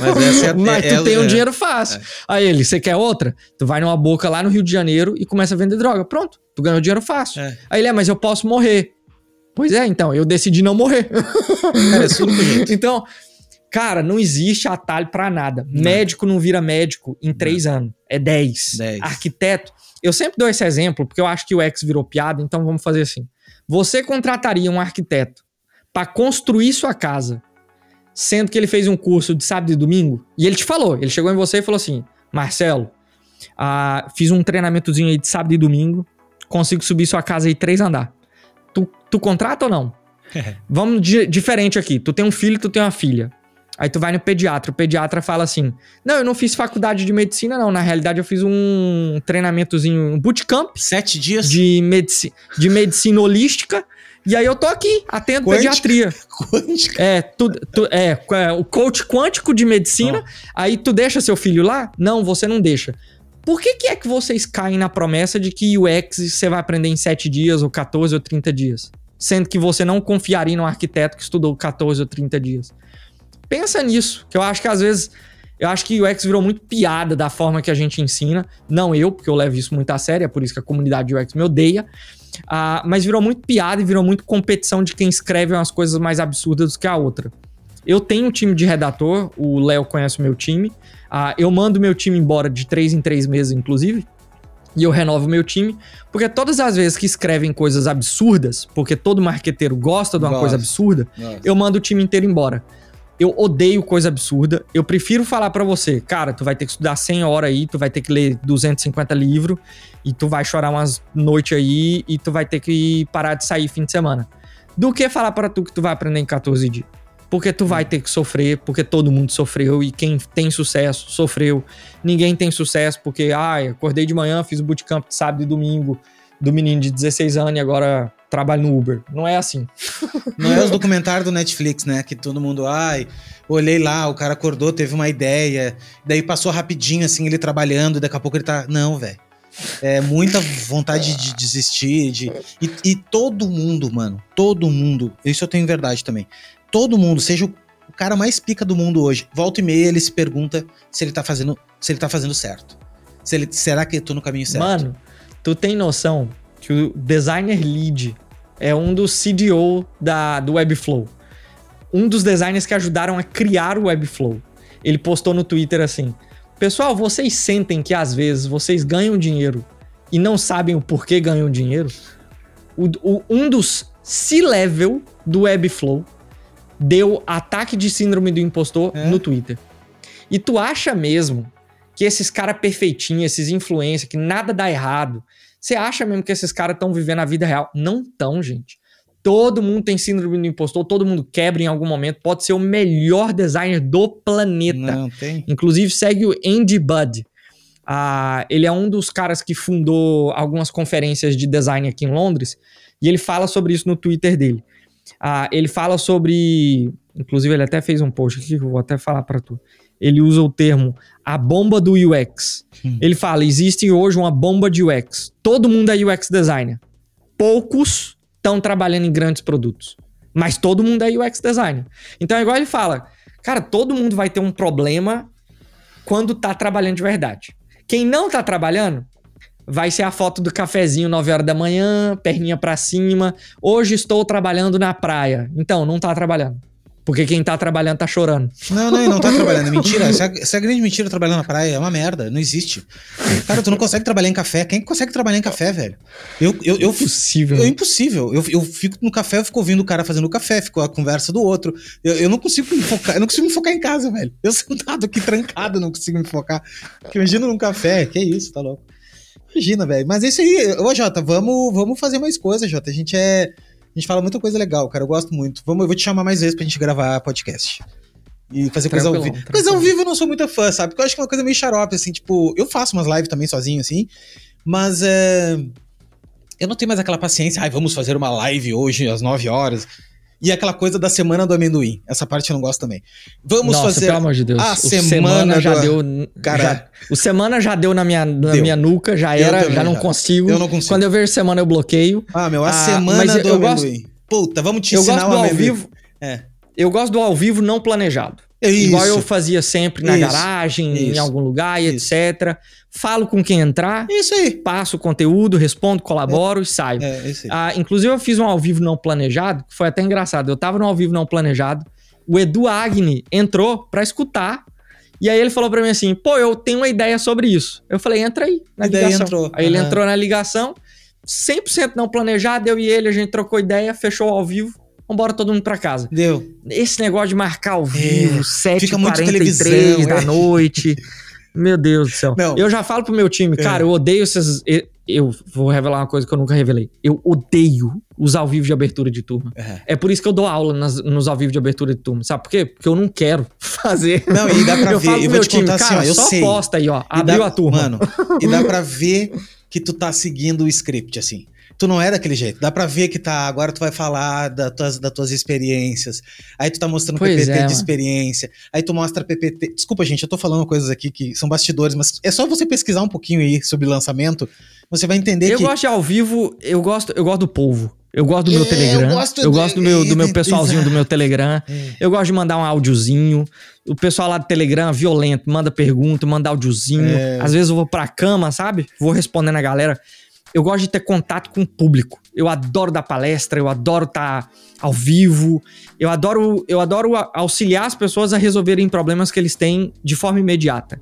Mas, é, Mas tu é, tem um é, dinheiro fácil. É. Aí ele, você quer outra? Tu vai numa boca lá no Rio de Janeiro e começa a vender droga. Pronto, tu ganhou dinheiro fácil. É. Aí ele, é, mas eu posso morrer. Pois é, então, eu decidi não morrer. Cara, é então, cara, não existe atalho para nada. Não. Médico não vira médico em três não. anos. É dez. dez. Arquiteto. Eu sempre dou esse exemplo, porque eu acho que o ex virou piada, então vamos fazer assim. Você contrataria um arquiteto para construir sua casa sendo que ele fez um curso de sábado e domingo, e ele te falou, ele chegou em você e falou assim: Marcelo, ah, fiz um treinamentozinho aí de sábado e domingo, consigo subir sua casa aí três andar. Tu, tu contrata ou não? Vamos di diferente aqui. Tu tem um filho, tu tem uma filha. Aí tu vai no pediatra, o pediatra fala assim: Não, eu não fiz faculdade de medicina, não. Na realidade, eu fiz um treinamentozinho, um bootcamp. Sete dias? De, medici de medicina holística E aí eu tô aqui, atento Quântica. pediatria. Quântica. É, tu, tu, é, é, o coach quântico de medicina. Oh. Aí tu deixa seu filho lá? Não, você não deixa. Por que, que é que vocês caem na promessa de que UX você vai aprender em 7 dias, ou 14 ou 30 dias? Sendo que você não confiaria no arquiteto que estudou 14 ou 30 dias. Pensa nisso, que eu acho que às vezes. Eu acho que o UX virou muito piada da forma que a gente ensina. Não eu, porque eu levo isso muito a sério, é por isso que a comunidade UX me odeia. Uh, mas virou muito piada e virou muito competição de quem escreve umas coisas mais absurdas do que a outra. Eu tenho um time de redator, o Léo conhece o meu time. Uh, eu mando meu time embora de três em três meses, inclusive. E eu renovo meu time, porque todas as vezes que escrevem coisas absurdas, porque todo marqueteiro gosta de uma Gosto. coisa absurda, Gosto. eu mando o time inteiro embora. Eu odeio coisa absurda. Eu prefiro falar para você, cara, tu vai ter que estudar 100 horas aí, tu vai ter que ler 250 livros e tu vai chorar umas noites aí e tu vai ter que parar de sair fim de semana. Do que falar para tu que tu vai aprender em 14 dias. Porque tu vai ter que sofrer, porque todo mundo sofreu e quem tem sucesso sofreu. Ninguém tem sucesso porque, ai, acordei de manhã, fiz o bootcamp de sábado e domingo do menino de 16 anos e agora trabalho no Uber. Não é assim. Não é os documentários do Netflix, né? Que todo mundo, ai, olhei lá, o cara acordou, teve uma ideia, daí passou rapidinho assim ele trabalhando, daqui a pouco ele tá. Não, velho. É muita vontade de desistir. De... E, e, todo mundo, mano, todo mundo, isso eu tenho verdade também. Todo mundo, seja o cara mais pica do mundo hoje, volta e meia ele se pergunta se ele tá fazendo, se ele tá fazendo certo. Se ele, será que eu tô no caminho certo? Mano, tu tem noção que o designer lead é um dos CDO da, do Webflow. Um dos designers que ajudaram a criar o Webflow. Ele postou no Twitter assim: Pessoal, vocês sentem que às vezes vocês ganham dinheiro e não sabem o porquê ganham dinheiro? O, o, um dos C-level do Webflow deu ataque de síndrome do impostor é. no Twitter. E tu acha mesmo que esses caras perfeitinhos, esses influencers, que nada dá errado, você acha mesmo que esses caras estão vivendo a vida real? Não estão, gente. Todo mundo tem síndrome do impostor, todo mundo quebra em algum momento. Pode ser o melhor designer do planeta. Não tem. Inclusive, segue o Andy Budd. Ah, ele é um dos caras que fundou algumas conferências de design aqui em Londres. E ele fala sobre isso no Twitter dele. Ah, ele fala sobre. Inclusive, ele até fez um post aqui que eu vou até falar para tu ele usa o termo a bomba do UX. Hum. Ele fala: existe hoje uma bomba de UX. Todo mundo é UX designer. Poucos estão trabalhando em grandes produtos. Mas todo mundo é UX designer. Então é igual ele fala: cara, todo mundo vai ter um problema quando tá trabalhando de verdade. Quem não tá trabalhando, vai ser a foto do cafezinho 9 horas da manhã, perninha para cima. Hoje estou trabalhando na praia. Então, não tá trabalhando. Porque quem tá trabalhando tá chorando. Não, não, não tá trabalhando. Mentira. Essa, essa é a grande mentira trabalhando na praia. É uma merda. Não existe. Cara, tu não consegue trabalhar em café. Quem consegue trabalhar em café, velho? Eu, eu, eu, impossível. É impossível. Eu, eu fico no café, eu fico ouvindo o cara fazendo o café, fico a conversa do outro. Eu, eu não consigo me focar. Eu não consigo me focar em casa, velho. Eu sentado aqui trancado, não consigo me focar. Imagina num café. Que isso, tá louco? Imagina, velho. Mas é isso aí. Ô, Jota, vamos, vamos fazer mais coisas, Jota. A gente é a gente fala muita coisa legal, cara. Eu gosto muito. Vamos, eu vou te chamar mais vezes pra gente gravar podcast. E fazer coisa ao vivo. Coisa ao vivo eu não sou muito fã, sabe? Porque eu acho que é uma coisa meio xarope, assim, tipo, eu faço umas lives também sozinho, assim, mas é. Eu não tenho mais aquela paciência, ai, vamos fazer uma live hoje às 9 horas. E aquela coisa da semana do amendoim. Essa parte eu não gosto também. Vamos Nossa, fazer. Pelo amor de Deus. A semana, semana já do... deu. Cara, já... o semana já deu na minha, na minha nuca, já era, também, já não consigo. Eu não consigo. Quando eu vejo semana, eu bloqueio. Ah, meu, a ah, semana do eu amendoim. Gosto... Puta, vamos te eu ensinar gosto do ao vivo. É. Eu gosto do ao vivo não planejado. É isso. Igual eu fazia sempre na isso. garagem, isso. em algum lugar e etc. Falo com quem entrar. Isso aí. Passo o conteúdo, respondo, colaboro é. e saio. É, isso aí. Ah, inclusive, eu fiz um ao vivo não planejado, que foi até engraçado. Eu tava no ao vivo não planejado. O Edu Agni entrou para escutar. E aí ele falou para mim assim: pô, eu tenho uma ideia sobre isso. Eu falei, entra aí na a ligação. Entrou. Aí uhum. ele entrou na ligação, 100% não planejado, eu e ele, a gente trocou ideia, fechou ao vivo vambora todo mundo pra casa. Deu. Esse negócio de marcar ao vivo, é, 7h43 da é. noite. Meu Deus do céu. Não. Eu já falo pro meu time, é. cara, eu odeio esses. Eu vou revelar uma coisa que eu nunca revelei. Eu odeio os ao vivo de abertura de turma. É, é por isso que eu dou aula nas, nos ao vivo de abertura de turma. Sabe por quê? Porque eu não quero fazer. Não, e dá pra eu ver. Falo eu meu time, assim, cara, ó, eu só sei. posta aí, ó. E abriu dá, a turma. Mano, e dá pra ver que tu tá seguindo o script, assim. Tu não é daquele jeito. Dá pra ver que tá. Agora tu vai falar da tuas, das tuas experiências. Aí tu tá mostrando Pois PPT é, de experiência. Aí tu mostra PPT. Desculpa, gente, eu tô falando coisas aqui que são bastidores, mas é só você pesquisar um pouquinho aí sobre lançamento. Você vai entender Eu que. gosto de ao vivo, eu gosto, eu gosto do povo. Eu gosto do É, meu eu Telegram. Eu gosto gosto, do- meu, do meu é, pessoalzinho do meu Telegram. É. Eu gosto de mandar um áudiozinho. O pessoal lá do Telegram, violento, manda pergunta, manda áudiozinho. É. Às vezes eu vou pra cama, sabe? Vou respondendo a galera. Eu gosto de ter contato com o público. Eu adoro dar palestra, eu adoro estar ao vivo. Eu adoro, eu adoro auxiliar as pessoas a resolverem problemas que eles têm de forma imediata.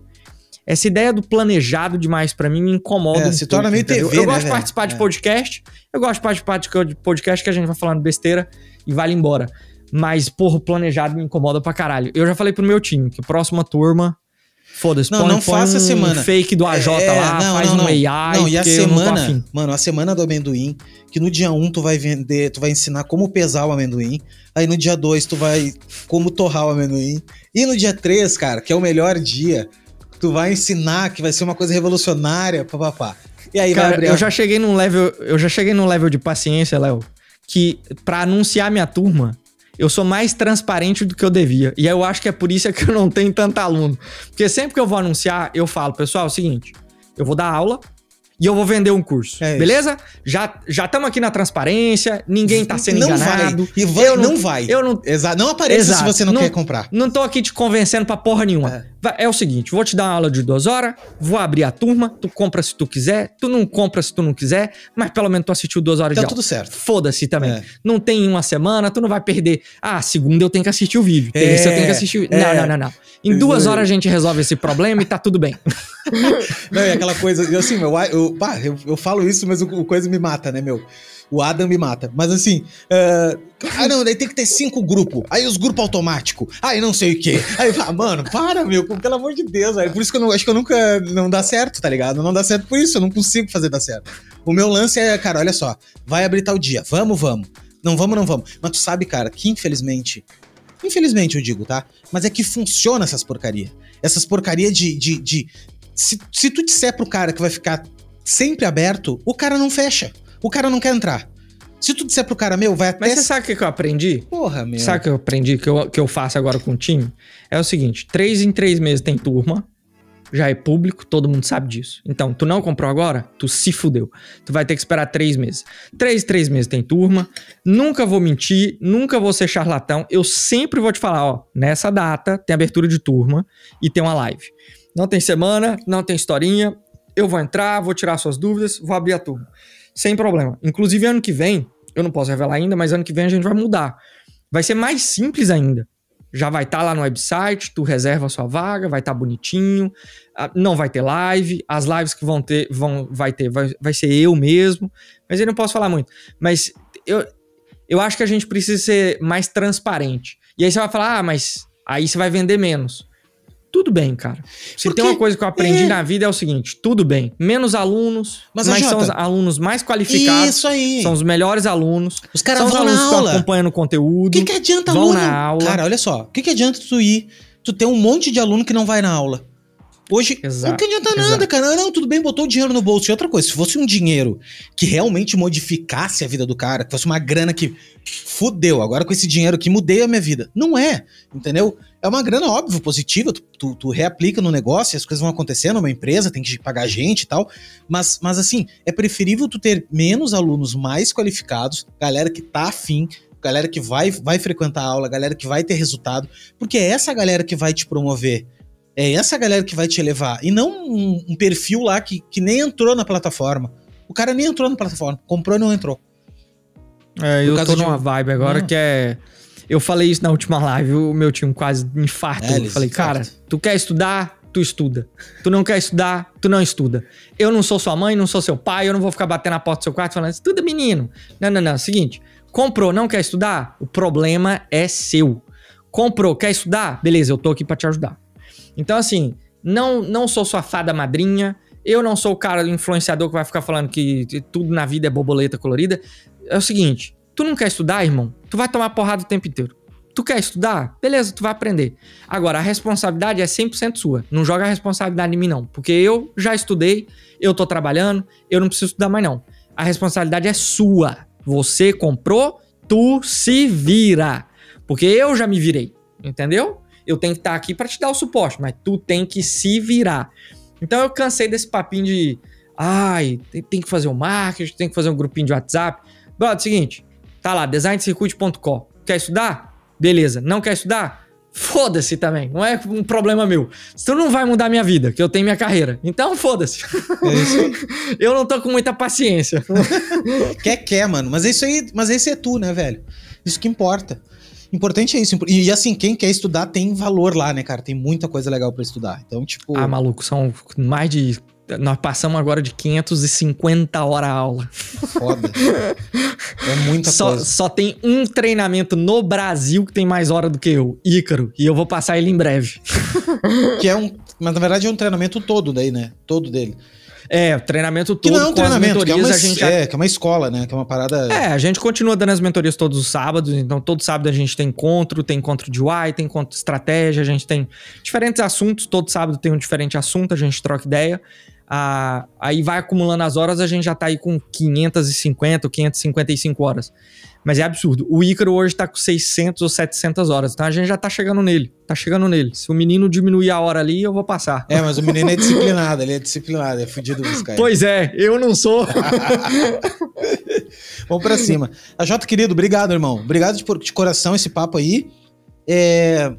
Essa ideia do planejado demais pra mim me incomoda. É, um se torna meio? TV, Eu né, gosto de participar de É. podcast. Eu gosto de participar de podcast que a gente vai falando besteira e vai embora. Mas, porra, o planejado me incomoda pra caralho. Eu já falei pro meu time que a próxima turma. Foda-se, Não, põe, não põe faça um a semana. fake do AJ É, lá, não, faz não, um não. AI. Não, e a semana, mano, a semana do amendoim, que no dia 1 tu vai vender, tu vai ensinar como pesar o amendoim. Aí no dia 2 tu vai como torrar o amendoim. E no dia 3, cara, que é o melhor dia, tu vai ensinar que vai ser uma coisa revolucionária, papapá. E aí vai Cara, abrir eu já cheguei num level, eu já cheguei num level de paciência, Léo, que pra anunciar minha turma, eu sou mais transparente do que eu devia. E eu acho que é por isso que eu não tenho tanto aluno. Porque sempre que eu vou anunciar, eu falo, pessoal, é o seguinte, eu vou dar aula e eu vou vender um curso. É beleza? Já já estamos aqui na transparência, ninguém tá sendo não enganado. vai. E vai, Eu não, não- vai. eu não- Exato. Não apareça Exato. se você não, Não- quer comprar. Não tô aqui te convencendo pra porra nenhuma. É. É. o seguinte, vou te dar uma aula de duas horas, vou abrir a turma, tu compra se tu quiser, tu não compra se tu não quiser, mas pelo menos tu assistiu duas horas Tá de aula. tudo certo. Foda-se também. É. Não tem uma semana, tu não vai perder. Ah, segunda eu tenho que assistir o vídeo. É, Terça eu tenho que assistir o vídeo. é. Não, não, não, não. Em duas horas a gente resolve esse problema e tá tudo bem. Não, é aquela coisa, eu, assim, meu, eu, pá, eu, eu falo isso, mas o, o coisa me mata, né, meu? O Adam me mata. Mas assim, ah, ah, não, daí tem que ter cinco grupos. Aí os grupos automáticos. Aí não sei o quê. Aí, ah, mano, para, meu, pelo amor de Deus, velho. Por isso que eu não, acho que eu nunca, não dá certo, tá ligado? Não dá certo por isso, eu não consigo fazer dar certo. O meu lance é, cara, olha só, vai abrir tal dia, vamos, vamos. Não vamos, não vamos. Mas tu sabe, cara, que infelizmente, infelizmente eu digo, tá? Mas é que funciona essas porcaria. Essas porcaria de, de, de se, se tu disser pro cara que vai ficar sempre aberto, o cara não fecha. O cara não quer entrar. Se tu disser pro cara, meu, vai até. Mas você sabe o que que eu aprendi? Porra, meu. Sabe o que eu aprendi que eu, que eu faço agora com o time? É o seguinte: três em três meses tem turma, já é público, todo mundo sabe disso. Então, tu não comprou agora, tu se fudeu. Tu vai ter que esperar três meses. Três em três meses tem turma, nunca vou mentir, nunca vou ser charlatão. Eu sempre vou te falar: ó, nessa data tem abertura de turma e tem uma live. Não tem semana, não tem historinha. Eu vou entrar, vou tirar suas dúvidas, vou abrir a turma. Sem problema. Inclusive, ano que vem, eu não posso revelar ainda, mas ano que vem a gente vai mudar. Vai ser mais simples ainda. Já vai estar lá no website, tu reserva a sua vaga, vai estar bonitinho. ah, Não vai ter live, as lives que vão ter, vão, vai ter, vai, vai ser eu mesmo. Mas eu não posso falar muito. Mas eu, eu acho que a gente precisa ser mais transparente. E aí você vai falar, ah, mas aí você vai vender menos. Tudo bem, cara. Se Porque- tem uma coisa que eu aprendi é. na vida é o seguinte: tudo bem. Menos alunos, Mas, mas, são os alunos mais qualificados. Isso aí. São os melhores alunos. Os caras são os vão alunos na que estão aula. acompanhando o O conteúdo. que, que adianta vão aluno? na aula. Cara, olha só. O que, que adianta tu ir, tu ter um monte de aluno que não vai na aula? Hoje, Exato, não que adianta nada, exato. cara. Não, tudo bem, botou o dinheiro no bolso. E outra coisa, se fosse um dinheiro que realmente modificasse a vida do cara, que fosse uma grana que fudeu, agora com esse dinheiro aqui mudei a minha vida. Não é, entendeu? É uma grana, óbvio, positiva, tu, tu, tu reaplica no negócio as coisas vão acontecendo, uma empresa tem que pagar gente e tal. Mas, mas assim, é preferível tu ter menos alunos mais qualificados, galera que tá afim, galera que vai, vai frequentar a aula, galera que vai ter resultado, porque é essa galera que vai te promover. É essa galera que vai te elevar. E não um, um perfil lá que, que nem entrou na plataforma. O cara nem entrou na plataforma. Comprou e não entrou. É, Por eu tô de numa um- vibe agora Não. que é. Eu falei isso na última live, o meu time quase me infartou. É, eu falei, cara, tu quer estudar? Tu estuda. Tu não quer estudar? Tu não estuda. Eu não sou sua mãe, não sou seu pai, eu não vou ficar batendo na porta do seu quarto falando, estuda, menino. Não, não, não. Seguinte, comprou, não quer estudar? O problema é seu. Comprou, quer estudar? Beleza, eu tô aqui pra te ajudar. Então, assim, não, não sou sua fada madrinha. Eu não sou o cara do influenciador que vai ficar falando que tudo na vida é borboleta colorida. É o seguinte, tu não quer estudar, irmão? Tu vai tomar porrada o tempo inteiro. Tu quer estudar? Beleza, tu vai aprender. Agora, a responsabilidade é 100% sua. Não joga a responsabilidade em mim, não. Porque eu já estudei, eu tô trabalhando, eu não preciso estudar mais, não. a responsabilidade é sua. Você comprou, tu se vira. Porque eu já me virei, entendeu? Eu tenho que estar aqui para te dar o suporte, mas tu tem que se virar. Então eu cansei desse papinho de, ai, tem que fazer o um marketing, tem que fazer um grupinho de WhatsApp. Brother, é o seguinte, tá lá, designcircuit.com. Quer estudar? Beleza. Não quer estudar? Foda-se também, não é um problema meu. Isso não vai mudar minha vida, que eu tenho minha carreira. Então, foda-se. É eu não tô com muita paciência. quer, quer, mano. Mas isso aí, mas esse é tu, né, velho? Isso que importa. Importante é isso. E assim, quem quer estudar tem valor lá, né, cara? Tem muita coisa legal para estudar. Então, tipo. Ah, maluco, são mais de nós passamos agora de 550 horas aula. Foda. É muita só, coisa. Só tem um treinamento no Brasil que tem mais hora do que eu, Ícaro. E eu vou passar ele em breve. Que é um. Mas na verdade é um treinamento todo daí, né? Todo dele. É, treinamento todo. Que não é um treinamento, que é, uma, a gente é, que é uma escola, né? Que é uma parada. É, a gente continua dando as mentorias todos os sábados. Então, todo sábado a gente tem encontro, tem encontro de UI, tem encontro de estratégia, a gente tem diferentes assuntos. Todo sábado tem um diferente assunto, a gente troca ideia. Aí vai acumulando as horas, a gente já tá aí com 550 ou 555 horas. Mas é absurdo. O Ícaro hoje tá com 600 ou 700 horas, então a gente já tá chegando nele. Tá chegando nele. Se o menino diminuir a hora ali, eu vou passar. É, mas o menino é disciplinado, ele é disciplinado, é fudido dos caras. Pois é, eu não sou. Vamos pra cima. A Jota, querido, obrigado, irmão. Obrigado de, de coração esse papo aí. É,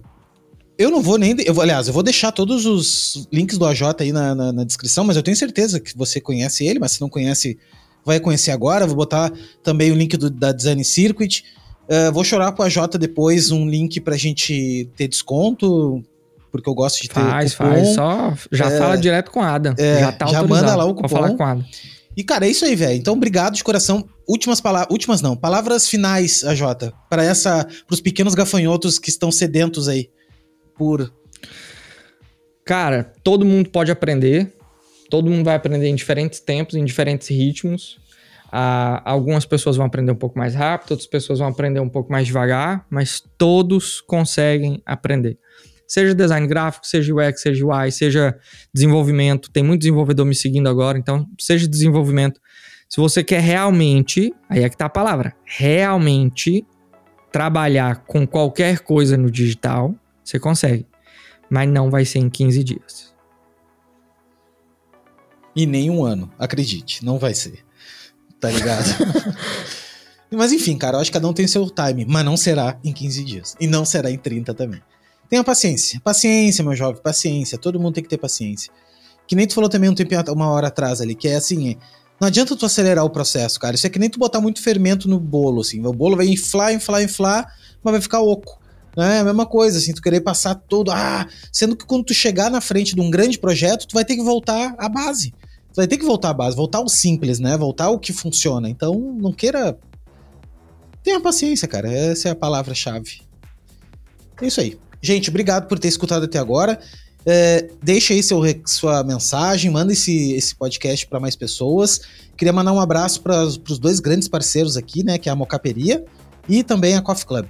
eu não vou nem. Eu vou, aliás, eu vou deixar todos os links do AJ aí na, na, na, descrição, mas eu tenho certeza que você conhece ele, mas se não conhece, vai conhecer agora. Vou botar também o link do, da Design Circuit. Uh, vou chorar pro AJ depois um link pra gente ter desconto, porque eu gosto de ter. Faz, cupom. faz. Só já é, fala direto com a Ada. É, já tá Já manda lá o cupom. falar com a Ada. E, cara, é isso aí, velho. Então, obrigado de coração. Últimas palavras. Últimas não. Palavras finais, AJ, para essa. pros pequenos gafanhotos que estão sedentos aí por. Cara, todo mundo pode aprender. Todo mundo vai aprender em diferentes tempos, em diferentes ritmos. Ah, algumas pessoas vão aprender um pouco mais rápido, outras pessoas vão aprender um pouco mais devagar, mas todos conseguem aprender. Seja design gráfico, seja UX, seja UI, seja desenvolvimento. Tem muito desenvolvedor me seguindo agora, então seja desenvolvimento. Se você quer realmente, aí é que tá a palavra, realmente trabalhar com qualquer coisa no digital, você consegue. Mas não vai ser em 15 dias. E nem um ano, acredite, não vai ser. Tá ligado? mas enfim, cara, eu acho que cada um tem seu time, mas não será em 15 dias. E não será em 30 também. Tenha paciência. Paciência, meu jovem, paciência. Todo mundo tem que ter paciência. Que nem tu falou também um tempo, uma hora atrás ali, que é assim, não adianta tu acelerar o processo, cara. Isso é que nem tu botar muito fermento no bolo, assim. O bolo vai inflar, inflar, inflar, mas vai ficar oco. É a mesma coisa, assim, tu querer passar todo. Ah, sendo que quando tu chegar na frente de um grande projeto, tu vai ter que voltar à base. Tu vai ter que voltar à base, voltar ao simples, né? Voltar ao que funciona. Então, não queira. Tenha paciência, cara. Essa é a palavra-chave. É isso aí. Gente, obrigado por ter escutado até agora. É, deixa aí seu, sua mensagem, manda esse, esse podcast para mais pessoas. Queria mandar um abraço para os dois grandes parceiros aqui, né? Que é a Mocaperia e também a Coffee Club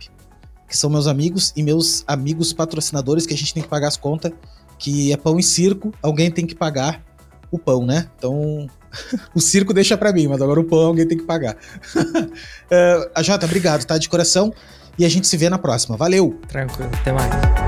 que são meus amigos e meus amigos patrocinadores, que a gente tem que pagar as contas, que é pão e circo, alguém tem que pagar o pão, né? Então, o circo deixa para mim, mas agora o pão alguém tem que pagar. uh, Jota, obrigado, tá? De coração. E a gente se vê na próxima. Valeu! Tranquilo, até mais.